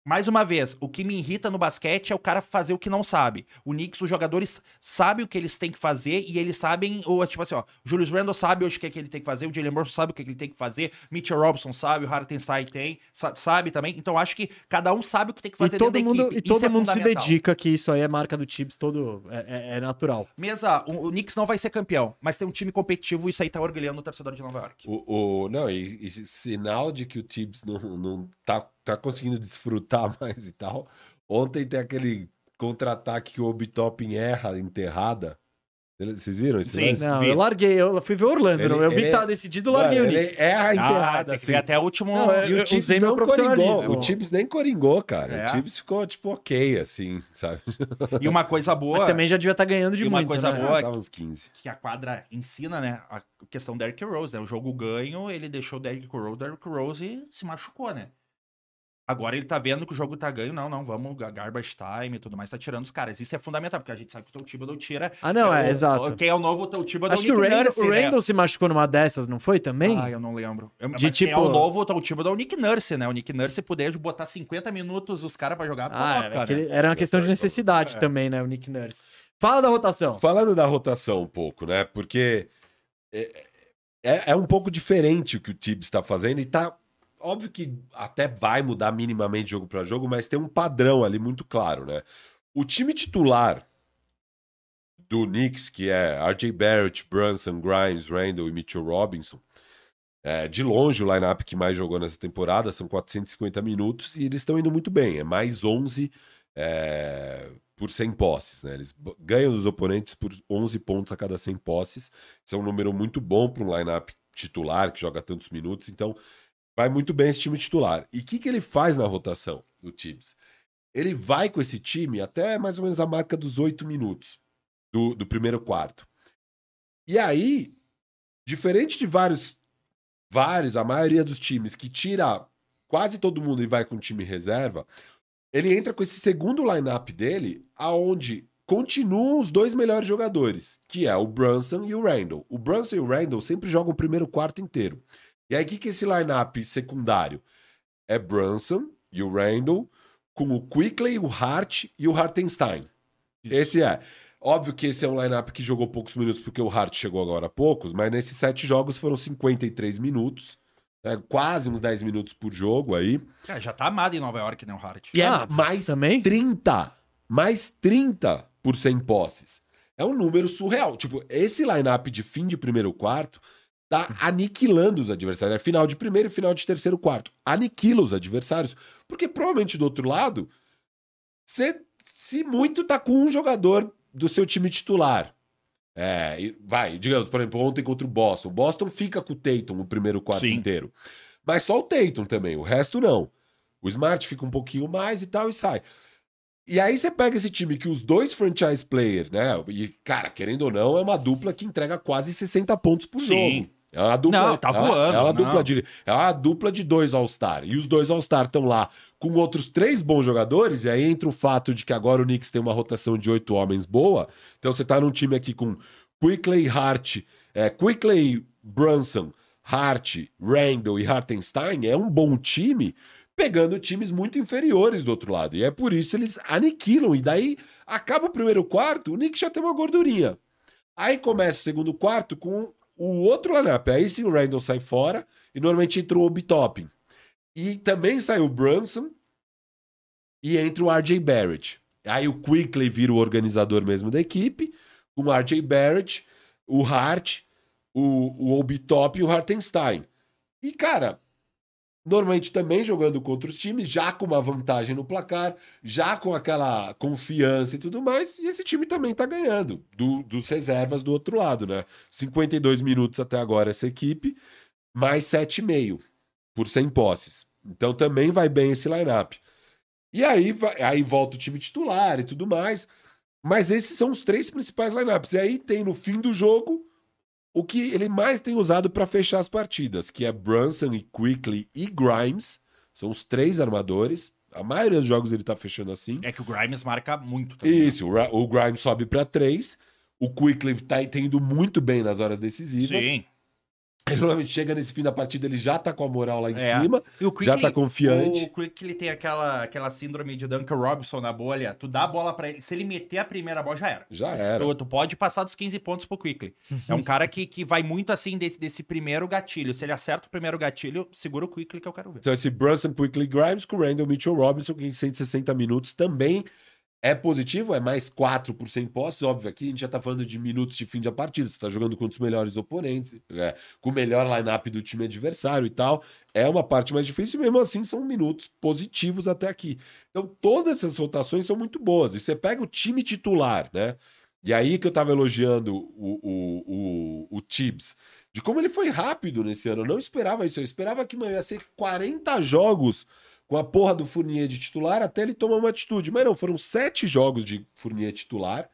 Mais uma vez, o que me irrita no basquete é o cara fazer o que não sabe. O Knicks, os jogadores sabem o que eles têm que fazer e eles sabem, ou tipo assim, ó, o Julius Randle sabe hoje o que, é que ele tem que fazer, o Jalen Brunson sabe o que, é que ele tem que fazer, Mitchell Robinson sabe, o Hartenstein tem, sa- sabe também. Então acho que cada um sabe o que tem que fazer E todo dentro da mundo, equipe. e todo Isso é mundo se dedica que isso aí é marca do Tibbs, todo é, é- é natural. Mesa, o, o Knicks não vai ser campeão, mas tem um time competitivo e isso aí tá orgulhando o torcedor de Nova York. O, o- não, e, e sinal de que o Tibbs não, não tá, tá conseguindo desfrutar mais e tal. Ontem tem aquele contra-ataque que o Obi Toppin erra enterrada. Vocês viram esse Sim. lance? Não, vi. eu larguei, eu fui ver Orlando. Ele- eu vi ele- que tava decidido, eu larguei Mano, o ele Knicks. É a Ah, enterrada, tem que assim. ver até o último. Não, é- E o não profissionalismo. coringou. O Chips nem coringou, cara. É. O Chips ficou, tipo, ok, assim, sabe? E uma coisa boa. Mas também já devia estar ganhando de E uma muito, coisa né? boa- Tava uns 15. que a quadra ensina, né? A questão do Derrick Rose, né? O jogo ganho, ele deixou o Derrick Rose, o Derrick Rose se machucou, né? Agora ele tá vendo que o jogo tá ganho, não, não, vamos, ga- garbage time e tudo mais, tá tirando os caras. Isso é fundamental, porque a gente sabe que o Thibodeau tira. Ah, não, é, o- exato. Quem é o novo Tom Thibodeau? Acho que o Randall, Nurse, o né? Randall se machucou numa dessas, não foi também? Ah, eu não lembro. Eu, De mas quem é tipo- o novo Tom Thibodeau é o Nick Nurse, né? O Nick Nurse poder botar 50 minutos os caras pra jogar, Ah, era, aquele- né? era uma questão de necessidade É. também, né? O Nick Nurse. Fala da rotação. Falando da rotação um pouco, né? Porque é, é, é um pouco diferente o que o Tibbs está fazendo e tá. Óbvio que até vai mudar minimamente jogo para jogo, mas tem um padrão ali muito claro, né? O time titular do Knicks, que é RJ Barrett, Brunson, Grimes, Randall e Mitchell Robinson, é, de longe o lineup que mais jogou nessa temporada, são 450 minutos e eles estão indo muito bem. É mais 11 é, por 100 posses, né? Eles ganham dos oponentes por 11 pontos a cada 100 posses. Isso é um número muito bom para um lineup titular que joga tantos minutos. Então, vai muito bem esse time titular. E o que, que ele faz na rotação, o Tibbs? Ele vai com esse time até mais ou menos a marca dos 8 minutos do, do primeiro quarto. E aí, diferente de vários, vários, a maioria dos times que tira quase todo mundo e vai com o time reserva, ele entra com esse segundo lineup dele, aonde continuam os dois melhores jogadores, que é o Brunson e o Randall. O Brunson e o Randall sempre jogam o primeiro quarto inteiro. E aí, o que, que é esse lineup secundário? É Brunson e o Randall, com o Quickly, o Hart e o Hartenstein. Esse é. Óbvio que esse é um lineup que jogou poucos minutos, porque o Hart chegou agora há poucos, mas nesses sete jogos foram 53 minutos, né? quase uns 10 minutos por jogo aí. Cara, já tá amado em Nova York, né, o Hart? E Ah, é mais também? 30. Mais 30 por 100 posses. É um número surreal. Tipo, esse lineup de fim de primeiro quarto tá aniquilando os adversários. É final de primeiro e final de terceiro quarto. Aniquila os adversários. Porque provavelmente do outro lado, você, se muito, tá com um jogador do seu time titular. É, vai, digamos, por exemplo, ontem contra o Boston. O Boston fica com o Tatum o primeiro quarto Sim. inteiro. Mas só o Tatum também, o resto não. O Smart fica um pouquinho mais e tal e sai. E aí você pega esse time que os dois franchise players, né? E, cara, querendo ou não, é uma dupla que entrega quase 60 pontos por Sim. jogo. É uma dupla, Não, tá é voando, É uma dupla de, é uma dupla de dois All-Star. E os dois All-Star estão lá com outros três bons jogadores. E aí entra o fato de que agora o Knicks tem uma rotação de oito homens boa. Então você tá num time aqui com Quickley, Hart, é, Quickley, Brunson, Hart, Randall e Hartenstein. É um bom time pegando times muito inferiores do outro lado. E é por isso eles aniquilam. E daí acaba o primeiro quarto, o Knicks já tem uma gordurinha. Aí começa o segundo quarto com o outro lineup. Aí sim o Randall sai fora e normalmente entra o Obi-Topping. E também sai o Brunson e entra o RJ Barrett. Aí o Quickly vira o organizador mesmo da equipe, com o RJ Barrett, o Hart, o, o Obi-Top e o Hartenstein. E, cara, normalmente também jogando contra os times, já com uma vantagem no placar, já com aquela confiança e tudo mais, e esse time também tá ganhando, do- dos reservas do outro lado, né? 52 minutos até agora essa equipe, mais 7,5 por 100 posses. Então também vai bem esse lineup. E aí, aí volta o time titular e tudo mais. Mas esses são os três principais lineups. E aí tem no fim do jogo o que ele mais tem usado para fechar as partidas, que é Brunson e Quickly e Grimes. São os três armadores. A maioria dos jogos ele tá fechando assim. É que o Grimes marca muito também. né? Isso, o, o Grimes sobe para três. O Quickly tá tem ido muito bem nas horas decisivas. Sim. Ele normalmente chega nesse fim da partida, ele já tá com a moral lá em É. cima. E o Já tá confiante. O Quickly tem aquela, aquela síndrome de Duncan Robinson na bolha. Tu dá a bola pra ele. Se ele meter a primeira bola, já era. Já era. Tu, tu pode passar dos 15 pontos pro Quickly. É um cara que, que vai muito assim desse, desse primeiro gatilho. Se ele acerta o primeiro gatilho, segura o Quickly que eu quero ver. Então, esse Brunson Quickly Grimes com o Randall Mitchell Robinson, que em 160 minutos também é positivo, é mais 4 por 100 posses. Óbvio, aqui a gente já tá falando de minutos de fim de partida. Você tá jogando contra os melhores oponentes, é, com o melhor lineup do time adversário e tal. É uma parte mais difícil, e mesmo assim são minutos positivos até aqui. Então, todas essas rotações são muito boas. E você pega o time titular, né? E aí que eu tava elogiando o, o, o, o Tibbs, de como ele foi rápido nesse ano. Eu não esperava isso. Eu esperava que mano, ia ser 40 jogos com a porra do Fournier de titular até ele tomar uma atitude. Mas não, foram sete jogos de Fournier titular.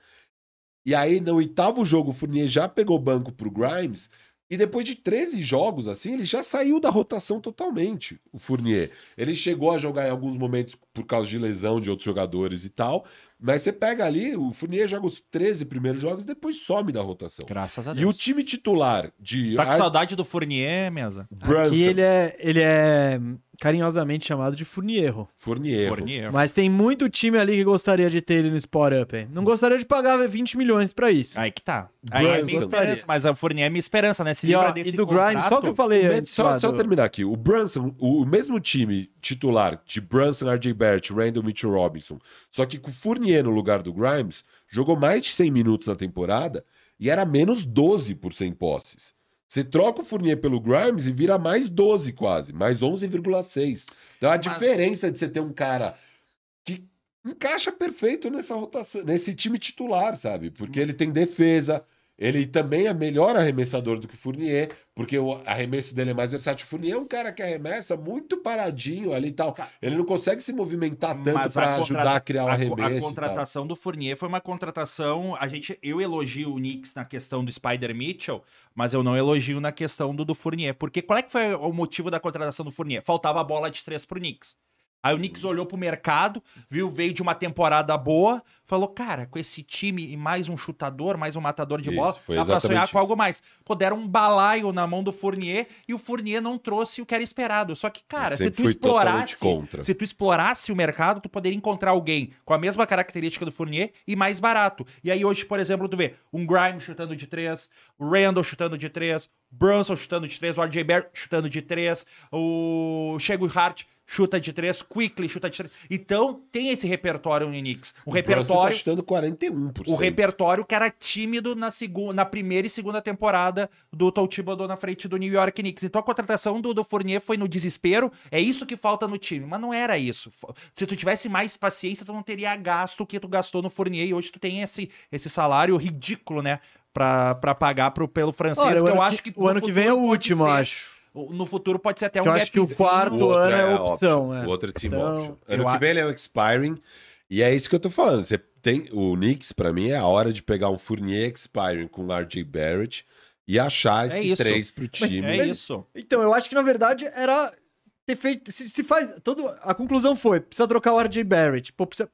E aí, no oitavo jogo, o Fournier já pegou banco pro Grimes. E depois de 13 jogos, assim, ele já saiu da rotação totalmente, o Fournier. Ele chegou a jogar em alguns momentos por causa de lesão de outros jogadores e tal. Mas você pega ali, o Fournier joga os 13 primeiros jogos depois some da rotação. Graças a E o time titular de Tá com Ar- saudade do Fournier, mesa? Brunson, Aqui ele é, ele é carinhosamente chamado de Fournierro. Fournier. Fournier. Mas tem muito time ali que gostaria de ter ele no Sport Up, hein? Não gostaria de pagar 20 milhões pra isso. Aí que tá. Aí é minha esperança. Mas a Fournier é minha esperança, né? Se E, livra ó, desse e do Grimes, só que eu falei antes. só, só do- terminar aqui. O Brunson, o, o mesmo time titular de Brunson, RJ Barrett, Randall Mitchell Robinson, só que com o Fournier no lugar do Grimes, jogou mais de 100 minutos na temporada e era menos 12 por 100 posses. Você troca o Fournier pelo Grimes e vira mais 12 quase, mais 11,6. Então a diferença de você ter um cara que encaixa perfeito nessa rotação, nesse time titular, sabe? Porque ele tem defesa, ele também é melhor arremessador do que o Fournier, porque o arremesso dele é mais versátil. O Fournier é um cara que arremessa muito paradinho ali e tal. Ele não consegue se movimentar tanto para ajudar a criar o co- arremesso. A contratação do Fournier foi uma contratação. A gente, eu elogio o Knicks na questão do Spider Mitchell, mas eu não elogio na questão do, do Fournier. Porque qual é que foi o motivo da contratação do Fournier? Faltava a bola de três pro Knicks. Aí o Knicks olhou pro mercado, viu, veio de uma temporada boa, falou, cara, com esse time e mais um chutador, mais um matador de Isso, bola, foi dá pra sonhar exatamente com isso. algo mais. Pô, deram um balaio na mão do Fournier e o Fournier não trouxe o que era esperado. Só que, cara, se tu explorasse, se tu explorasse o mercado, tu poderia encontrar alguém com a mesma característica do Fournier e mais barato. E aí hoje, por exemplo, tu vê um Grimes chutando de três, o Randall chutando de três, Brunson chutando de três, o RJ Barrett chutando de três, o Chego Hart chuta de três, Quickly chuta de três. Então tem esse repertório no Knicks. O, repertório tá chutando 41%. o repertório que era tímido na, segunda, na primeira e segunda temporada do Tom Thibodeau na frente do New York Knicks. Então a contratação do, do Fournier foi no desespero. É isso que falta no time. Mas não era isso. Se tu tivesse mais paciência, tu não teria gasto o que tu gastou no Fournier. E hoje tu tem esse, esse salário ridículo, né? Pra, pra pagar pro, pelo francês, Olha, que o eu ano acho que o no ano que vem é o último, ser- acho. No futuro pode ser até um eu acho que o quarto O outro ano é, option. opção. é. O outro é team Então, option. Ano que vem ele é o expiring. E é isso que eu tô falando. Você tem o Knicks, pra mim, é a hora de pegar um Fournier expiring com o RJ Barrett e achar esse isso. três pro Mas- time. É Mas- isso. Então, eu acho que na verdade era ter feito. Se, se faz. Todo, a conclusão foi: precisa trocar o RJ Barrett. Pô, precisa,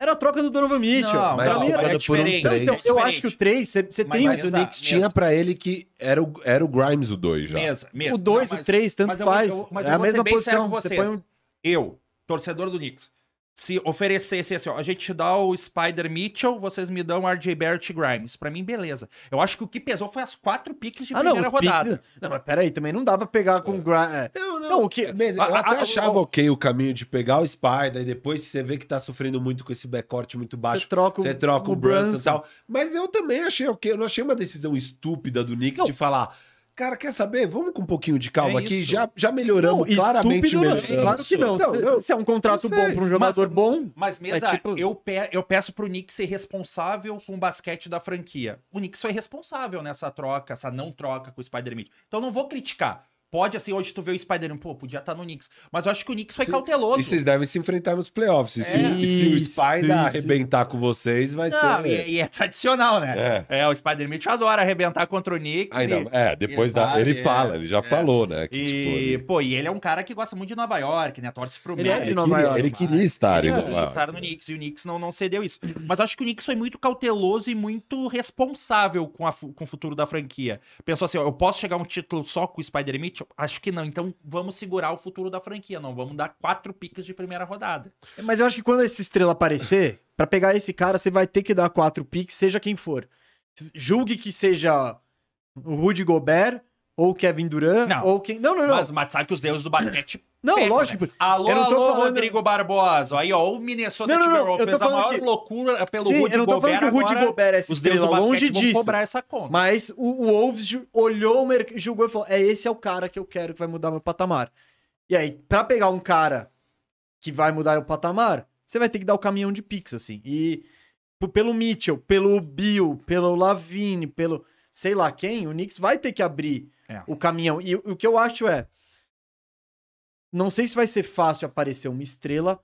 era a troca do Donovan Mitchell. Não, mas Pra mim era- é por um diferente. três. Então, eu acho que o 3, você tem Mas mas o Knicks tinha pra ele que era o, era o Grimes o 2 já. Mesa, mesa. o 2, Não, o mas- 3, tanto mas eu faz. eu- mas é eu a mesma posição. Você põe um... eu, torcedor do Knicks, se oferecesse assim, ó, a gente dá o Spider Mitchell, vocês me dão o RJ Barrett Grimes. Pra mim, beleza. Eu acho que o que pesou foi as quatro piques de Ah, não, primeira os piques- rodada. Não, mas peraí, também não dá pra pegar com o Grimes. é. Não, Não, o que- Mesmo, a- eu a- até a- achava o- ok o caminho de pegar o Spider e depois você vê que tá sofrendo muito com esse backcourt muito baixo. Você troca o- Você troca o, o Brunson. e tal. Mas eu também achei ok. Eu não achei uma decisão estúpida do Knicks Não. de falar. Cara, quer saber? Vamos com um pouquinho de calma É aqui. Já, já melhoramos Não, claramente. não, melhoramos. Claro que não. Não, Se- não. Se é um contrato eu bom pra um jogador mas- bom. Mas, Mesa, É tipo- eu, pe- eu peço pro Knicks ser responsável com o basquete da franquia. O Knicks foi responsável nessa troca, essa não troca com o Spider Mitchell. Então não vou criticar. Pode, assim, hoje tu vê o Spider-Man, pô, podia estar no Knicks. Mas eu acho que o Knicks foi cauteloso. E vocês devem se enfrentar nos playoffs. E se, É. e se o Isso, Spider isso. arrebentar com vocês, vai Não, ser. e, e é tradicional, né? É. o Spider Mitchell adora arrebentar contra o Knicks. Ainda, e- é, depois da, Exato, ele é, fala, ele já é. falou, né? Que, E, tipo, ele, pô, e ele é um cara que gosta muito de Nova York, né? Torce pro Ele é de ele Nova queria, York, ele queria estar em Ele Nova queria York. estar no Knicks e o Knicks não, não cedeu isso. Mas eu acho que o Knicks foi muito cauteloso e muito responsável com, a com o futuro da franquia. Pensou assim, ó, eu posso chegar a um título só com o Spider Mitchell? Acho que não. Então vamos segurar o futuro da franquia. Não, vamos dar quatro piques de primeira rodada. Mas eu acho que quando essa estrela aparecer, pra pegar esse cara, você vai ter que dar quatro picks, seja quem for. Julgue que seja o Rudy Gobert, ou o Kevin Durant, Não. ou quem. Não, não, não. Mas, mas sabe que os deuses do basquete. Não, pecam, lógico. né? Alô, Eu não tô alô, falando- Rodrigo Barbosa. Aí, ó, o Minnesota Não, não, não, Timberwolves eu tô fez a falando maior que- loucura pelo Sim, Rudy eu não tô Gobert. falando que o Rudy Gobert é essa os deuses do longe vão disso. cobrar essa conta. Mas o, o Wolves olhou o mercado, julgou e falou: é esse é o cara que eu quero que vai mudar meu patamar. E aí, pra pegar um cara que vai mudar o patamar, você vai ter que dar o caminhão de pix, assim. E pelo Mitchell, pelo Bill, pelo Lavine, pelo sei lá quem, o Knicks vai ter que abrir É. o caminhão. E o que eu acho é. Não sei se vai ser fácil aparecer uma estrela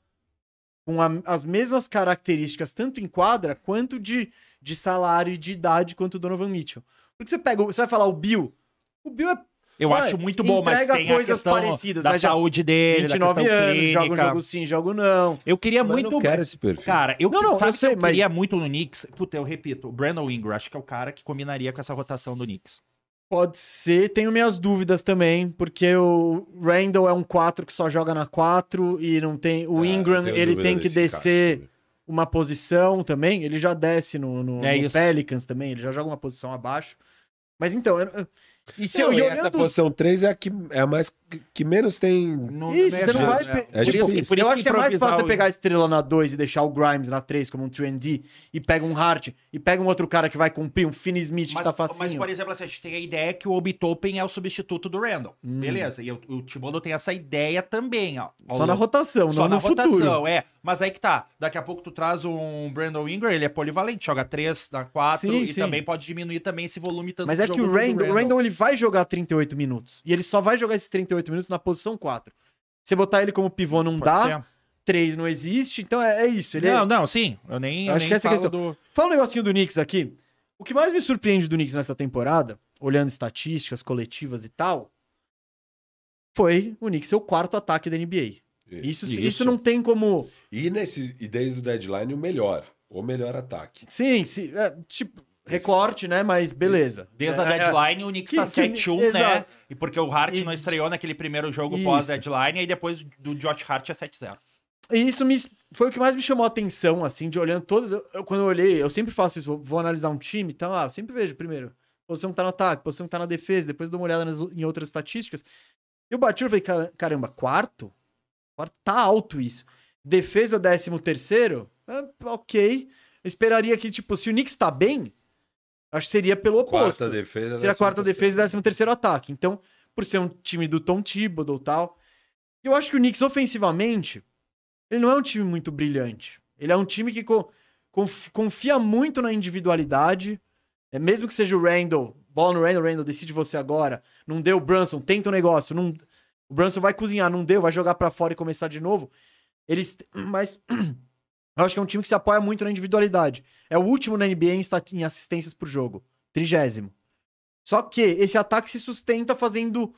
com a- as mesmas características, tanto em quadra quanto de, de salário e de idade, quanto o Donovan Mitchell. Porque você pega, você vai falar o Bill. O Bill é Eu acho muito bom, mas tem a coisas questão parecidas, da mas já saúde dele, 29 da questão anos, clínica. joga um jogo sim, jogo não. Eu queria Mas muito... não quero esse perfil. Cara, eu, Não, não, sabe eu que sei, eu queria mas- muito no Knicks? Puta, eu repito, o Brandon Ingram, acho que é o cara que combinaria com essa rotação do Knicks. Pode ser, tenho minhas dúvidas também, porque o Randall é um 4 que só joga na 4 e não tem. O eu Ingram, ele tem que descer encaixe uma posição também. Ele já desce no, no, É no. Pelicans também, ele já joga uma posição abaixo. Mas então, eu- e se Não, eu e essa olhando posição 3 é a, que, é a mais que, menos tem. No- Isso, você não vai. mercado, pe- É tipo, difícil. eu acho que é mais fácil você pegar a estrela na 2 e deixar o Grimes na 3 como um 3D e pega um Hart e pega um outro cara que vai cumprir, um Finney Smith Mas, que tá facinho. mas, por exemplo, assim, a gente tem a ideia que o Obi Toppin é o substituto do Randall. Hum. Beleza. E o, o tem essa ideia também, ó. Só na longo- rotação, Só na rotação, futuro. é. Mas aí que tá. Daqui a pouco tu traz um Brandon Ingram, ele é polivalente, joga 3 na 4 Sim, e sim. também pode diminuir também esse volume tanto Mas é que o Randall, o Randall ele vai jogar 38 minutos. E ele só vai jogar esses 38 minutos na posição 4. Você botar ele como pivô não Pode dá, ser. 3 não existe, então é, é isso. Ele é- Não, não, sim. Eu nem, eu Acho nem que essa é a questão. do... Fala um negocinho do Knicks aqui. O que mais me surpreende do Knicks nessa temporada, olhando estatísticas coletivas e tal, foi o Knicks ser o quarto ataque da NBA. Isso, isso. Isso. não tem como. E, nesse, e desde o deadline, o melhor. O melhor ataque. Sim, sim é, tipo, recorte, né? Mas beleza. Desde a É, é, deadline, o Knicks tá que- 7-1, né? E porque o Hart E- não estreou naquele primeiro jogo Isso. pós-deadline, e depois do Josh Hart é 7-0. E isso me, foi o que mais me chamou a atenção, assim, de olhando todas. Eu, eu- quando eu olhei, eu sempre faço isso, vou, vou analisar um time, então, ah, eu sempre vejo primeiro. Posição que tá no ataque, posição que tá na defesa, depois dou uma olhada nas- em outras estatísticas. E eu bati e falei, "Cara- caramba, quarto? Quarto tá alto isso. Defesa, décimo terceiro? Ah, ok. Eu esperaria que, tipo, se o Knicks tá bem, acho que seria pelo oposto. Quarta defesa. Seria a quarta defesa e décimo terceiro ataque. Então, por ser um time do Tom Thibodeau e tal, eu acho que o Knicks ofensivamente, ele não é um time muito brilhante. Ele é um time que co- conf- confia muito na individualidade. É, mesmo que seja o Randall, bola no Randall, Randall, decide você agora. Não deu o Brunson, tenta o negócio. Não, o Brunson vai cozinhar, não deu, vai jogar pra fora e começar de novo. Eles, mas eu acho que é um time que se apoia muito na individualidade. É o último na NBA em, em assistências por jogo. Trigésimo. Só que esse ataque se sustenta fazendo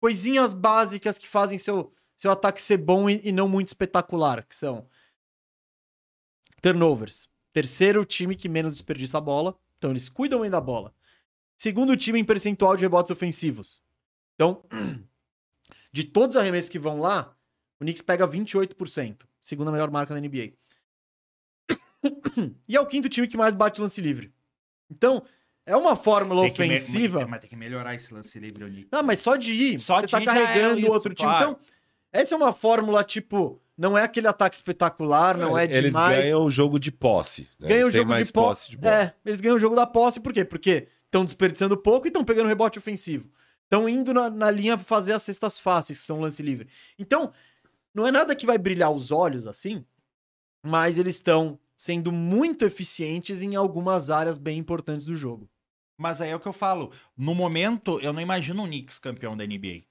coisinhas básicas que fazem seu, seu ataque ser bom e, e não muito espetacular, que são turnovers. Terceiro time que menos desperdiça a bola, então eles cuidam bem da bola. Segundo time em percentual de rebotes ofensivos. Então, de todos os arremessos que vão lá, o Knicks pega 28%, segunda melhor marca da NBA. e é o quinto time que mais bate lance livre. Então, é uma fórmula Tem que me- ofensiva. mas, tem que melhorar esse lance livre, Nick. Não, mas só de ir, Só você de tá é carregando isso, o outro time. claro. Então, essa é uma fórmula, tipo, não é aquele ataque espetacular, não é Eles demais. ganham o jogo de posse. Né? Ganham o Eles têm jogo mais de po- posse de bola. É, eles ganham o jogo da posse, por quê? Porque estão desperdiçando pouco e estão pegando rebote ofensivo. Estão indo na, na linha pra fazer as cestas fáceis, que são lance livre. Então, não é nada que vai brilhar os olhos assim, mas eles estão sendo muito eficientes em algumas áreas bem importantes do jogo. Mas aí é o que eu falo. No momento, eu não imagino o Knicks campeão da NBA.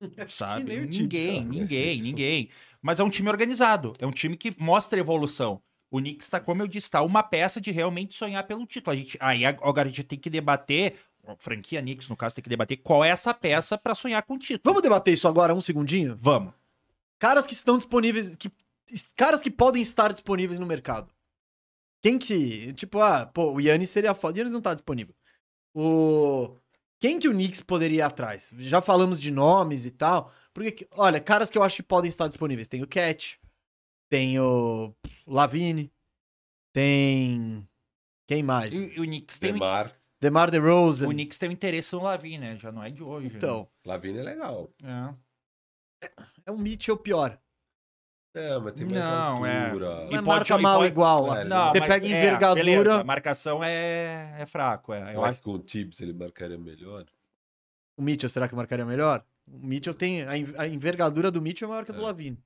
Sabe? Ninguém, ninguém, ninguém. Mas é um time organizado. É um time que mostra evolução. O Knicks tá, como eu disse, tá uma peça de realmente sonhar pelo título. A gente, aí agora a gente tem que debater, a franquia Knicks, no caso, tem que debater qual é essa peça pra sonhar com o título. Vamos debater isso agora, um segundinho? Vamos. Caras que estão disponíveis, que, caras que podem estar disponíveis no mercado. Quem que, tipo, ah, pô, o Yannis seria foda. O Yannis não tá disponível. O quem que o Knicks poderia ir atrás? Já falamos de nomes e tal. Porque, que- olha, caras que eu acho que podem estar disponíveis. Tem o Cat, tem o Lavine, tem quem mais? E, o Knicks tem, Demar. DeMar DeRozan. o Knicks tem um interesse no Lavin, né? Já não é de hoje. Então, Lavine é legal. né? é um Mitchell pior. É, mas tem mais Não, é. altura. Não E é pode- marca mal pode- igual. É, Não, Você pega é, envergadura. beleza, a marcação é, é fraco. É. Eu Será acho que com o Tibbs ele marcaria melhor? O Mitchell, será que marcaria melhor? O Mitchell tem. A en- a envergadura do Mitchell é maior que a do É. Lavine.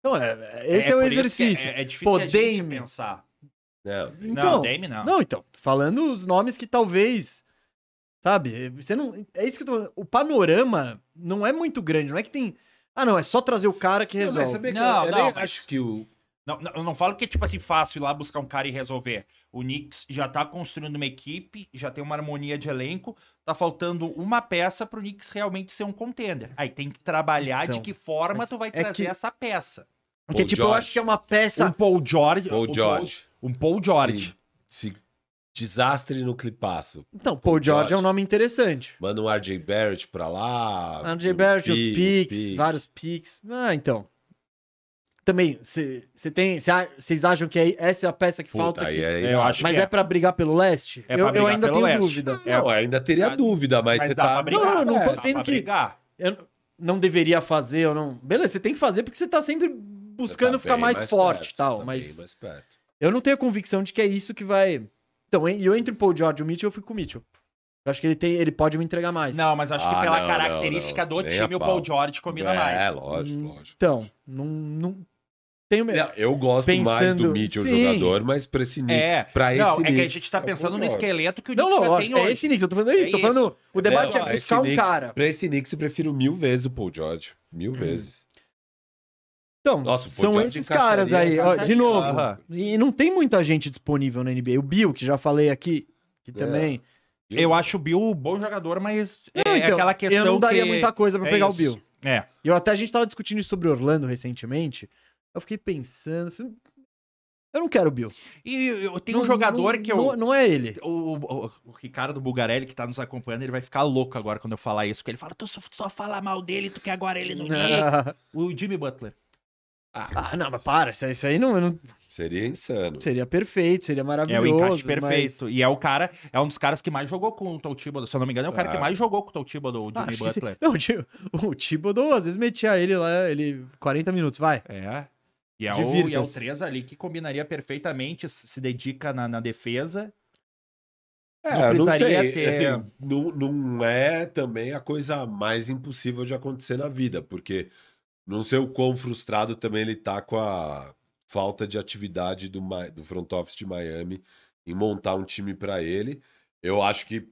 Então, é, esse é, o exercício. É, é difícil Pô, a gente Dame. pensar. Não, Então, não, Dame não. Não, então, falando os nomes que talvez. Sabe? Você não. É isso que eu tô falando. O panorama não é muito grande. Não é que tem. Ah, não, é só trazer o cara que Não, resolve. mas sabia que Não, eu, eu não, nem mas- acho que o. Não, não, eu não falo que é tipo assim fácil ir lá buscar um cara e resolver. O Knicks já tá construindo uma equipe, já tem uma harmonia de elenco, tá faltando uma peça pro Knicks realmente ser um contender. Aí tem que trabalhar Então, de que forma tu vai é trazer que- essa peça. Porque, Paul tipo, eu George. acho que é uma peça. Um Paul George, Paul um George. um Paul George. Se, se desastre no clipaço. Então, Paul George, é um George. nome interessante. Manda um RJ Barrett pra lá. RJ Barrett, os pick, picks, pick. vários picks. Ah, então. Também, você tem. Vocês acham que é- essa é a peça que Puta, falta aqui? é Eu acho Mas que é é. pra brigar pelo leste? É eu, eu ainda tenho leste. dúvida. Não, ainda teria Mas- dúvida, mas, Mas você tá. brigar. Não, não é, tô dizendo que- brigar. Eu não deveria fazer ou não. Beleza, você tem que fazer porque você tá sempre buscando tá ficar bem mais, forte e perto, tal. tá mas bem mais perto. eu não tenho a convicção de que é isso que vai. Então, e eu entre o Paul George e o Mitchell, eu fui com o Mitchell. Eu acho que ele, tem, ele pode me entregar mais. Não, mas acho que Ah, pela não, característica não, não. do Nem time, o pau. Paul George combina é, mais. lógico, Hum, lógico. Então, não, não tenho medo. Não, eu gosto mais Pensando- do Mitchell Sim. jogador, mas pra esse Knicks, É, pra esse não, é que a Knicks, gente tá é pensando Paul no esqueleto que o Não, Knicks não, já lógico, tem é hoje. esse Knicks, eu tô falando isso. É tô falando, o debate Não, é buscar um Knicks- cara. Pra esse Knicks, eu prefiro mil vezes o Paul George. Mil vezes. Então, Nossa, o são esses caras aí. ó, de novo, e não tem muita gente disponível na NBA. O Bill, que já falei aqui, que É. também. Eu acho o Bill um bom jogador, mas é, Não, então, aquela questão eu não daria que... muita coisa pra é pegar o isso. Bill. É. E eu até a gente tava discutindo isso sobre Orlando recentemente. Eu fiquei pensando. Eu não quero o Bill. E eu tenho Não- um jogador não- que eu... Não, não é ele. O, o, o Ricardo Bugarelli, que tá nos acompanhando, ele vai ficar louco agora quando eu falar isso. Porque ele fala, tu só, só fala mal dele, tu quer agora ele no Knicks. O Jimmy Butler. Ah, não, mas para. Isso, isso aí não, não- Seria insano. seria perfeito, seria É maravilhoso. o encaixe mas- perfeito. E é o cara, é um dos caras que mais jogou com o Tom Thibodeau. Se eu não me engano, é o cara Ah. que mais jogou com o Tom Thibodeau, o Ah, Jimmy sim. Butler. Não, o Thibodeau às vezes metia ele lá, ele 40 minutos, vai. É. E é, o, e é o Divirta-se. 3 ali que combinaria perfeitamente, se dedica na, na defesa. É, Não precisaria sei. ter- assim, não, não é também a coisa mais impossível de acontecer na vida, porque não sei o quão frustrado também ele tá com a falta de atividade do, do front office de Miami em montar um time pra ele. Eu acho que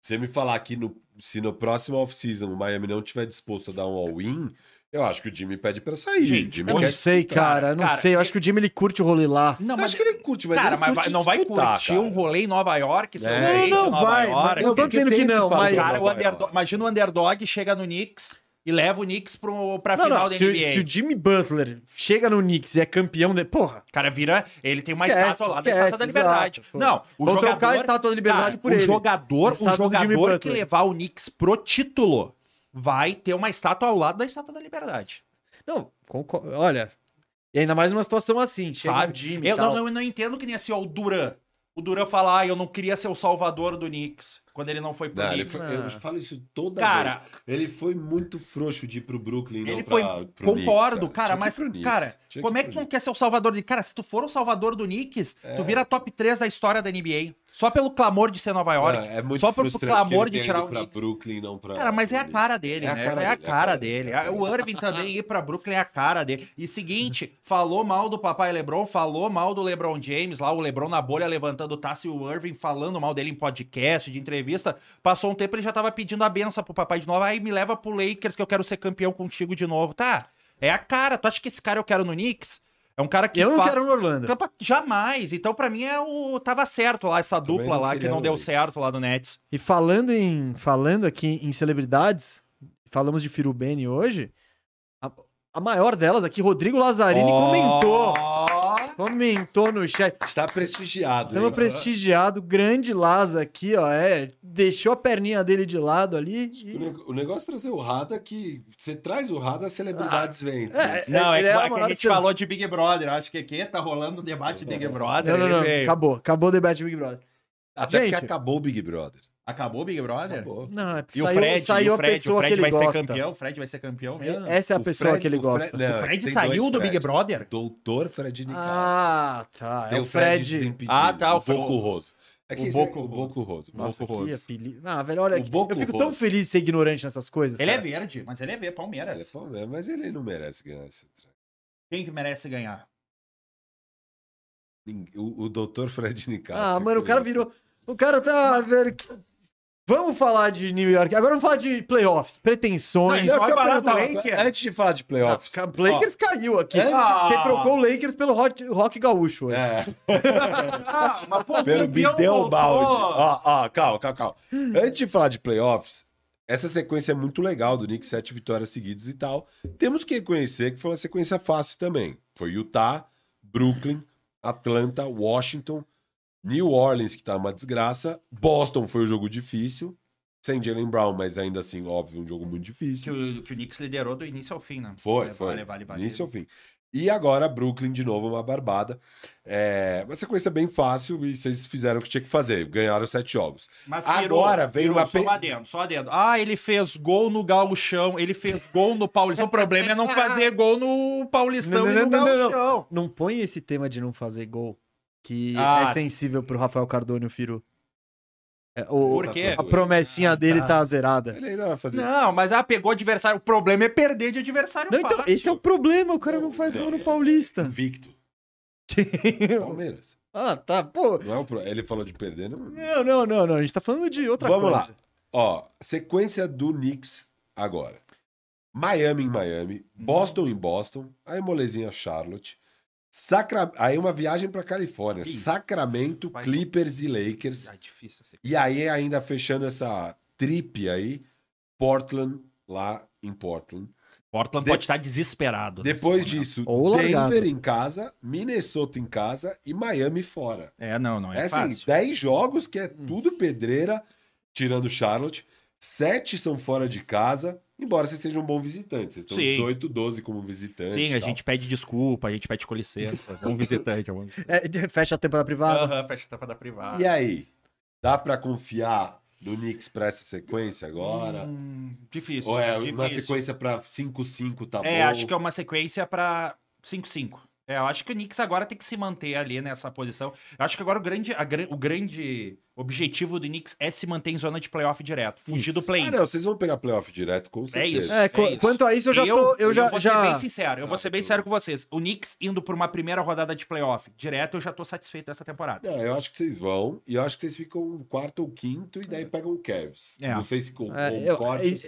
você me falar que no, se no próximo off-season o Miami não tiver disposto a dar um all-in, eu acho que o Jimmy pede pra sair. Gente, Eu não sei, disputar. cara, eu não cara, sei. Eu acho que o Jimmy ele curte o rolê lá. Não, Eu acho que ele curte, mas cara, ele mas curte vai- não vai disputar, curtir cara. um rolê em Nova York, É. Não, não, Nova vai, York. Eu tô dizendo que esse não, mas- Cara, o underdog, imagina o underdog chega no Knicks e leva o Knicks pro, pra Não, final não, da se, o- NBA. se o Jimmy Butler chega no Knicks e é campeão de. Porra, O cara vira, ele tem uma Esquece, estátua lá da Estátua da Liberdade. exato, não, o Vão jogador, trocar a Estátua da Liberdade cara, por o ele. jogador, o jogador que levar o Knicks pro título vai ter uma estátua ao lado da Estátua da Liberdade. Não, concordo. Olha. E ainda mais numa situação assim, chega sabe? Jimmy eu, não, eu não entendo que nem assim, ó, o Duran. O Duran fala, ah, eu não queria ser o salvador do Knicks, quando ele não foi pro Não, Knicks. foi- eu Ah. falo isso toda Cara, vez. Ele foi muito frouxo de ir pro Brooklyn, não Ele pra, foi. pro concordo, Knicks, cara, mas, Knicks, cara, como é que tu não Knicks. quer ser o salvador de. Cara, se tu for o salvador do Knicks, É. tu vira top 3 da história da NBA. Só pelo clamor de ser Nova York. É, é muito só pelo clamor de tirar o pra. Brooklyn, não pra. Cara, mas é a cara dele, É a né? cara é a dele, cara é a dele. cara O Irving também ir pra Brooklyn é a cara dele. E seguinte, falou mal do papai LeBron, falou mal do LeBron James, lá o LeBron na bolha levantando taça e o Irving falando mal dele em podcast, de entrevista. Passou um tempo ele já tava pedindo a benção pro papai de novo. Aí me leva pro Lakers que eu quero ser campeão contigo de novo. Tá, é a cara. Tu acha que esse cara eu quero no Knicks? É um cara que Eu não fa- quero no Orlando. Jamais. Então, pra mim, é o. Tava certo lá, essa Também dupla lá, que não deu Lakers. certo lá do Nets. E falando em falando aqui em celebridades, falamos de Firubene hoje. A, a maior delas aqui, Rodrigo Lazzarini, comentou. Comentou no chat. Está prestigiado. Estamos prestigiado, grande Laza aqui, ó. É, deixou a perninha dele de lado ali. O E... ne- O negócio é trazer o Rada que você traz o Rada, as celebridades vêm. é, Não, é, que, é a é que a gente falou de Big Brother. Acho que aqui tá rolando o debate de Big Brother. Não, não, não. Acabou. Acabou o debate do Big Brother. Até Gente. porque acabou o Big Brother. Acabou o Big Brother? Acabou. Não, é porque E o saiu, Fred, saiu e o a Fred, pessoa o Fred que ele vai gosta. ser campeão. O Fred vai ser campeão mesmo. Essa é a O pessoa Fred- que ele o gosta. Fred- não, o Fred saiu do Big Fred. Brother? Doutor Fred Nicasso. Ah, tá. Tem é o Fred. Ah, tá, o O Boco Fre- Roso. É que o é- Boco o Boco Roso. Nossa, Boco Roso. Ah, velho, olha O aqui. Eu fico tão Roso. feliz de ser ignorante nessas coisas. Ele é cara. verde, mas ele é verde, Ele é Palmeiras. Palmeiras, mas ele não merece ganhar esse. Quem que merece ganhar? O, o doutor Fred Nicásio. Ah, mano, o cara virou. O cara tá, velho. que- Vamos falar de New York. Agora vamos falar de playoffs, pretensões. Não, falar perguntava- do Lakers? Antes de falar de playoffs. Ah, o Lakers caiu aqui. Ah. Você trocou o Lakers pelo Rock, rock Gaúcho. hoje. É, Ah, mas, pô, pelo Bidel. Balde. Ó, ó, calma, calma, calma. Antes de falar de playoffs, essa sequência é muito legal do Knicks, sete vitórias seguidas e tal. Temos que reconhecer que foi uma sequência fácil também. Foi Utah, Brooklyn, Atlanta, Washington, New Orleans, que tá uma desgraça. Boston foi um jogo difícil. Sem Jalen Brown, mas ainda assim, óbvio, um jogo muito Que difícil. o, que o Knicks liderou do início ao fim, né? Foi, Vale, foi. Vale, vale, vale. Início ao fim. E agora, Brooklyn de novo, uma barbada. É uma sequência bem fácil e vocês fizeram o que tinha que fazer. Ganharam sete jogos. Mas Agora vem virou uma só pe- adendo, só adendo. Ah, ele fez gol no Gauchão, ele fez gol no Paulistão. O problema é não fazer gol no Paulistão Não, e não, no não, não, não. Gauchão. Não põe esse tema de não fazer gol, que Ah. é sensível pro Rafael Cardone e o Firu. É, o, Por quê? A promessinha dele tá zerada. Ele ainda vai fazer. Não, mas ah, pegou adversário. O problema é perder de adversário Não, então, fácil. esse é o problema, o cara não faz gol no Paulista. Invicto. Palmeiras. ah, tá, pô. Não é o pro... Ele falou de perder, não. Não, não, não, não, a gente tá falando de outra Vamos coisa. lá. Ó, sequência do Knicks agora. Miami em Miami, Boston em Boston, aí molezinha Charlotte, Sacra... aí uma viagem pra Califórnia, Ih. Sacramento, Vai. Clippers e Lakers. Ah, difícil. esse- E aí, ainda fechando essa trip aí, Portland, lá em Portland. Portland De- pode estar desesperado. nesse Depois disso, Ou largado. Denver em casa, Minnesota em casa e Miami fora. É, não, não é, É assim, fácil. 10 jogos que é Hum. tudo pedreira, tirando Charlotte. 7 são fora de casa, embora vocês sejam um bom visitante. Vocês estão Sim. 18, 12 como visitante. Sim, a tal. gente pede desculpa, a gente pede com licença. Um visitante. Um... É, de- fecha a temporada privada. Aham, fecha a tampa da privada. E aí? Dá pra confiar no Knicks pra essa sequência agora? Hum, difícil. Ou é uma difícil. sequência pra 5-5 tá É, bom? acho que é uma sequência pra 5-5. É, eu acho que o Knicks agora tem que se manter ali nessa posição. Eu acho que agora o grande, a o grande objetivo do Knicks é se manter em zona de playoff direto. Fugir do Ah, play-in. não, vocês vão pegar playoff direto, com certeza. isso. É, qu- é isso. quanto a isso, eu já tô. Eu já. vou já... ser bem sincero, eu vou Ah, ser bem sincero com vocês. O Knicks indo por uma primeira rodada de playoff direto, eu já tô satisfeito dessa temporada. Não, eu acho que vocês vão, e eu acho que vocês ficam quarto ou quinto, e daí pegam o Cavs. É. Não sei se com, É, eu,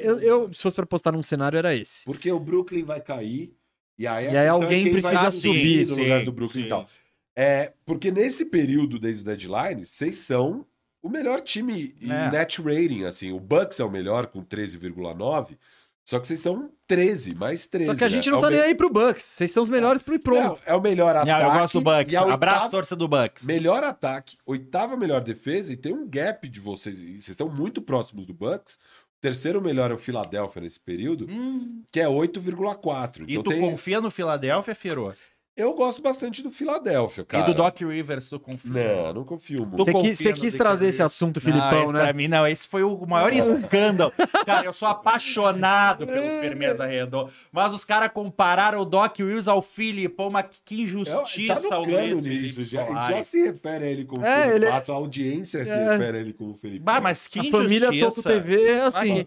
eu, eu- se fosse pra postar num cenário, era esse. Porque o Brooklyn vai cair, e aí, E aí questão alguém quem precisa subir, no sim, lugar do Brooklyn sim. e tal. É, porque nesse período, desde o deadline, vocês são o melhor time em É. net rating, assim. O Bucks é o melhor com 13,9, só que vocês são 13, mais 13. Só que a gente né? não É tá o nem me- aí pro Bucks. Vocês são os melhores pro e pronto. Não, é o melhor ataque. Não, eu gosto do Bucks. e a Abraço, oitava- torça do Bucks. Melhor ataque, oitava melhor defesa e tem um gap de vocês. Vocês estão muito próximos do Bucks. Terceiro melhor é o Philadelphia nesse período, Hum, que é 8,4. e Então tu tem... confia no Philadelphia, Firo? Eu gosto bastante do Philadelphia, cara. E do Doc Rivers, tu confia? Não, não confio muito. Você quis, você quis trazer Rivers? esse assunto, Não, Filipão, esse né? Pra mim, não, esse foi o maior escândalo. Cara, eu sou apaixonado pelo Firmeza Redondo. Mas os caras compararam o Doc Rivers ao Filipão, mas que injustiça tá o Luiz nisso. Já, já se refere a ele como É, Felipe ele é- a audiência se É. refere a ele como Felipe Bah, mas que A injustiça. família Toco TV é assim.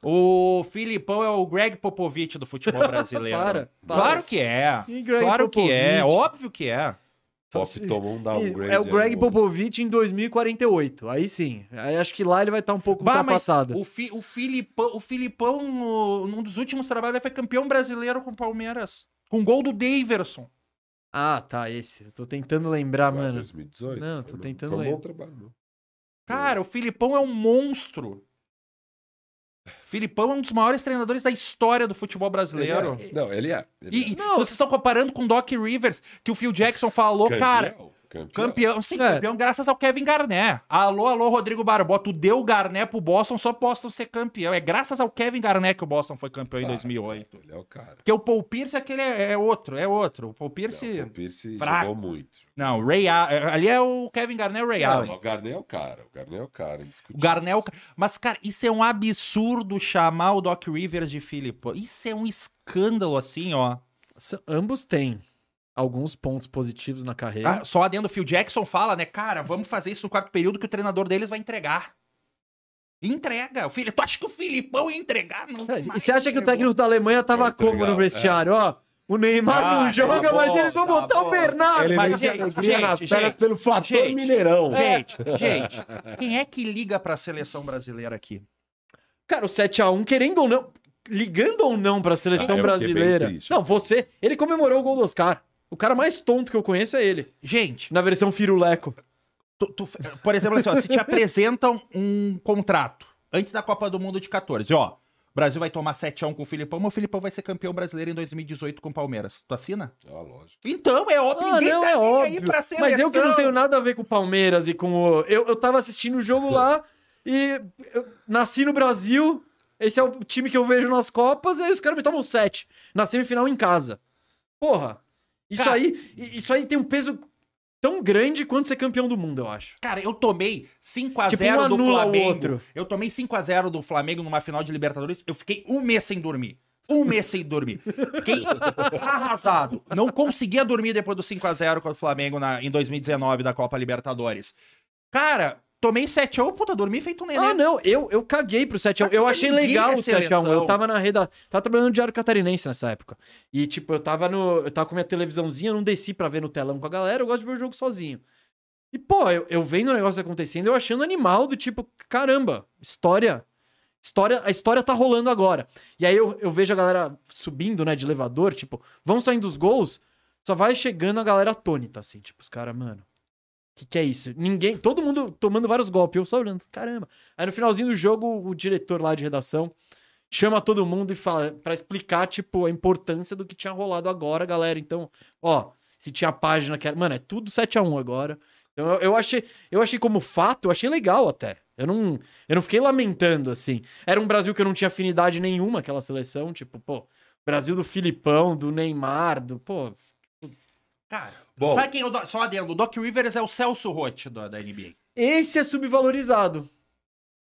O Filipão é o Greg Popovich do futebol brasileiro. Para, para. Claro que é. Greg Claro que é. Popovich? Óbvio que é. Pop tomou um downgrade. É o Greg aí, mano. Popovich em 2048. Aí sim. Aí acho que lá ele vai estar um pouco Bah, ultrapassado. o, fi, o Filipão, o Filipão, num dos últimos trabalhos, ele foi campeão brasileiro com o Palmeiras. Com gol do Daverson. Ah, tá, esse. Eu tô tentando lembrar, mano. 2018. Não, tô Foi- tentando Foi um bom lembrar. trabalho. não. Cara, o Filipão é um monstro. Filipão é um dos maiores treinadores da história do futebol brasileiro. Ele é. Não, ele é. Ele E, e Não. vocês estão comparando com Doc Rivers, que o Phil Jackson falou, é. cara. Campeão, campeão. Sim, É. campeão graças ao Kevin Garnett. Alô, alô, Rodrigo Barbosa. Tu deu o Garnett pro Boston, só Boston ser campeão. É graças ao Kevin Garnett que o Boston foi campeão em Claro, 2008. Ele é o cara. Porque o Paul Pierce aquele é, é outro, é outro. O Paul Pierce. Não, o Pierce fraco. jogou muito. Não, Ray Allen. Ali é o Kevin Garnett e o Ray Não, Allen. o Garnet é o cara. O Garnet é o cara. O. Garnett. é o Mas, cara, isso é um absurdo chamar o Doc Rivers de Filipão. Isso é um escândalo, assim, ó. Ambos têm alguns pontos positivos na carreira. Ah, só adendo, o Phil Jackson fala, né? Cara, vamos fazer isso no quarto período que o treinador deles vai entregar. Entrega. O Fili- Tu acha que o Filipão ia entregar? Não, É, e você acha que o técnico da Alemanha tava como no vestiário? Ó, O Neymar Ah, não tá joga, mas bom, eles vão tá botar o bom. Bernardo. Ele mas, gente, alegria gente, nas pernas pelo fator gente, Mineirão. Gente, gente, quem é que liga pra seleção brasileira aqui? Cara, o 7x1, querendo ou não, ligando ou não pra seleção Ah, brasileira. triste. Não, você, ele comemorou o gol do Oscar. O cara mais tonto que eu conheço é ele. Gente, Na versão Firuleco. tu- tu- por exemplo, assim, ó, se te apresentam um contrato antes da Copa do Mundo de 14, ó, o Brasil vai tomar 7x1 com o Filipão, mas o Filipão vai ser campeão brasileiro em 2018 com o Palmeiras. Tu assina? Ah, lógico. Então, é óbvio, Ah, ninguém não, tá é óbvio. aí pra seleção. Mas eu que não tenho nada a ver com o Palmeiras e com o. Eu, eu tava assistindo o jogo lá e eu nasci no Brasil. Esse é o time que eu vejo nas Copas, e aí os caras me tomam 7. Na semifinal em casa. Porra. Isso Cara. aí. Isso aí tem um peso tão grande quanto ser campeão do mundo, eu acho. Cara, eu tomei 5x0 Tipo, um do Flamengo. Eu tomei 5x0 do Flamengo numa final de Libertadores. Eu fiquei um mês sem dormir. Um mês sem dormir. Fiquei arrasado. Não conseguia dormir depois do 5x0 contra o Flamengo na, em 2019 da Copa Libertadores. Cara, tomei 7x1, puta, dormi feito um neném. Ah, não, eu, eu caguei pro 7x1. Mas Eu achei legal o 7x1. Eu tava na reda. Tava trabalhando no Diário Catarinense nessa época. E, tipo, eu tava no. Eu tava com minha televisãozinha, eu não desci pra ver no telão com a galera, eu gosto de ver o jogo sozinho. E, pô, eu, eu vendo o negócio acontecendo, eu achando animal do tipo, caramba, história. História, a história tá rolando agora. E aí eu, eu vejo a galera subindo, né, de elevador, tipo, vão saindo os gols, só vai chegando a galera atônita, assim, tipo, os caras, mano. Que que é isso? Ninguém, todo mundo tomando vários golpes, eu só olhando, caramba. Aí no finalzinho do jogo, o diretor lá de redação chama todo mundo e fala para explicar tipo a importância do que tinha rolado agora, galera. Então, ó, se tinha página que era, mano, é tudo 7 a 1 agora. Então eu, eu achei, eu achei como fato, eu achei legal até. Eu não, eu não fiquei lamentando assim. Era um Brasil que eu não tinha afinidade nenhuma aquela seleção, tipo, pô, Brasil do Filipão, do Neymar, do, pô, Cara, Bom. sabe quem é o Doc, só adendo? O Doc Rivers é o Celso Roth da, da NBA. esse é subvalorizado.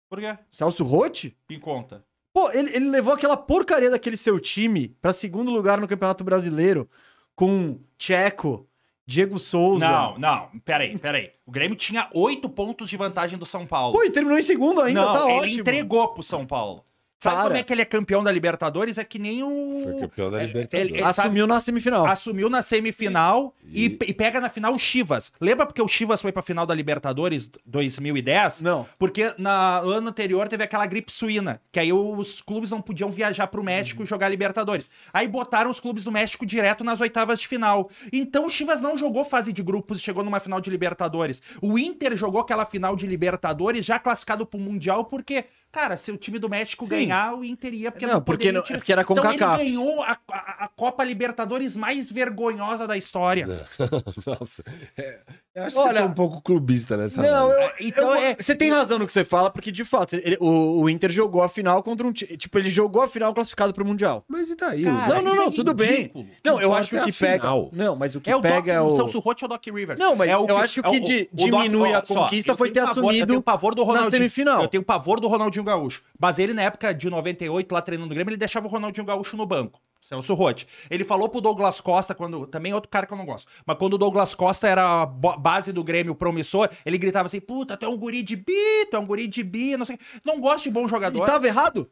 Por quê? Celso Rotti? Me conta. Pô, ele, ele levou aquela porcaria daquele seu time pra segundo lugar no Campeonato Brasileiro com Tcheco, Diego Souza. Não, não, peraí, peraí. O Grêmio tinha oito pontos de vantagem do São Paulo. Pô, e terminou em segundo ainda, não, tá ele ótimo. entregou pro São Paulo. Sabe Para. como é que ele é campeão da Libertadores? É que nem o. Foi campeão da É, Libertadores. ele- Assumiu na semifinal. Assumiu na semifinal e... E- e pega na final o Chivas. Lembra porque o Chivas foi pra final da Libertadores 2010? Não. Porque na no ano anterior teve aquela gripe suína, que aí os clubes não podiam viajar pro México e jogar Libertadores. Aí botaram os clubes do México direto nas oitavas de final. Então o Chivas não jogou fase de grupos e chegou numa final de Libertadores. O Inter jogou aquela final de Libertadores já classificado pro Mundial porque Cara, se o time do México Sim. ganhar, o Inter ia, porque Não, não, porque não- tirar- porque era Então CONCACAF. ele ganhou a, a- a Copa Libertadores mais vergonhosa da história. Nossa. É, eu acho que você Olha- foi um pouco clubista nessa Não, eu, Então eu- é- Você tem razão no que você fala, porque de fato, ele- o, o Inter jogou a final contra um. ti- Tipo, ele jogou a final classificado pro Mundial. Mas e daí? Cara, o- não, não, isso não, é tudo bem. Não, eu acho que é o a que pega. final. Não, mas o que É o pega Doc, é o. o Celso Roth ou o Doc Rivers. Não, mas é o eu acho que o que di- diminui a conquista eu foi ter pavor- Eu assumido tenho pavor do na Ronaldinho. semifinal. Eu tenho pavor do Ronaldinho Gaúcho. Mas ele, na época de 98, lá treinando no Grêmio, ele deixava o Ronaldinho Gaúcho no banco. Celso Roth. Ele falou pro Douglas Costa, quando. Também é outro cara que eu não gosto. Mas quando o Douglas Costa era a base do Grêmio promissor, ele gritava assim: puta, tu é um guri de bi, tu é um guri de bi, não sei. Não gosto de bom E jogador. tava errado?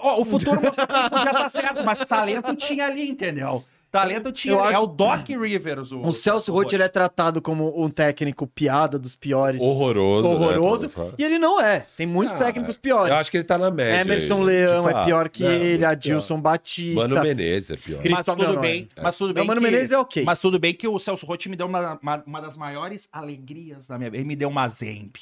Ó, o futuro mostrou que podia estar certo, mas talento tinha ali, entendeu? Talento tinha. Eu ali. É acho- o Doc Rivers. O, O Celso Roth ele é tratado como um técnico piada dos piores. Horroroso. horroroso. Né? E ele não é. Tem muitos Ah, técnicos piores. Eu acho que ele tá na média. Emerson aí, Leão é pior que Não, ele, Adilson. Batista. Mano Menezes é pior. Mas tudo Não, não, bem, é. mas tudo Não, bem. Mano que- Menezes é ok. Mas tudo bem que o Celso Roth me deu uma, uma, uma das maiores alegrias da minha vida. Ele me deu uma Zemp.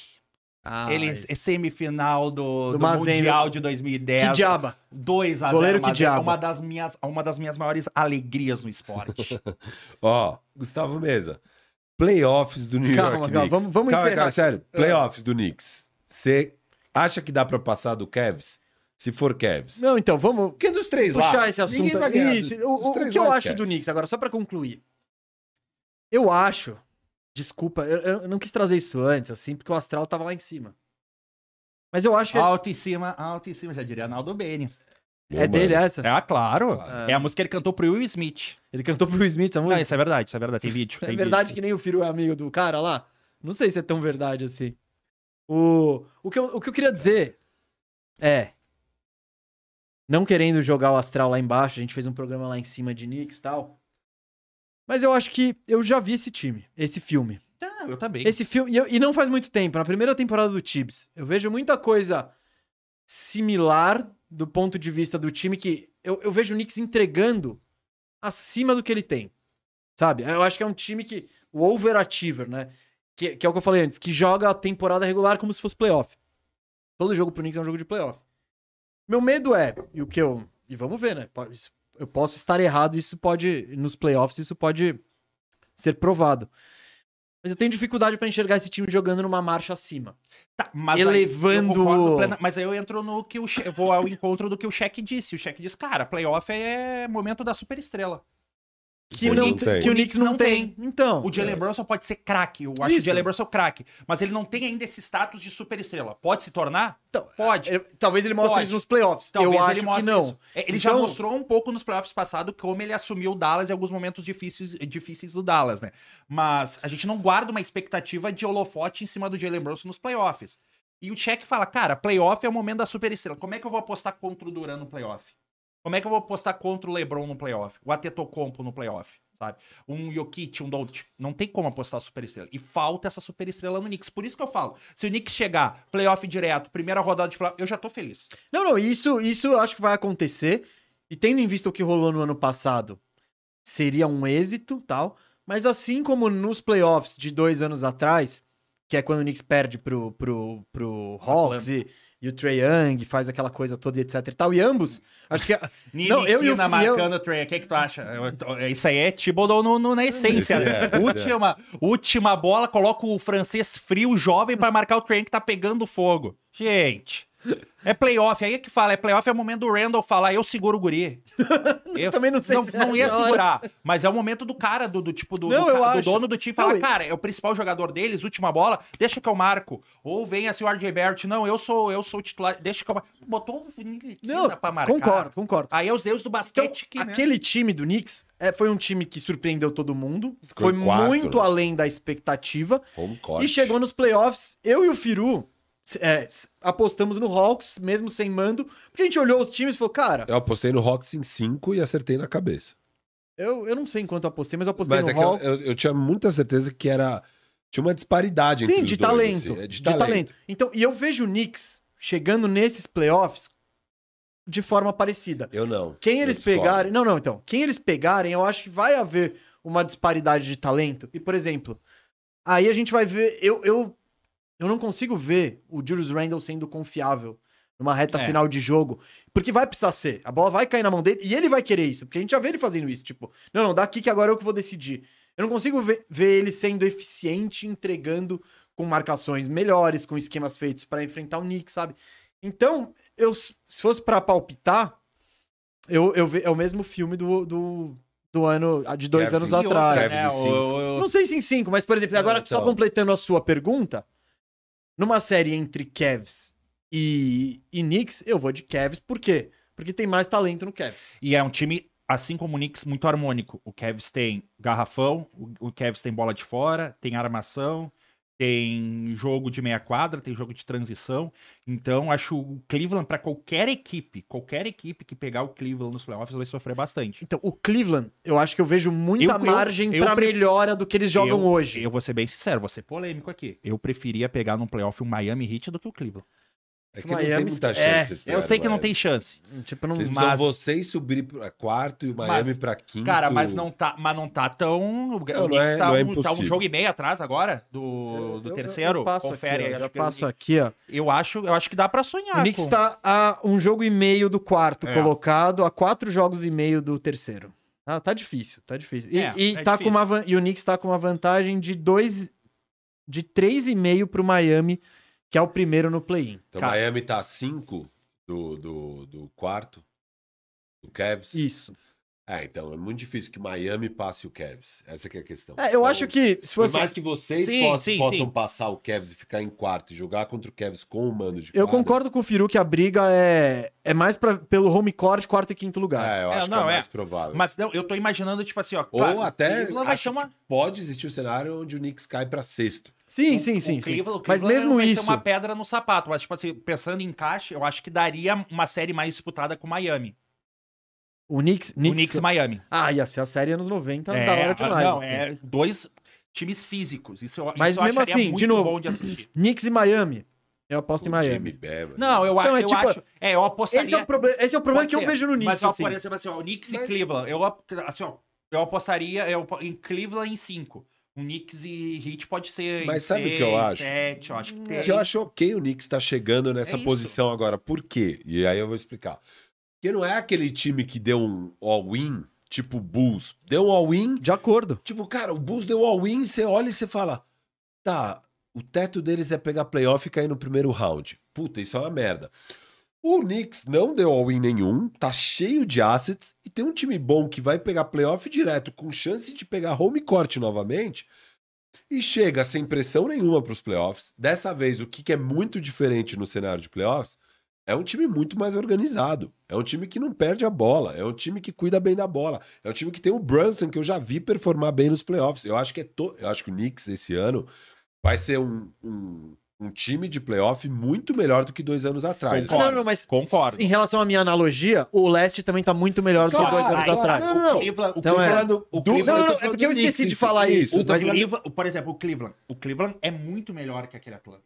Ah, ele esse- é semifinal do, Do do. Mundial de 2010. Que diaba. 2 a 0 Goleiro que Mazembe. diaba. É uma das minhas, uma das minhas maiores alegrias no esporte. Ó, Gustavo Mesa. Playoffs do New Calma, York calma, Knicks. vamos- vamos calma, encerrar. calma, sério. Playoffs do Knicks. Você acha que dá pra passar do Cavs? Se for Cavs. Não, então, vamos Porque dos três puxar lá, esse ninguém assunto. vai ganhar Isso, dos- o, dos o- que eu acho do Cavs. Knicks, agora, só pra concluir. Eu acho. Desculpa, eu, eu não quis trazer isso antes, assim, porque o Astral tava lá em cima. Mas eu acho que é, alto em cima, alto em cima, já diria Naldo Bene. É dele mano. essa. É, claro. Claro. É a música que ele cantou pro Will Smith. Ele cantou pro Will Smith essa Não, música. isso é verdade, isso é verdade. Tem vídeo. É tem verdade vídeo. que nem o Firu é amigo do cara lá? Não sei se é tão verdade assim. O, o, que, eu, o que eu queria dizer é. não querendo jogar o astral lá embaixo, a gente fez um programa lá em cima de Knicks e tal. Mas eu acho que eu já vi esse time, esse filme. Ah, eu também. Esse filme, e, eu- e não faz muito tempo, na primeira temporada do Tibbs. Eu vejo muita coisa similar do ponto de vista do time que eu, eu vejo o Knicks entregando acima do que ele tem. Sabe? Eu acho que é um time que. O overachiever, né? Que, que é o que eu falei antes, que joga a temporada regular como se fosse playoff. Todo jogo pro Knicks é um jogo de playoff. Meu medo é, e o que eu. E vamos ver, né? Isso- Eu posso estar errado, isso pode. Nos playoffs, isso pode ser provado. Mas eu tenho dificuldade pra enxergar esse time jogando numa marcha acima. Tá, mas elevando- Aí plena- mas aí eu entro no que o Che- vou ao encontro do que o Cheque disse. O Cheque disse, cara, playoff é momento da superestrela. Que, O não, Knicks tem. que o O Knicks não, não tem. Então. O Jalen Brunson pode ser craque. Eu acho Isso. o Jalen Brunson craque. Mas ele não tem ainda esse status de superestrela. Pode se tornar? Então, Pode. ele- talvez ele mostre Pode. isso nos playoffs. Talvez eu acho ele que mostre não. isso. É, Ele já Então- mostrou um pouco nos playoffs passados como ele assumiu o Dallas em alguns momentos difíceis, difíceis do Dallas, né? Mas a gente não guarda uma expectativa de holofote em cima do Jalen Brunson nos playoffs. E o Check fala, cara, playoff é o momento da superestrela. Como é que eu vou apostar contra o Duran no playoff? Como é que eu vou apostar contra o LeBron no playoff? O Atetokounmpo no playoff, sabe? Um Jokic, um Doncic. Não tem como apostar superestrela. E falta essa superestrela no Knicks. Por isso que eu falo, se o Knicks chegar playoff direto, primeira rodada de playoff, eu já tô feliz. Não, não, isso, isso eu acho que vai acontecer. E tendo em vista o que rolou no ano passado, seria um êxito tal. Mas assim como nos playoffs de dois anos atrás, que é quando o Knicks perde pro, pro, pro Hawks e, e o Trae Young faz aquela coisa toda e etc e tal. E ambos, acho que. Não, eu e o- e eu- marcando o Trey. O que, é que tu acha? Isso aí é Thibodeau no, no- na essência. É, esse última, última bola, coloca o francês frio, jovem, pra marcar o Trey que tá pegando fogo. Gente, é playoff. Aí é que fala, é playoff, é o momento do Randall falar, eu seguro o guri. Eu também não sei não, se é não ia hora. segurar, mas é o momento do cara, do, do tipo, do, Não, do, do dono do time falar, Não, cara, é o principal jogador deles, última bola, deixa que eu marco. Ou vem assim o RJ Barrett, não, eu sou, eu sou o titular, deixa que eu marco. Botou o Niliquina Não, pra marcar. concordo, concordo. Aí é os deuses do Então, basquete que, né? aquele time do Knicks é, foi um time que surpreendeu todo mundo. Ficou foi quarto, muito né? além da expectativa. Court. E chegou nos playoffs, eu e o Firu é, apostamos no Hawks, mesmo sem mando, porque a gente olhou os times e falou, cara, Eu apostei no Hawks em 5 e acertei na cabeça. eu, eu não sei em quanto apostei, mas eu apostei Mas no é que eu, Hawks. eu- eu tinha muita certeza que era. Tinha uma disparidade entre Sim, os de dois, talento, assim, é de, de, talento. talento. Então, e eu vejo o Knicks chegando nesses playoffs de forma parecida. Eu não. Quem Eu eles discordo. pegarem. Não, não, então. Quem eles pegarem, eu acho que vai haver uma disparidade de talento. E, por exemplo, aí a gente vai ver. Eu, eu, eu não consigo ver o Julius Randle sendo confiável numa reta É. final de jogo. Porque vai precisar ser. A bola vai cair na mão dele e ele vai querer isso. Porque a gente já vê ele fazendo isso. Tipo, não, não, daqui que agora eu que vou decidir. Eu não consigo ver, ver ele sendo eficiente, entregando com marcações melhores, com esquemas feitos pra enfrentar o Knicks, sabe? Então, eu, se fosse pra palpitar, eu, eu ve- é o mesmo filme do, do, do ano de dois Cavs anos atrás. Em É, o- o- Não sei se em cinco, mas, por exemplo, agora então. só completando a sua pergunta, numa série entre Cavs e, e Knicks, eu vou de Cavs, por quê? Porque tem mais talento no Cavs. E é um time, assim como o Knicks, muito harmônico. O Cavs tem garrafão, o Cavs tem bola de fora, tem armação, tem jogo de meia quadra, tem jogo de transição. Então, acho o Cleveland, para qualquer equipe, qualquer equipe que pegar o Cleveland nos playoffs, vai sofrer bastante. Então, o Cleveland, eu acho que eu vejo muita Eu- margem pref- melhora do que eles jogam eu, hoje. Eu vou ser bem sincero, vou ser polêmico aqui. Eu preferia pegar num playoff um Miami Heat do que o Cleveland. É que não tem Miami- muita é, chance. esse Eu sei que não Miami. tem chance. Tipo, não... Vocês Mas- precisam vocês subir pra quarto e o Miami Mas, pra quinto. Cara, mas não tá, mas não tá tão. O não Knicks é- tá, não é um, tá um jogo e meio atrás agora do, Eu- do eu- terceiro. Eu, passo Confere aqui, aí. ó, acho já que passo eu, aqui, ó. eu acho, eu acho que dá pra sonhar. O Knicks com- tá a um jogo e meio do quarto É. colocado, a quatro jogos e meio do terceiro. Ah, tá difícil, tá difícil. E, É, e é tá difícil. com uma e o Knicks tá com uma vantagem de dois de três e meio pro Miami, que é o primeiro no play-in. Então Cara. Miami tá 5 do, do, do quarto. Do Cavs. Isso. É, então é muito difícil que Miami passe o Cavs. Essa que é a questão. É, eu Então, acho que se Por fosse. mais que vocês Sim, possam, sim, possam sim. passar o Cavs e ficar em quarto e jogar contra o Cavs com o mando de Eu quadra, concordo com o Firu que a briga é, é mais pra, pelo home court, quarto e quinto lugar. É, eu É, acho não, que é é. mais provável. Mas não, eu tô imaginando, tipo assim, ó. Ou claro, até Cleveland vai acho ser uma. que pode existir um cenário onde o Knicks cai pra sexto. Sim, o- sim, o sim, sim. Cleveland- o Mas Cleveland mesmo vai isso. ser uma pedra no sapato. Mas, tipo assim, pensando em encaixe, eu acho que daria uma série mais disputada com Miami. O Knicks. O Knicks e Miami. Ah, ia ser a série anos 90 é, da hora demais. Não, assim. é dois times físicos. Isso eu, Mas isso eu mesmo acharia assim, muito de novo, bom de assistir. Knicks e Miami. Eu aposto em O Miami. Jimmy Bam, Não, eu, acho, Então, é eu tipo, acho. É, eu apostaria. Esse é o, proble esse é o problema Pode que eu ser. vejo no Knicks. Mas eu, assim. exemplo, assim, ó, o Knicks Mas- e Cleveland. Eu, assim, ó, eu apostaria eu, em Cleveland em 5. O Knicks e Heat pode ser Mas em sabe o que seis, eu acho? sete, eu acho que tem. Que eu acho ok o Knicks estar chegando nessa É posição agora. Por quê? E aí eu vou explicar. Porque não é aquele time que deu um all-in, tipo Bulls. Deu um all-in, De acordo. tipo, cara, o Bulls deu all-in, você olha e você fala, tá, o teto deles é pegar playoff e cair no primeiro round. Puta, isso é uma merda. O Knicks não deu all-in nenhum, tá cheio de assets e tem um time bom que vai pegar playoff direto, com chance de pegar home court novamente, e chega sem pressão nenhuma para os playoffs. Dessa vez, o que, que é muito diferente no cenário de playoffs é um time muito mais organizado. É um time que não perde a bola. É um time que cuida bem da bola. É um time que tem o Brunson, que eu já vi performar bem nos playoffs. Eu acho que, é to... eu acho que o Knicks esse ano vai ser um, um, um time de playoff muito melhor do que dois anos atrás. Concordo. Não, não, mas Concordo. em relação à minha analogia, o leste também tá muito melhor do que dois anos claro. atrás. Não, não. O Cleveland, o Então é- o do- Cleveland- Não, não, é porque eu esqueci Knicks, de falar isso, eu tô o mas- falando- Cleveland, por exemplo, o Cleveland. O Cleveland é muito melhor que aquele Atlanta.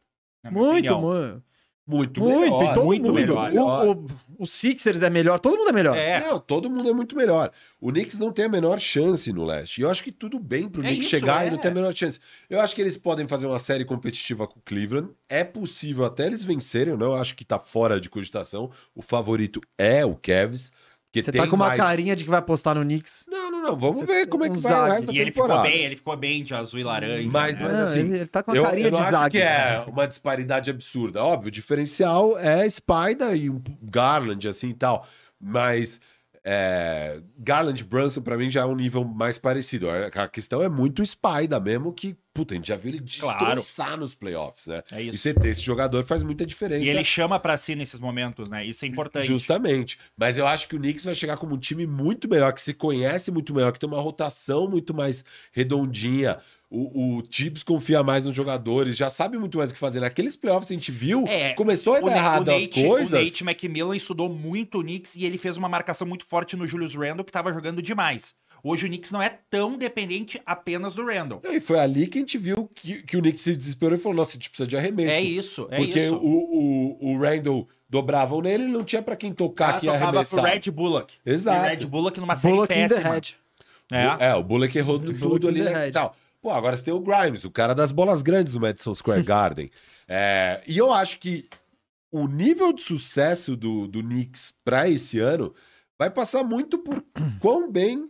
Muito, opinião. Muito. muito, Muito, melhor, e todo muito mundo. melhor. O, o, o Sixers é melhor, todo mundo é melhor. É. Não, todo mundo é muito melhor. O Knicks não tem a menor chance no leste. E eu acho que tudo bem pro É Knicks isso, chegar é. e não ter a menor chance. Eu acho que eles podem fazer uma série competitiva com o Cleveland. É possível até eles vencerem. Eu não acho que tá fora de cogitação. O favorito é o Cavs. Porque Você tá com uma mais... carinha de que vai apostar no Knicks. Não, não, não. Vamos Você ver como é que um vai o resto da E ele ficou bem, ele ficou bem de azul e laranja. Mas- né? mas Ah, assim, ele, ele tá com uma Eu, carinha eu de acho zague. que é uma disparidade absurda. Óbvio, o diferencial é Spider e um Garland, assim e tal. Mas é, Garland e Brunson, pra mim, já é um nível mais parecido. A a questão é muito Spider mesmo, que, puta, a gente já viu ele destroçar nos playoffs, né? É E isso. você ter esse jogador faz muita diferença. E ele chama pra si nesses momentos, né? Isso é importante. Justamente. Mas eu acho que o Knicks vai chegar como um time muito melhor, que se conhece muito melhor, que tem uma rotação muito mais redondinha. O, o Tibbs confia mais nos jogadores, já sabe muito mais o que fazer. Naqueles playoffs a gente viu, É, começou a dar errado as coisas. o Nate McMillan estudou muito o Knicks e ele fez uma marcação muito forte no Julius Randle, que tava jogando demais. Hoje o Knicks não é tão dependente apenas do Randle. E foi ali que a gente viu que, que o Knicks se desesperou e falou: nossa, a gente precisa de arremesso. É isso, é Porque isso. O, o, o Randall dobravam nele e não tinha pra quem tocar Ah, que ia tocava pro arremessar. Red Bullock. Exato. E Red Bullock numa série Bullock péssima. É. É, o Bullock errou Bullock tudo in ali né, e tal. Pô, agora você tem o Grimes, o cara das bolas grandes no Madison Square Garden. É, e eu acho que o nível de sucesso do, do Knicks pra esse ano vai passar muito por quão bem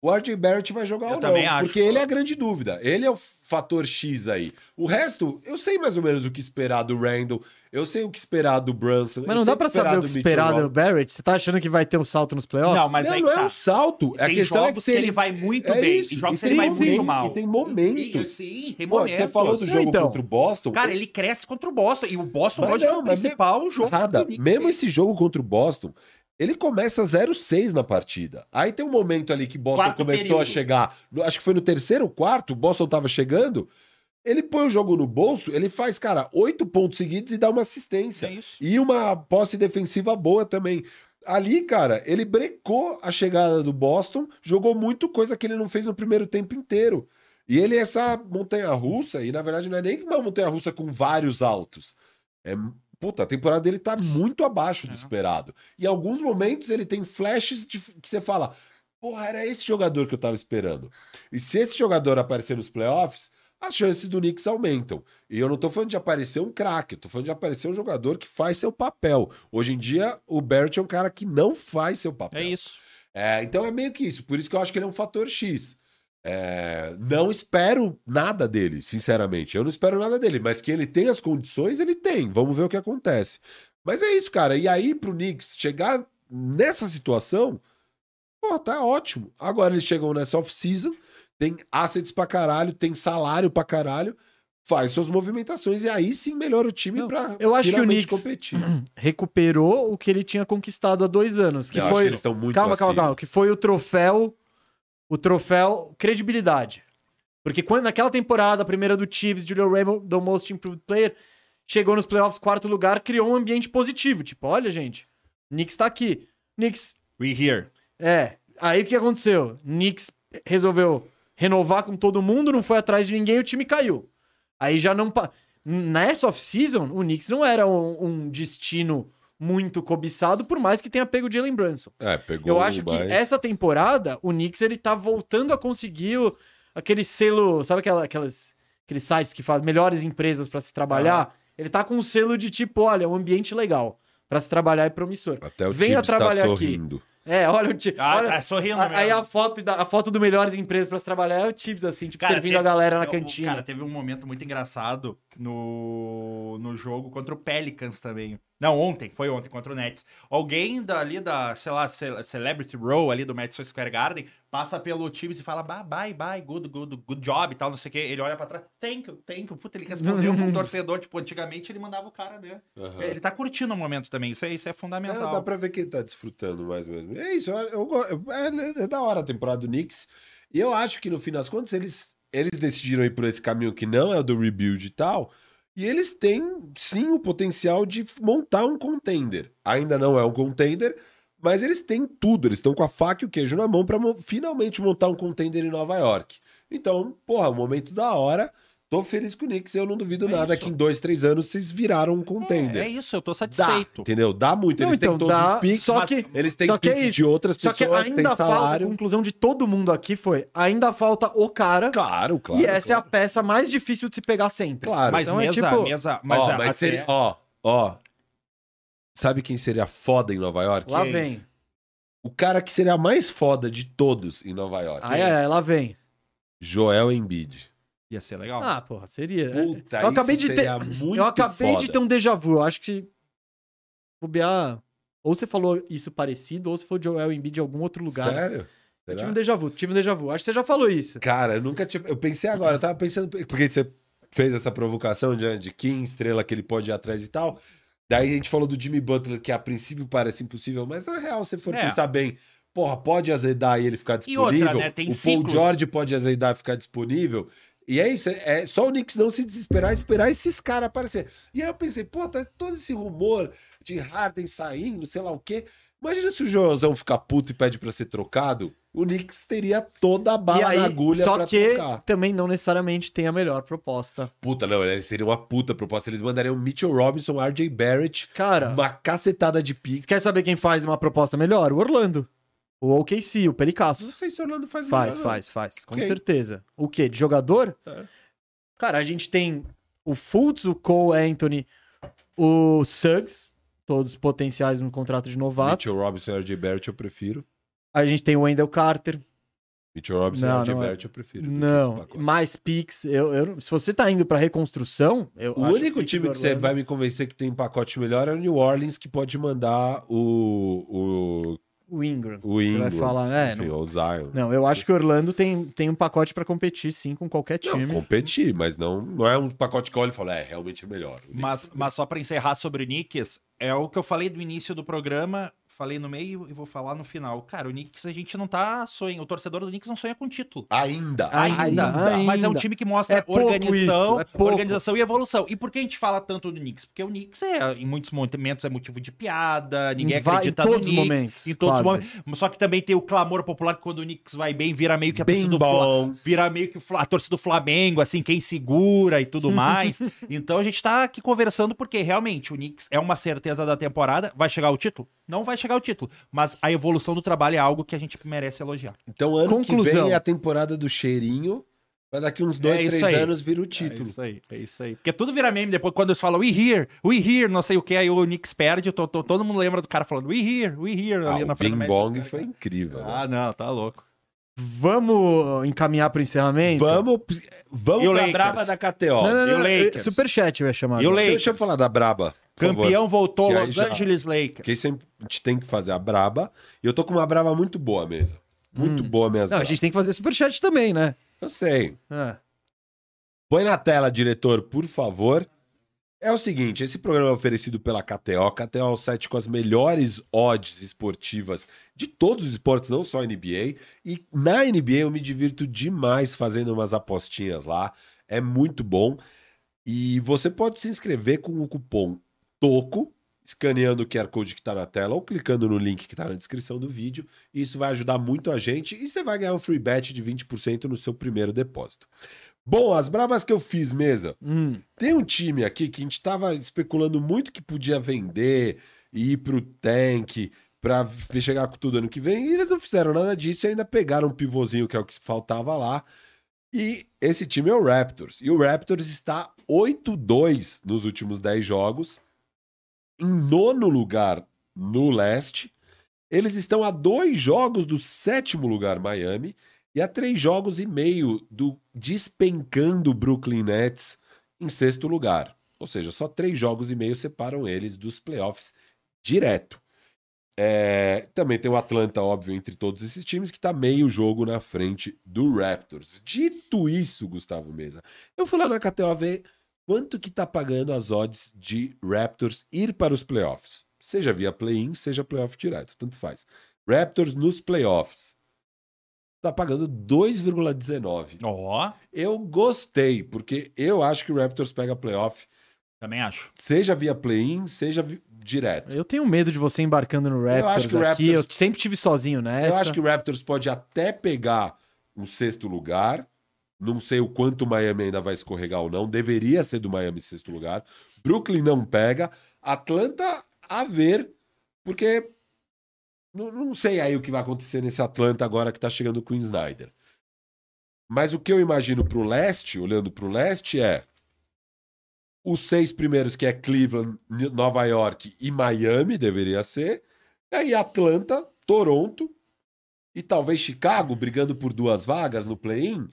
o RJ Barrett vai jogar Eu ou não. também acho. Porque ele é a grande dúvida. Ele é o fator X aí. O resto, eu sei mais ou menos o que esperar do Randall. Eu sei o que esperar do Brunson. Mas não dá pra saber o que esperar do. Barrett? Você tá achando que vai ter um salto nos playoffs? Não, mas não, aí não que é tá. um salto. a Tem questão jogos é que se que ele vai muito É bem isso, e jogos e que ele vai sim, muito sim, mal. e tem momentos. Sim, tem Pô, momentos. você falou do jogo Então. contra o Boston. Cara, ele cresce contra o Boston. E o Boston Mas hoje é não, o mas principal jogo Nada. Mesmo esse jogo contra o Boston, ele começa 0-6 na partida. Aí tem um momento ali que Boston Quarto começou período. a chegar. Acho que foi no terceiro ou quarto, o Boston tava chegando. Ele põe o jogo no bolso, ele faz, cara, oito pontos seguidos e dá uma assistência. É isso. E uma posse defensiva boa também. Ali, cara, ele brecou a chegada do Boston, jogou muito coisa que ele não fez no primeiro tempo inteiro. E ele é essa montanha russa, e na verdade não é nem uma montanha russa com vários altos. É, puta, a temporada dele tá muito abaixo do É. esperado. Em alguns momentos ele tem flashes de, que você fala: porra, era esse jogador que eu tava esperando. E se esse jogador aparecer nos playoffs, as chances do Knicks aumentam. E eu não tô falando de aparecer um craque, eu tô falando de aparecer um jogador que faz seu papel. Hoje em dia, o Barrett é um cara que não faz seu papel. É isso. É, então é meio que isso. Por isso que eu acho que ele é um fator X. É, não espero nada dele, sinceramente. Eu não espero nada dele, mas que ele tem as condições, ele tem. Vamos ver o que acontece. Mas é isso, cara. E aí, pro Knicks chegar nessa situação, Pô, tá ótimo. Agora eles chegam nessa off-season, tem assets pra caralho, tem salário pra caralho, faz suas movimentações e aí sim melhora o time Não, pra eu acho que o finalmente Knicks- competir. Recuperou o que ele tinha conquistado há dois anos. Que Eu acho foi. que eles estão muito calma, calma, calma. Que foi o troféu. O troféu credibilidade. Porque quando naquela temporada, a primeira do Chiefs, Julio Randle, the most improved player, chegou nos playoffs, quarto lugar, criou um ambiente positivo. Tipo, olha, gente, Knicks tá aqui. Knicks, We here. é. Aí o que aconteceu? Knicks resolveu renovar com todo mundo, não foi atrás de ninguém, o time caiu. Aí já não. pa- Nessa off-season, o Knicks não era um, um destino muito cobiçado, por mais que tenha pego o Jalen Brunson. É, pegou Eu acho que essa temporada, o Knicks ele tá voltando a conseguir o- aquele selo, sabe aquela, aquelas, aqueles sites que fazem melhores empresas pra se trabalhar? Ele tá com um selo de tipo, olha, um ambiente legal pra se trabalhar é promissor. Até o Venha time está trabalhar aqui. sorrindo. É, olha o Tibbs. Ah, olha, tá sorrindo a- mesmo. Aí a foto, da, a foto do melhores empresas pra se trabalhar é o Tibbs, assim, tipo, servindo teve- a galera na cantina. Cara, teve um momento muito engraçado no, no jogo contra o Pelicans também. Não, ontem, foi ontem, contra o Nets. Alguém dali da, sei lá, Ce- Celebrity Row ali do Madison Square Garden passa pelo Tibbs e fala bye, bye, bye, good, good, good job e tal, não sei o quê. Ele olha pra trás, thank you, thank you. Puta, ele respondeu pra um torcedor, tipo, antigamente ele mandava o cara, né? Aham. Ele tá curtindo o momento também, isso é, isso é É, fundamental. dá pra ver que ele tá desfrutando mais mesmo. É isso, eu, eu- é, é da hora a temporada do Knicks. E eu acho que no fim das contas eles, eles decidiram ir por esse caminho que não é o do rebuild e tal. E eles têm sim o potencial de montar um contender. Ainda não é um contender, mas eles têm tudo. Eles estão com a faca e o queijo na mão pra mo- finalmente montar um contender em Nova York. Então, porra, um momento da hora. Tô feliz com o Knicks. Eu não duvido É nada isso. que em dois, três anos vocês viraram um contender. É, é isso, eu tô Dá, satisfeito. entendeu? Dá muito. Não, Eles então, têm todos dá, os picks, só mas que- eles têm só que é de outras Só que pessoas, têm ainda falta, a salário. conclusão de todo mundo aqui foi, ainda falta o cara, Claro, claro. e essa é a claro. peça mais difícil de se pegar sempre. Claro. Mas Então é mesa, tipo- mesa, mas, ó, a- mas até- seria, ó, ó. Sabe quem seria foda em Nova York? Lá Quem? vem. O cara que seria mais foda de todos em Nova York. Ai, ai, lá vem. Joel Embiid. Ia ser legal. Ah, porra, seria. Puta, eu acabei de ter, seria muito eu acabei foda. de ter um déjà vu. Eu acho que bobear, ou você falou isso parecido, ou se for o Joel Embiid de algum outro lugar. Sério? Eu Será? tive um déjà vu, tive um déjà vu. Acho que você já falou isso. Cara, eu nunca tinha. Eu pensei agora, eu tava pensando. Porque você fez essa provocação de, de que estrela que ele pode ir atrás e tal. Daí a gente falou do Jimmy Butler, que a princípio parece impossível, mas na real, se for É. pensar bem, porra, pode azedar e ele ficar E outra, disponível. né, o ciclos. Paul George pode azedar e ficar disponível. E é isso, é, só o Knicks não se desesperar, esperar esses caras aparecer. E aí eu pensei, pô, tá todo esse rumor de Harden saindo, sei lá o quê. Imagina se o Joelzão ficar puto e pede pra ser trocado, o Knicks teria toda a e bala aí, na agulha só pra que trocar. também não necessariamente tem a melhor proposta. Puta, não, né? seria uma puta proposta. Eles mandariam Mitchell Robinson, RJ Barrett, Cara, uma cacetada de picks. quer saber quem faz uma proposta melhor? O Orlando. O OKC, o Não Pericasso. sei se o Orlando faz Faz, melhor, não. faz, faz. Com certeza. O quê? De jogador? É. Cara, a gente tem o Fultz, o Cole Anthony, o Suggs, todos potenciais no contrato de novato. Mitchell Robinson e RJ Barrett eu prefiro. A gente tem o Wendell Carter. Mitchell Robinson Não, e RJ não é. Barrett eu prefiro. que Não, mais picks. Eu, eu- se você tá indo pra reconstrução, eu O acho único pick time que você vai me convencer que tem um pacote melhor é o New Orleans, que pode mandar o, O Ingram. o, o Você Ingram. vai falar, é, enfim, não, o Zion. não, eu acho que o Orlando tem, tem um pacote pra competir, sim, com qualquer Não, time. competir, mas não, não é um pacote que eu olho e falo, é, realmente é melhor. O Mas, mas só pra encerrar sobre o Knicks, é o que eu falei do início do programa, falei no meio e vou falar no final. Cara, o Knicks a gente não tá sonhando, o torcedor do Knicks não sonha com título. Ainda, Ainda, ainda. mas é um time que mostra É organização, isso, é organização e evolução. E por que a gente fala tanto do Knicks? Porque o Knicks é, em muitos momentos é motivo de piada, ninguém Em acredita em todos no Knicks. momentos, Em todos os momentos. Só que também tem o clamor popular que quando o Knicks vai bem, vira meio que a Bem torcida do Fla- bom. vira meio que a torcida do Flamengo, assim, quem segura e tudo mais. então a gente tá aqui conversando porque realmente o Knicks é uma certeza da temporada. Vai chegar o título? Não vai chegar o título. Mas a evolução do trabalho é algo que a gente merece elogiar. Então, ano que Conclusão. vem é a temporada do cheirinho. Vai daqui uns dois, É três aí. anos vira o É título. isso aí, é isso aí. Porque tudo vira meme depois quando eles falam we here, we here, não sei o que, aí o Knicks perde, to- to- todo mundo lembra do cara falando we here, we here, Ah, ali na o frente do Bing Bong foi Garden. incrível. né? Ah, não, tá louco. Vamos encaminhar pro encerramento? Vamos, vamos E o pra Lakers? braba da KTO. Não, não, E o não, Lakers? Superchat ia chamar. E o Lakers? deixa eu falar da braba. Por favor. Campeão voltou Que Los já- Angeles Lakers. Porque aí sempre a gente tem que fazer a braba. E eu tô com uma braba muito boa, mesa. Muito boa mesmo. Não, a gente tem que fazer superchat também, né? Eu sei. É. Põe na tela, diretor, por favor. É o seguinte, esse programa é oferecido pela KTO. KTO é o site com as melhores odds esportivas de todos os esportes, não só NBA. E na NBA eu me divirto demais fazendo umas apostinhas lá. É muito bom. E você pode se inscrever com o cupom TOCO, escaneando o QR Code que está na tela ou clicando no link que está na descrição do vídeo. Isso vai ajudar muito a gente e você vai ganhar um free bet de 20% no seu primeiro depósito. Bom, as brabas que eu fiz, mesa. Hum. Tem um time aqui que a gente tava especulando muito que podia vender e ir pro tank pra v- chegar com tudo ano que vem. E eles não fizeram nada disso e ainda pegaram um pivôzinho, que é o que faltava lá. E esse time é o Raptors. E o Raptors está 8-2 nos últimos 10 jogos. Em nono lugar no leste. Eles estão a dois jogos do sétimo lugar, Miami. E a três jogos e meio do despencando Brooklyn Nets em sexto lugar. Ou seja, só três jogos e meio separam eles dos playoffs direto. É, também tem o Atlanta, óbvio, entre todos esses times, que está meio jogo na frente do Raptors. Dito isso, Gustavo Mesa, eu fui lá na KTO ver quanto que tá pagando as odds de Raptors ir para os playoffs. Seja via play-in, seja playoff direto, tanto faz. Raptors nos playoffs. Tá pagando 2,19. Ó, Eu gostei, porque eu acho que o Raptors pega playoff, também acho. seja via play-in, seja vi- direto. Eu tenho medo de você embarcando no Eu acho Raptors que o aqui. Raptors- Eu sempre tive sozinho nessa. Eu acho que o Raptors pode até pegar um sexto lugar. Não sei o quanto o Miami ainda vai escorregar ou não. Deveria ser do Miami sexto lugar. Brooklyn não pega. Atlanta a ver, porque não, não sei aí o que vai acontecer nesse Atlanta agora que tá chegando o Snyder. Mas o que eu imagino pro leste, olhando pro leste, é os seis primeiros, que é Cleveland, Nova York e Miami, deveria ser. E aí Atlanta, Toronto e talvez Chicago brigando por duas vagas no play-in.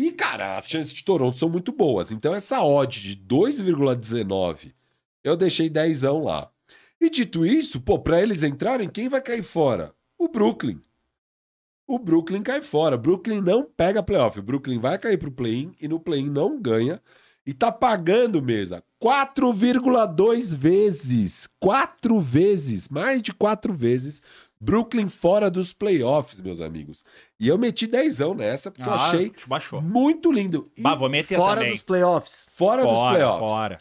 E, cara, as chances de Toronto são muito boas. Então, essa odd de 2,19, eu deixei 10 lá. E dito isso, pô, pra eles entrarem, quem vai cair fora? O Brooklyn. O Brooklyn cai fora. Brooklyn não pega playoff. O Brooklyn vai cair pro play-in e no play-in não ganha. E tá pagando, mesa, 4,2 vezes. Quatro vezes. Mais de quatro vezes. Brooklyn fora dos playoffs, meus amigos. E eu meti dezão nessa, porque eu achei baixou. muito lindo. E Bah, vou meter Fora também. dos playoffs. fora, dos Fora, playoffs. fora.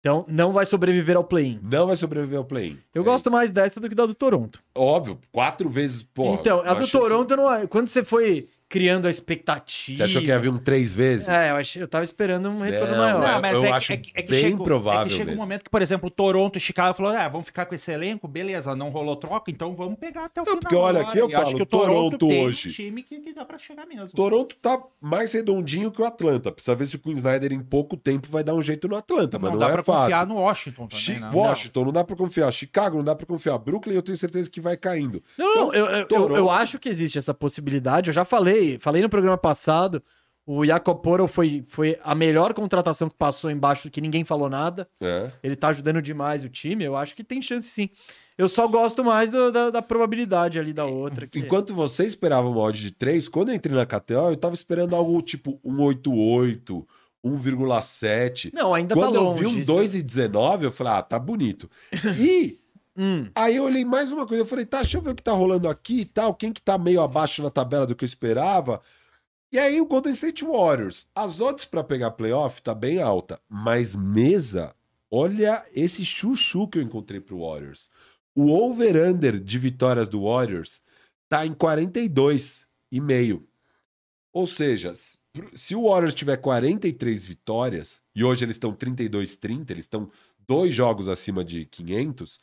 Então não vai sobreviver ao play-in. Não vai sobreviver ao play-in. Eu É gosto isso. mais dessa do que da do Toronto. Óbvio, quatro vezes, pô. então, a do Toronto, não é- quando você foi criando a expectativa. Você achou que ia vir um três vezes? É, eu, achei, eu tava esperando um retorno Não, maior. não, Não, mas eu é, que- acho é que- é que bem chega, provável É que chega um momento que, por exemplo, Toronto e Chicago falou: ah, vamos ficar com esse elenco, beleza, não rolou troca, então vamos pegar até o Não, final. porque olha, aqui eu E acho falo, que o Toronto tem hoje- um time que, que dá pra chegar mesmo. Toronto tá mais redondinho que o Atlanta. Precisa ver se o Queen Snyder em pouco tempo vai dar um jeito no Atlanta, mas não, dá é pra fácil. confiar no Washington também, Chi- né? Washington não dá pra confiar, Chicago não dá pra confiar, Brooklyn eu tenho certeza que vai caindo. Não, não, eu, eu, eu, Toronto- eu acho que existe essa possibilidade. Eu já falei, falei no programa passado. O Jacob Poro foi, foi a melhor contratação que passou embaixo, que ninguém falou nada. É. Ele tá ajudando demais o time. Eu acho que tem chance sim. Eu só gosto mais do- da, da probabilidade ali da outra. que- Enquanto você esperava uma odd de 3, quando eu entrei na KTO, eu tava esperando algo tipo 188, 1,7. Não, ainda Quando tá eu longe. vi um isso. 2,19, eu falei, ah, tá bonito. E Hum, aí eu olhei mais uma coisa, eu falei, tá, deixa eu ver o que tá rolando aqui e tal, quem que tá meio abaixo na tabela do que eu esperava. E aí o Golden State Warriors, as odds pra pegar playoff tá bem alta, mas mesa, olha esse chuchu que eu encontrei pro Warriors. O over-under de vitórias do Warriors tá em 42 e meio. Ou seja, se o Warriors tiver 43 vitórias, e hoje eles estão 32-30, eles estão dois jogos acima de 500,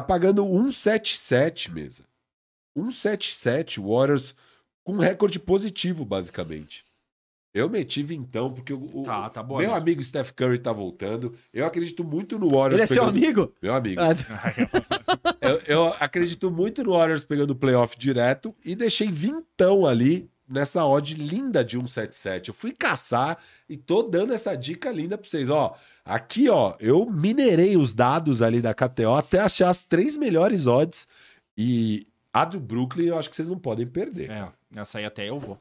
tá pagando 177 mesa. 177 Warriors com recorde positivo, basicamente. Eu meti então porque o, o- Tá, tá bom. meu amigo Steph Curry tá voltando. Eu acredito muito no Warriors ele é seu pegando- amigo? Meu amigo. Ah, Eu, eu acredito muito no Warriors pegando playoff direto e deixei vintão ali nessa odd linda de 177. Eu fui caçar e tô dando essa dica linda pra vocês. Ó, aqui, ó, eu minerei os dados ali da KTO até achar as três melhores odds. E a do Brooklyn eu acho que vocês não podem perder. É, essa aí até eu vou.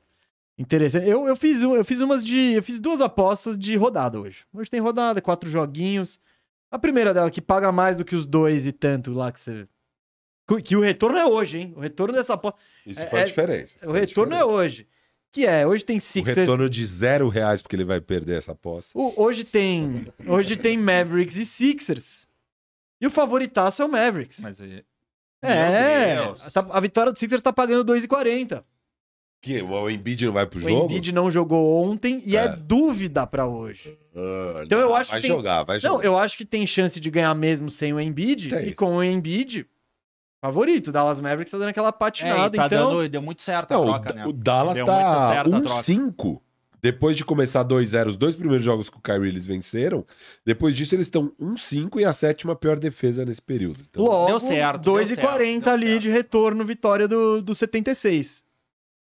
Interessante. Eu, eu, fiz, um- eu fiz umas de. Eu fiz duas apostas de rodada hoje. Hoje tem rodada, quatro joguinhos. A primeira dela, que paga mais do que os dois e tanto lá que você. Que- o retorno é hoje, hein? O retorno dessa aposta. Isso É- faz é- diferença. isso O faz retorno é diferença. hoje. Que é, hoje tem O Sixers. retorno de zero reais porque ele vai perder essa aposta. O- hoje tem. Hoje tem Mavericks e Sixers. E o favoritaço é o Mavericks. Mas é. é. Deus. tá- a vitória do Sixers tá pagando 2,40. Que o Embiid não vai pro O jogo? Embiid não jogou ontem e é, É. dúvida pra hoje. Ah, Então não, eu acho vai que tem- jogar, vai jogar. Não, eu acho que tem chance de ganhar mesmo sem o Embiid. Tem. E com o Embiid, favorito. O Dallas Mavericks tá dando aquela É, patinada. tá então, dando, deu muito certo a Não, troca, o, né? o Dallas Deu tá muito certo a troca. 1-5. Depois de começar 2-0, os dois primeiros jogos que o Kyrie eles venceram. Depois disso, eles estão 1-5 e a sétima pior defesa nesse período. Então, logo, Deu certo, deu 2,40 certo, deu ali certo. de retorno, vitória do, do 76.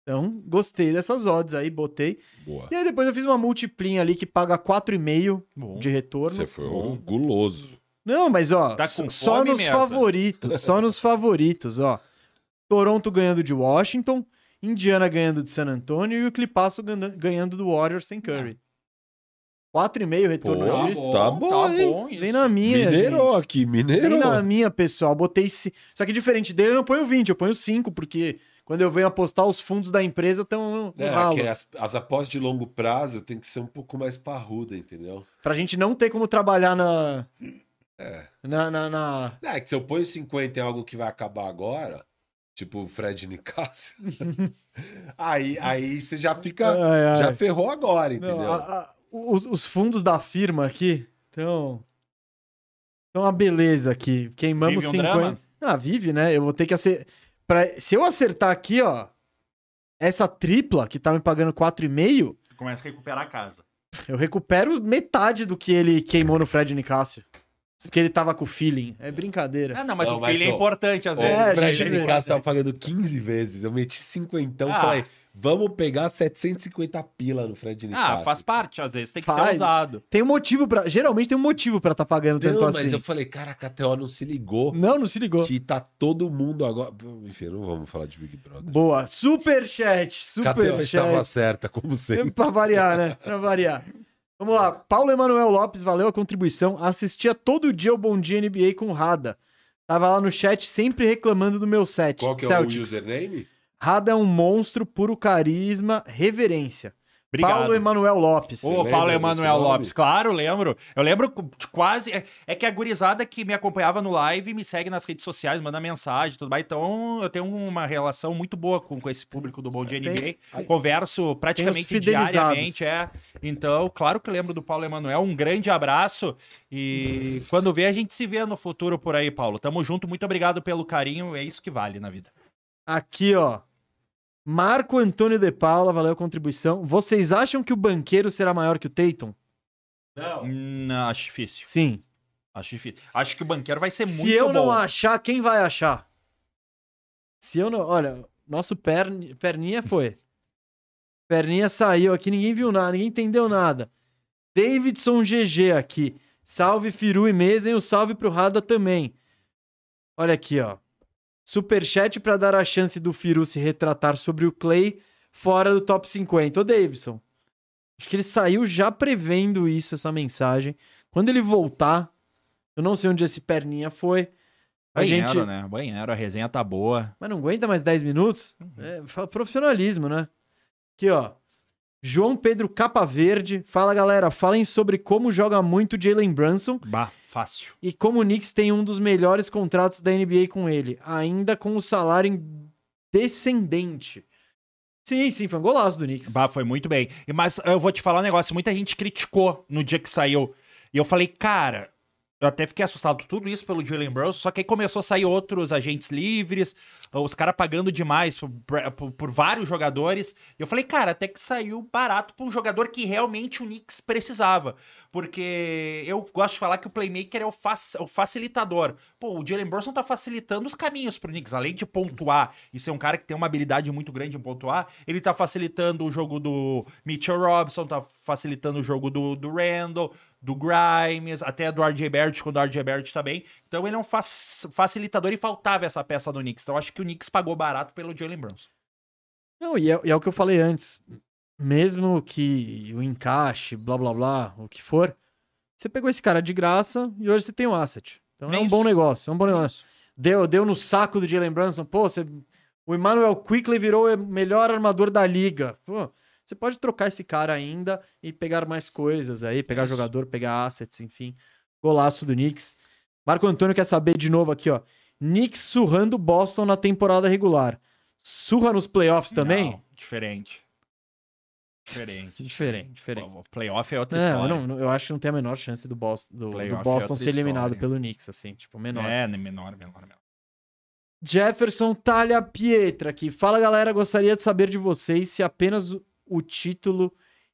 Então, gostei dessas odds aí, botei. boa. E aí depois eu fiz uma multiplinha ali que paga 4,5 Bom. de retorno. Você foi um guloso. Não, mas ó, Tá com só fome nos mesmo. favoritos, só nos favoritos, ó. Toronto ganhando de Washington, Indiana ganhando de San Antonio e o Clipasso ganha- ganhando do Warriors sem Curry. 4,5 retorno Pô, disso. tá bom, hein? bom. Vem na minha, Mineirou gente. aqui, Vem mineirou. na minha, pessoal. Botei... ci- Só que diferente dele, eu não ponho 20, eu ponho 5, porque quando eu venho apostar, os fundos da empresa estão no É, ralo. que as, as apostas de longo prazo tem que ser um pouco mais parruda, entendeu? Pra gente não ter como trabalhar na... Na, na, na- É, que se eu ponho 50 em algo que vai acabar agora, tipo o Fred Nicásio, aí, aí você já fica. Ai, ai. Já ferrou agora, Não, entendeu? a- a- os, os fundos da firma aqui estão. Estão uma beleza aqui. Queimamos Vive um 50. drama? Ah, vive, né? Eu vou ter que acertar. Pra... Se eu acertar aqui, ó. Essa tripla que tá me pagando 4,5, Começa a recuperar a casa. eu recupero metade do que ele queimou no Fred Nicásio. Porque ele tava com o feeling. É brincadeira. Ah, não, mas Não, o mas, filho é ó, importante às vezes. É, o Fred gente, Nicásio tava pagando 15 vezes. Eu meti 50 e Ah. falei, vamos pegar 750 pila no Fred Nicásio. Ah, faz parte, às vezes. Tem que Faz. ser usado. Tem um motivo para Geralmente tem um motivo pra tá pagando tanto Não, assim. mas eu falei, cara, a KTO não se ligou. Não, não se ligou. Que tá todo mundo agora. Enfim, não vamos falar de Big Brother. Boa. Superchat. KTO estava Superchat. certa, como sempre. pra variar, né? Pra variar. Vamos lá. Paulo Emanuel Lopes, valeu a contribuição. Assistia todo dia o Bom Dia NBA com Rada. Tava lá no chat sempre reclamando do meu set. Qual que é Celtics. o username? Rada é um monstro, puro carisma, reverência. Obrigado. Paulo Emanuel Lopes. Ô, Você Paulo Emanuel? Lopes, claro, lembro. Eu lembro de quase. É, é que a gurizada que me acompanhava no live me segue nas redes sociais, manda mensagem e tudo mais. Então eu tenho uma relação muito boa com, com esse público do Bom Dia Tem- NBA. Converso praticamente diariamente. É. Então, claro que lembro do Paulo Emanuel. Um grande abraço. E quando vê, a gente se vê no futuro por aí, Paulo. Tamo junto. Muito obrigado pelo carinho. É isso que vale na vida. Aqui, ó. Marco Antônio de Paula, valeu a contribuição. Vocês acham que o banqueiro será maior que o Tatum? Não. Não, acho difícil. Sim. Acho difícil. Acho que o banqueiro vai ser Se muito eu não bom. achar, quem vai achar? Se eu não. Olha, nosso perni- perninha foi. Perninha saiu aqui, ninguém viu nada, ninguém entendeu nada. Davidson GG aqui. Salve Firu e Mesen, o salve pro Rada também. Olha aqui, ó. Superchat pra dar a chance do Firu se retratar sobre o Clay fora do top 50. Ô, Davidson. Acho que ele saiu já prevendo isso, essa mensagem. Quando ele voltar, eu não sei onde esse perninha foi. A Banheiro, gente. né? Banheiro, a resenha tá boa. Mas não aguenta mais 10 minutos? É fa- profissionalismo, né? Aqui, ó. João Pedro Capa Verde. Fala, galera. Falem sobre como joga muito Jalen Brunson Bah, fácil. e como o Knicks tem um dos melhores contratos da NBA com ele, ainda com o salário descendente. Sim, sim, foi um golaço do Knicks. Bah, foi muito bem. Mas eu vou te falar um negócio. Muita gente criticou no dia que saiu. E eu falei, cara, Eu até fiquei assustado tudo isso pelo Jalen Brunson, só que aí começou a sair outros agentes livres, os caras pagando demais por, por- por vários jogadores. Eu falei, cara, até que saiu barato pra um jogador que realmente o Knicks precisava. Porque eu gosto de falar que o playmaker é o, fac- o facilitador. Pô, o Jalen Brunson tá facilitando os caminhos pro Knicks. Além de pontuar e ser um cara que tem uma habilidade muito grande em pontuar, ele tá facilitando o jogo do Mitchell Robinson, tá facilitando o jogo do, do Randall, do Grimes, até do RJ Barrett, quando o RJ Barrett tá bem. Então ele é um fac- facilitador e faltava essa peça do Knicks. Então eu acho que o Knicks pagou barato pelo Jalen Brunson. Não, e é, e é o que eu falei antes. Mesmo que o encaixe, blá blá blá, o que for, você pegou esse cara de graça e hoje você tem um asset. Então é, É um isso. bom negócio, é um bom negócio. Deu, deu no saco do Jalen Brunson, pô, você, o Emmanuel Quickly virou o melhor armador da liga. Pô, você pode trocar esse cara ainda e pegar mais coisas aí, pegar Isso. jogador, pegar assets, enfim. Golaço do Knicks. Marco Antônio quer saber de novo aqui, ó. Knicks surrando Boston na temporada regular. Surra nos playoffs também? Não, diferente. Diferente. Diferente, diferente. O playoff é outra É, eu, não- eu acho que não tem a menor chance do Boston, do, do é Boston outra ser eliminado história. pelo Knicks, assim, tipo, menor. É, menor, menor, menor. Jefferson Talha Pietra aqui. Fala, galera, gostaria de saber de vocês se apenas o título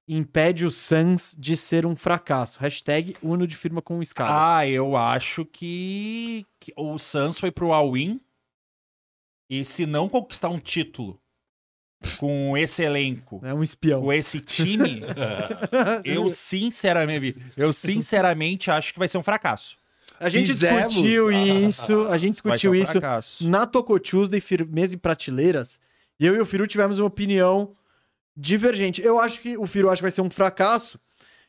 impede o Suns de ser um fracasso. Hashtag Uno de firma com o escada. Ah, eu acho que, que o Suns foi pro all-in e se não conquistar um título com esse elenco, É um espião. com esse time, eu sinceramente, eu sinceramente acho que vai ser um fracasso. A gente Fizemos. discutiu isso, a gente discutiu um isso fracasso. na Toco Tuesday, firmeza e prateleiras, e eu e o Firu tivemos uma opinião divergente. Eu acho que o Firu acha que vai ser um fracasso.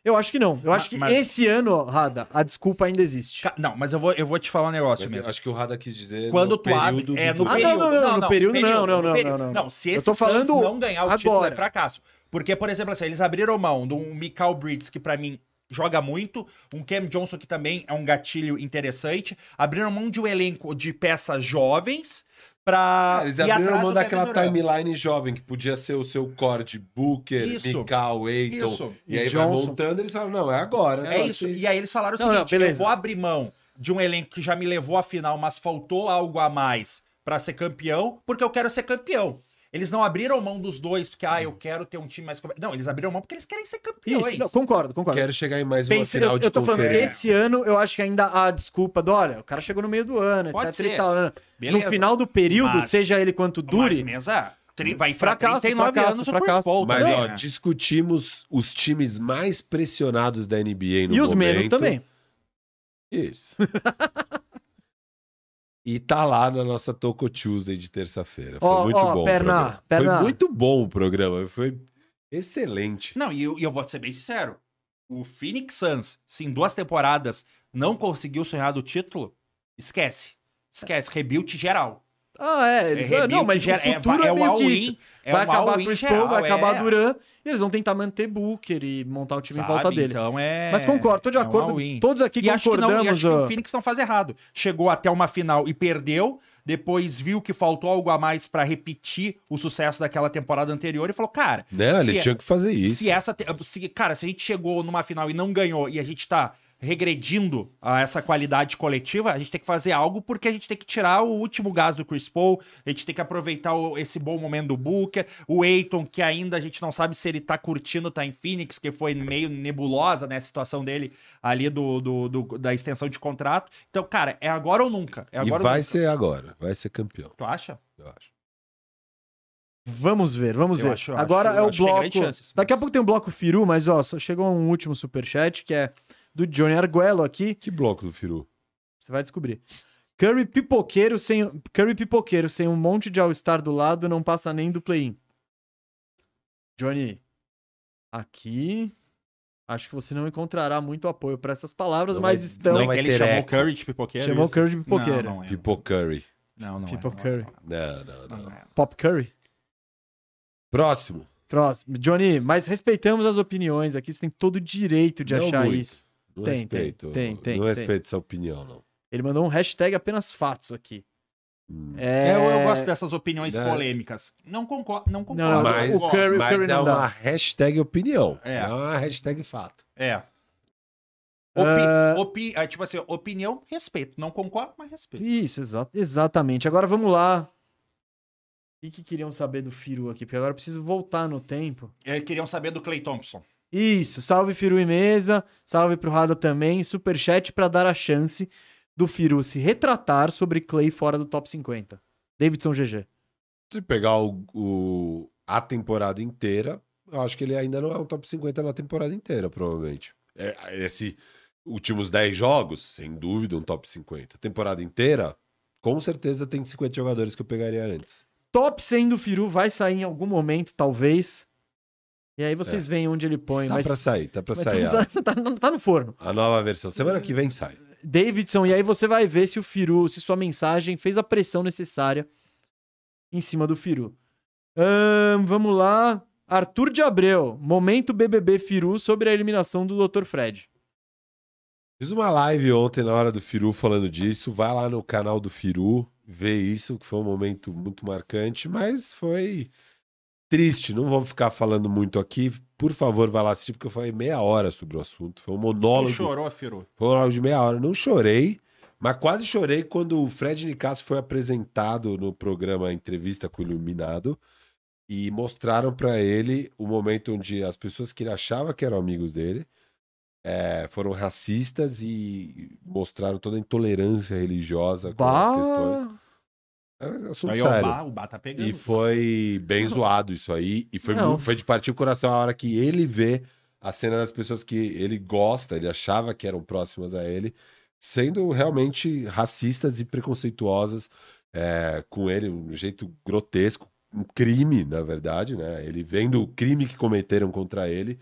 Eu acho que não. Eu acho que mas- esse ano, Rada, a desculpa ainda existe. Ca- Não, mas eu vou, eu vou te falar um negócio Mas eu mesmo. acho que o Rada quis dizer Quando no tu abre, período é do- no Ah, não, período. não, não, no período não, não, não, período. não, não. se Eu esse tô falando Suns não ganhar o título agora. é fracasso. Porque, por exemplo, assim, eles abriram mão de um Mikal Bridges, que pra mim joga muito, um Cam Johnson que também é um gatilho interessante, abriram mão de um elenco de peças jovens pra Ah, eles ir abriram atrás mão daquela timeline jovem que podia ser o seu core de Booker, Isso. Mikal, Aiton. Isso. E, E aí Johnson. vai montando, eles falam, não, é agora. É né? isso. E aí eles falaram o Não, não, seguinte: eu beleza. vou abrir mão de um elenco que já me levou à final, mas faltou algo a mais pra ser campeão, porque eu quero ser campeão. Eles não abriram mão dos dois, porque, ah, eu quero ter um time mais. Não, eles abriram mão porque eles querem ser campeões. Isso, não, concordo, concordo. Quero chegar em mais uma Pense- final eu, de eu tô falando, esse ano eu acho que ainda há a desculpa do, olha, o cara chegou no meio do ano, Pode etc e ser. tal. né? Beleza. No final do período, Mas- seja ele quanto dure, Mas, mesa, tri- vai Fracasso, 39 fracasso, anos o fracasso. Paul Mas, também, ó, né? discutimos os times mais pressionados da NBA no e os momento. menos também. Isso. e tá lá na nossa Toco Tuesday de terça-feira. Foi Ó, muito ó, bom. o Perna, programa. Perna. Foi muito bom o programa. Foi excelente. Não, e eu, e eu vou ser bem sincero. O Phoenix Suns, se em duas temporadas não conseguiu sonhar do título, esquece. Esquece. Rebuild geral. Ah, é. Eles, É ah, não, mas geral. o futuro é, é, é o meio que isso. É vai um acabar Chris geral, Paul, vai acabar é. Duran, e eles vão tentar manter Booker e montar o time em volta Sabe? dele. Então é. Mas concordo, tô de é um acordo. all-in. todos aqui E acho que não, e concordamos. acho que ó. o Phoenix não faz errado. Chegou até uma final e perdeu, depois viu que faltou algo a mais pra repetir o sucesso daquela temporada anterior e falou, cara, Né? se Eles é- tinham que fazer isso. se essa, te- se, cara, se a gente chegou numa final e não ganhou e a gente tá regredindo a essa qualidade coletiva, a gente tem que fazer algo porque a gente tem que tirar o último gás do Chris Paul, a gente tem que aproveitar o- esse bom momento do Booker, o Aiton, que ainda a gente não sabe se ele tá curtindo tá em Phoenix, que foi meio nebulosa, né, a situação dele ali do, do- do- da extensão de contrato. Então, cara, é agora ou nunca. É E agora ou vai nunca. ser agora. Vai ser campeão, Tu acha? eu acho. Vamos ver, vamos Eu ver. acho- Agora acho- é o bloco. Daqui a pouco tem um bloco Firu, mas ó, só chegou um último superchat que é do Johnny Arguello aqui. Que bloco do Firu? Você vai descobrir. Curry pipoqueiro sem Curry pipoqueiro sem um monte de All-Star do lado não passa nem do play-in. Johnny, aqui acho que você não encontrará muito apoio para essas palavras, Não mas vai- estão Não não é que ele chamou eco. Curry de pipoqueiro? chamou isso? Curry de pipoqueiro. Não, não é. Pipo Curry. Não, não é, Pipo não é, Curry. não é. Não, não, não. É. Pop Curry. Próximo. Próximo. Johnny, mas respeitamos as opiniões aqui, você tem todo o direito de Não achar muito. isso. Não Tem, respeito. tem, tem, não tem. respeito essa opinião, não. Ele mandou um hashtag apenas fatos aqui. Hum. É... Eu, eu gosto dessas opiniões Né? polêmas. Não concordo. Não concordo. Não, não, Mas, o Curry- o mas Curry é não dá. uma hashtag opinião. É. Não é uma hashtag fato. É. Opi- Ah. opi- ah, tipo assim, opinião, respeito. Não concordo, mas respeito. Isso, exa- exatamente. Agora vamos lá. O que, que queriam saber do Firu aqui? Porque agora eu preciso voltar no tempo. Eh, Queriam saber do Clay Thompson. Isso, salve Firu e mesa, salve pro Rada também, superchat pra dar a chance do Firu se retratar sobre Clay fora do top 50. Davidson GG. Se pegar o, o- a temporada inteira, eu acho que ele ainda não é um top 50 na temporada inteira, provavelmente. É, esse últimos 10 jogos, sem dúvida, um top 50. Temporada inteira, com certeza tem 50 jogadores que eu pegaria antes. Top 100 do Firu vai sair em algum momento, talvez. E aí vocês veem onde ele põe. Tá mas pra sair, tá pra mas sair. tá, tá- tá- tá no forno. A nova versão. Semana que vem sai. Davidson, e aí você vai ver se o Firu, se sua mensagem fez a pressão necessária em cima do Firu. Vamos lá. Arthur de Abreu, momento BBB Firu sobre a eliminação do Dr. Fred. Fiz uma live ontem na hora do Firu falando disso. Vai lá no canal do Firu, vê isso, que foi um momento muito marcante, mas foi triste. Não vou ficar falando muito aqui. Por favor, vai lá assistir, porque eu falei meia hora sobre o assunto. Foi um monólogo. chorou, Firu. Foi um monólogo de meia hora. Não chorei, mas quase chorei quando o Fred Nicasso foi apresentado no programa Entrevista com o Iluminado e mostraram pra ele o momento onde as pessoas que ele achava que eram amigos dele é, foram racistas e mostraram toda a intolerância religiosa com as questões. É assunto Aí ó, o sério. Bá, o Bá tá pegando. E foi bem zoado isso aí. E foi, Não. foi de partir o coração a hora que ele vê a cena das pessoas que ele gosta, ele achava que eram próximas a ele, sendo realmente racistas e preconceituosas é, com ele, um jeito grotesco, um crime, na verdade, né? Ele vendo o crime que cometeram contra ele,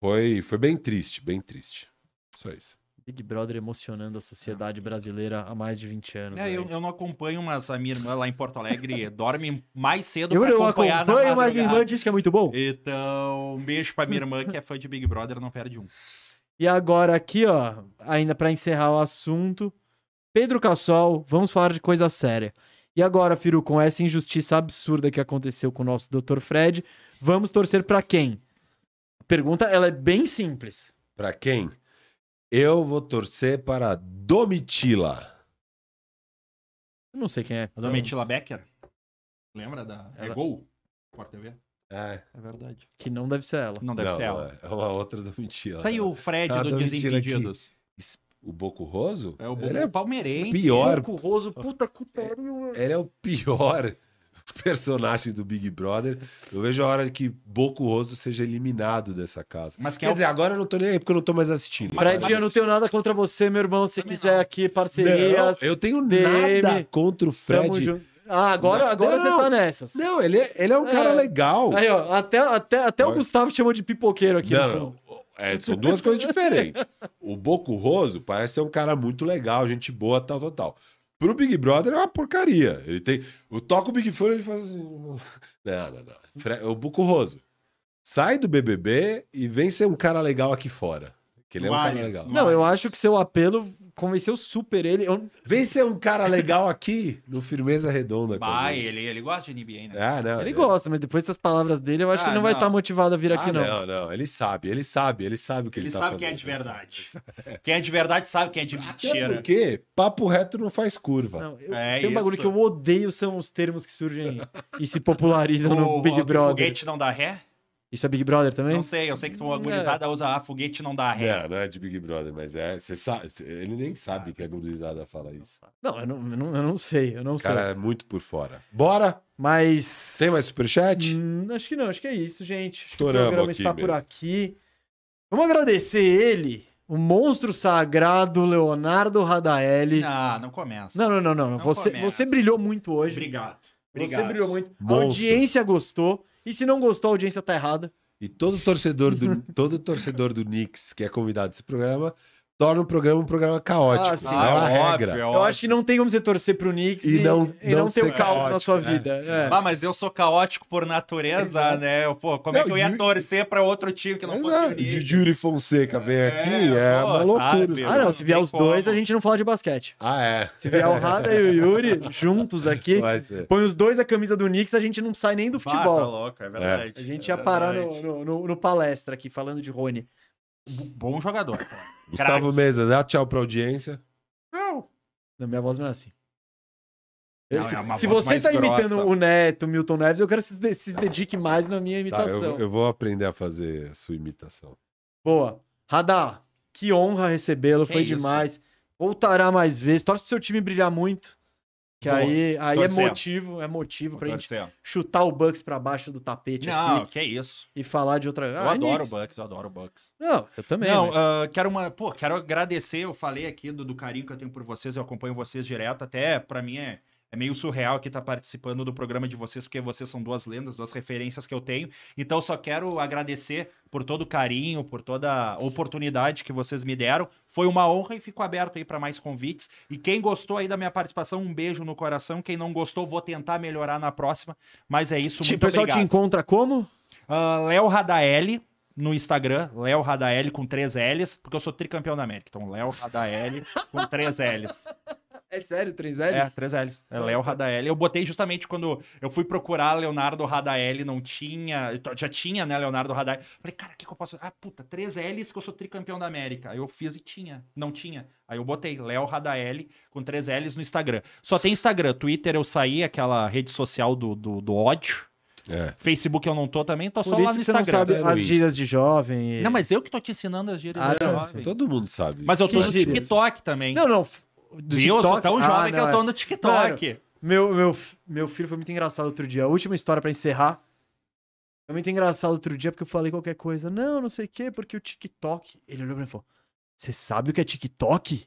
foi, foi bem triste, bem triste. Só isso. Big Brother emocionando a sociedade brasileira há mais de 20 anos. É, eu, eu não acompanho, mas a minha irmã lá em Porto Alegre dorme mais cedo eu pra não acompanhar na acompanho, mas minha irmã disse que é muito bom. Então, um beijo pra minha irmã que é fã de Big Brother, não perde um. E agora aqui, ó, ainda pra encerrar o assunto, Pedro Cassol, vamos falar de coisa séria. E agora, Firu, com essa injustiça absurda que aconteceu com o nosso Dr. Fred, vamos torcer pra quem? A pergunta, ela é bem simples. Pra quem? Eu vou torcer para Domitila. Eu não sei quem é. A Domitila Becker, lembra da... É Ela- Gol? Sport TV? É, É verdade. Que não deve ser ela. Não deve não, ser ela. É uma outra Domitila. Tá aí o Fred Ah, do. Desimpedidos. Es- O Boco Roso? É o ele, Bo- é, palmeirense. pior. Roso, puta que pariu. ele é o pior personagem do Big Brother. Eu vejo a hora que Boco Roso seja eliminado dessa casa. Mas que Quer é o- dizer, agora eu não tô nem aí porque eu não tô mais assistindo. Fred, Mas- eu não tenho nada contra você, meu irmão. Se Também quiser não. aqui Não, parcerias, eu tenho DM, nada contra o Fred. Ah, agora, Não, agora não. você tá nessas. Não, ele é, ele é um cara É. legal. Aí, ó, até, até, até o. Gustavo chamou de pipoqueiro aqui. Não, não. É, são duas coisas diferentes. O Boco Roso parece ser um cara muito legal, gente boa, tal, tal, tal. Pro Big Brother é uma porcaria. Ele tem. O toca o Big Fone ele faz assim. Não, não, não. Fre- O Boco Roso. Sai do BBB e vem ser um cara legal aqui fora. Que ele é um cara legal. não- Não, eu acho que seu apelo convenceu super ele. Eu- Vem ser um cara legal aqui no Firmeza Redonda. Vai, ele, ele gosta de NBA, né? Ah, não. ele é- gosta, mas depois dessas palavras dele, eu acho que Ah, ele não vai não. estar motivado a vir aqui, Ah, não. não, não. Ele sabe, ele sabe, ele sabe o que ele, Ele tá sabe fazendo. quem é de ele verdade. Quem é de verdade sabe quem é de Até mentira. porque papo reto não faz curva. Não, eu- É tem um bagulho isso. que eu odeio são os termos que surgem e se popularizam no O- Big que Brother. foguete não dá ré? Isso é Big Brother também? Não sei, eu sei que tu agonizada usa ah, foguete não dá ré. Não, não é de Big Brother, mas é. Você sabe, ele nem sabe que a gurizada fala isso. Não, eu não, eu não, eu não sei, eu não O sei. cara é muito por fora. Bora! Mas. Tem mais superchat? Hum, acho que não, acho que é isso, gente. Estouramos o programa aqui está por mesmo. aqui. Vamos agradecer ele, o monstro sagrado Leonardo Radaeli. Não, não começa. Não, não, não, não. Não Você, começa. você brilhou muito hoje. Obrigado. Você Obrigado. brilhou muito. A Monstro. audiência gostou. E se não gostou, a audiência tá errada. E todo torcedor do todo torcedor do Knicks que é convidado desse programa torna o programa um programa caótico. Ah, sim. é uma Ah, é regra. óbvio, é Eu óbvio. acho que não tem como você torcer pro Knicks E e, não- e não, não ter o caos na caótico, sua é. vida. É. Ah, mas eu sou caótico por natureza, Exato. né? Eu, Pô, como é Não, que eu ia torcer pra outro time que não fosse Exato. o Knicks? De Júri Fonseca vem É, aqui, é pô, uma loucura. sabe? Ah, não. Se vier os tem dois, a como. gente não fala de basquete. Ah, é. Se vier o Rada e o Yuri juntos aqui, põe os dois a camisa do Knicks, a gente não sai nem do Ah, tá futebol. louco, é verdade. A gente é ia parar verdade. no, no, no- no palestra aqui, falando de Rony. Bom jogador. Gustavo Mesa, dá tchau pra audiência. Não. Na minha voz não é assim. Não, se é se você tá imitando grossa. o Neto, o Milton Neves, eu quero que você se de- se dedique mais na minha Tá, imitação. eu, eu vou aprender a fazer a sua imitação. Boa. Radar, que honra recebê-lo, foi isso. demais. Voltará mais vezes. Torce pro seu time brilhar muito. Que Vou. aí, aí é motivo, é motivo pra gente chutar o Bucks pra baixo do tapete Não, aqui que isso. e falar de outra. Eu Ah, adoro o. Bucks, eu adoro o Bucks. Não, eu também. Não, mas- ah, quero uma. Pô, quero agradecer. Eu falei aqui do, do carinho que eu tenho por vocês, eu acompanho vocês direto. Até pra mim é, é meio surreal aqui estar participando do programa de vocês, porque vocês são duas lendas, duas referências que eu tenho. Então, só quero agradecer por todo o carinho, por toda a oportunidade que vocês me deram. Foi uma honra e fico aberto aí pra mais convites. E quem gostou aí da minha participação, um beijo no coração. Quem não gostou, vou tentar melhorar na próxima. Mas é isso, muito o pessoal obrigado. te encontra como? Ah, Léo Radaeli no Instagram, Léo Radaeli com três L's, porque eu sou tricampeão da América. Então, Léo Radaeli com três L's. É sério, três É, L's? três L's. É Léo Radaeli. Eu botei justamente quando eu fui procurar Leonardo Radaeli, não tinha. Já tinha, né, Leonardo Radaeli. Falei, cara, o que, que eu posso. Ah, puta, três L's que eu sou tricampeão da América. Aí eu fiz e tinha. Não tinha. Aí eu botei Léo Radaeli com três L's no Instagram. Só tem Instagram. Twitter eu saí, aquela rede social do, do, do ódio. É. Facebook eu não tô também, tô Por só isso lá no que você não Instagram. sabe É as gírias de jovem. e- Não, mas eu que tô te ensinando as gírias Ah, do não, jovem. Todo mundo sabe. Mas eu tô Que no gírias? TikTok também. Não, não. Do Viu? Eu sou TikTok? tão Ah, jovem que não, eu tô é. no TikTok. Meu, meu, meu filho foi muito engraçado outro dia. A última história pra encerrar. Foi muito engraçado outro dia porque eu falei qualquer coisa. Não, não sei o quê, porque o TikTok. Ele olhou pra mim e falou: Você sabe o que é TikTok?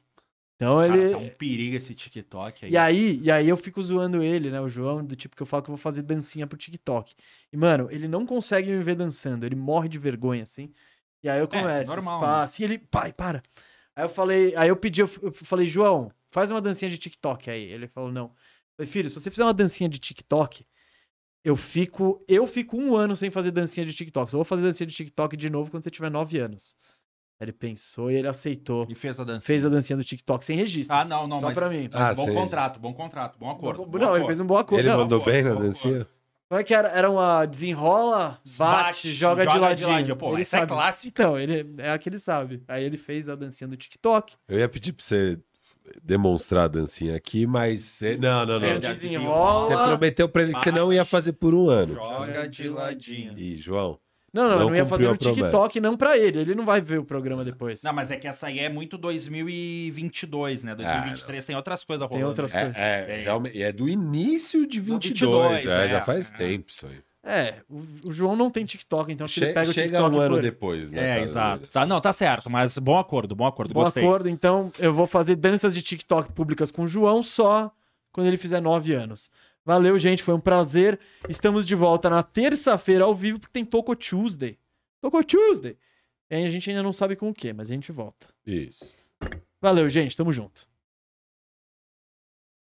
Então Cara, ele. tá um perigo esse TikTok aí. E aí, e aí eu fico zoando ele, né? O João, do tipo que eu falo que eu vou fazer dancinha pro TikTok. E, mano, ele não consegue me ver dançando, ele morre de vergonha, assim. E aí eu começo, normal, pá, né? assim, ele, pai, para. Aí eu falei, aí eu pedi, eu falei, João, faz uma dancinha de TikTok aí. Ele falou, não. Eu falei, filho, se você fizer uma dancinha de TikTok, eu fico, eu fico um ano sem fazer dancinha de TikTok. Só vou fazer dancinha de TikTok de novo quando você tiver nove anos. Ele pensou e ele aceitou. E fez a dança. Fez a dancinha do TikTok sem registro. Ah, não, não, Só mas- pra mim. Mas Ah, bom sei. contrato, bom contrato, bom acordo. bom não, ele acordo. fez um bom acordo. Ele Não, mandou bem na dancinha? Como é que era? Era uma desenrola, bate, Bate, joga, de joga de ladinho. ladinho. Pô, ele essa é sabe. clássica. Então, ele é a que ele sabe. Aí ele fez a dancinha do TikTok. Eu ia pedir pra você demonstrar a dancinha aqui, mas. você- Não, não, não. É, Você prometeu pra ele que você não ia fazer por um ano. Joga de ladinho. Ih, João. Não, não, eu Não não ia fazer no. TikTok, não pra ele. Ele não vai ver o programa depois. Não, mas é que essa aí é muito 2022, né? 2023 tem outras coisas rolando. Tem outras coisas. É, é, é do início de 22. 22, é, é. já faz tempo isso aí. É, o, João não tem TikTok, então acho que ele Che- pega o chega TikTok um ano por... depois, né? É, exato. Tá, não, tá certo, mas bom acordo, bom acordo, Bom gostei. acordo, então eu vou fazer danças de TikTok públicas com o João só quando ele fizer nove anos. Valeu, gente, foi um prazer. Estamos de volta na terça-feira ao vivo, porque tem Toco Tuesday. Toco Tuesday! E a gente ainda não sabe com o que, mas a gente volta. Isso. Valeu, gente, tamo junto.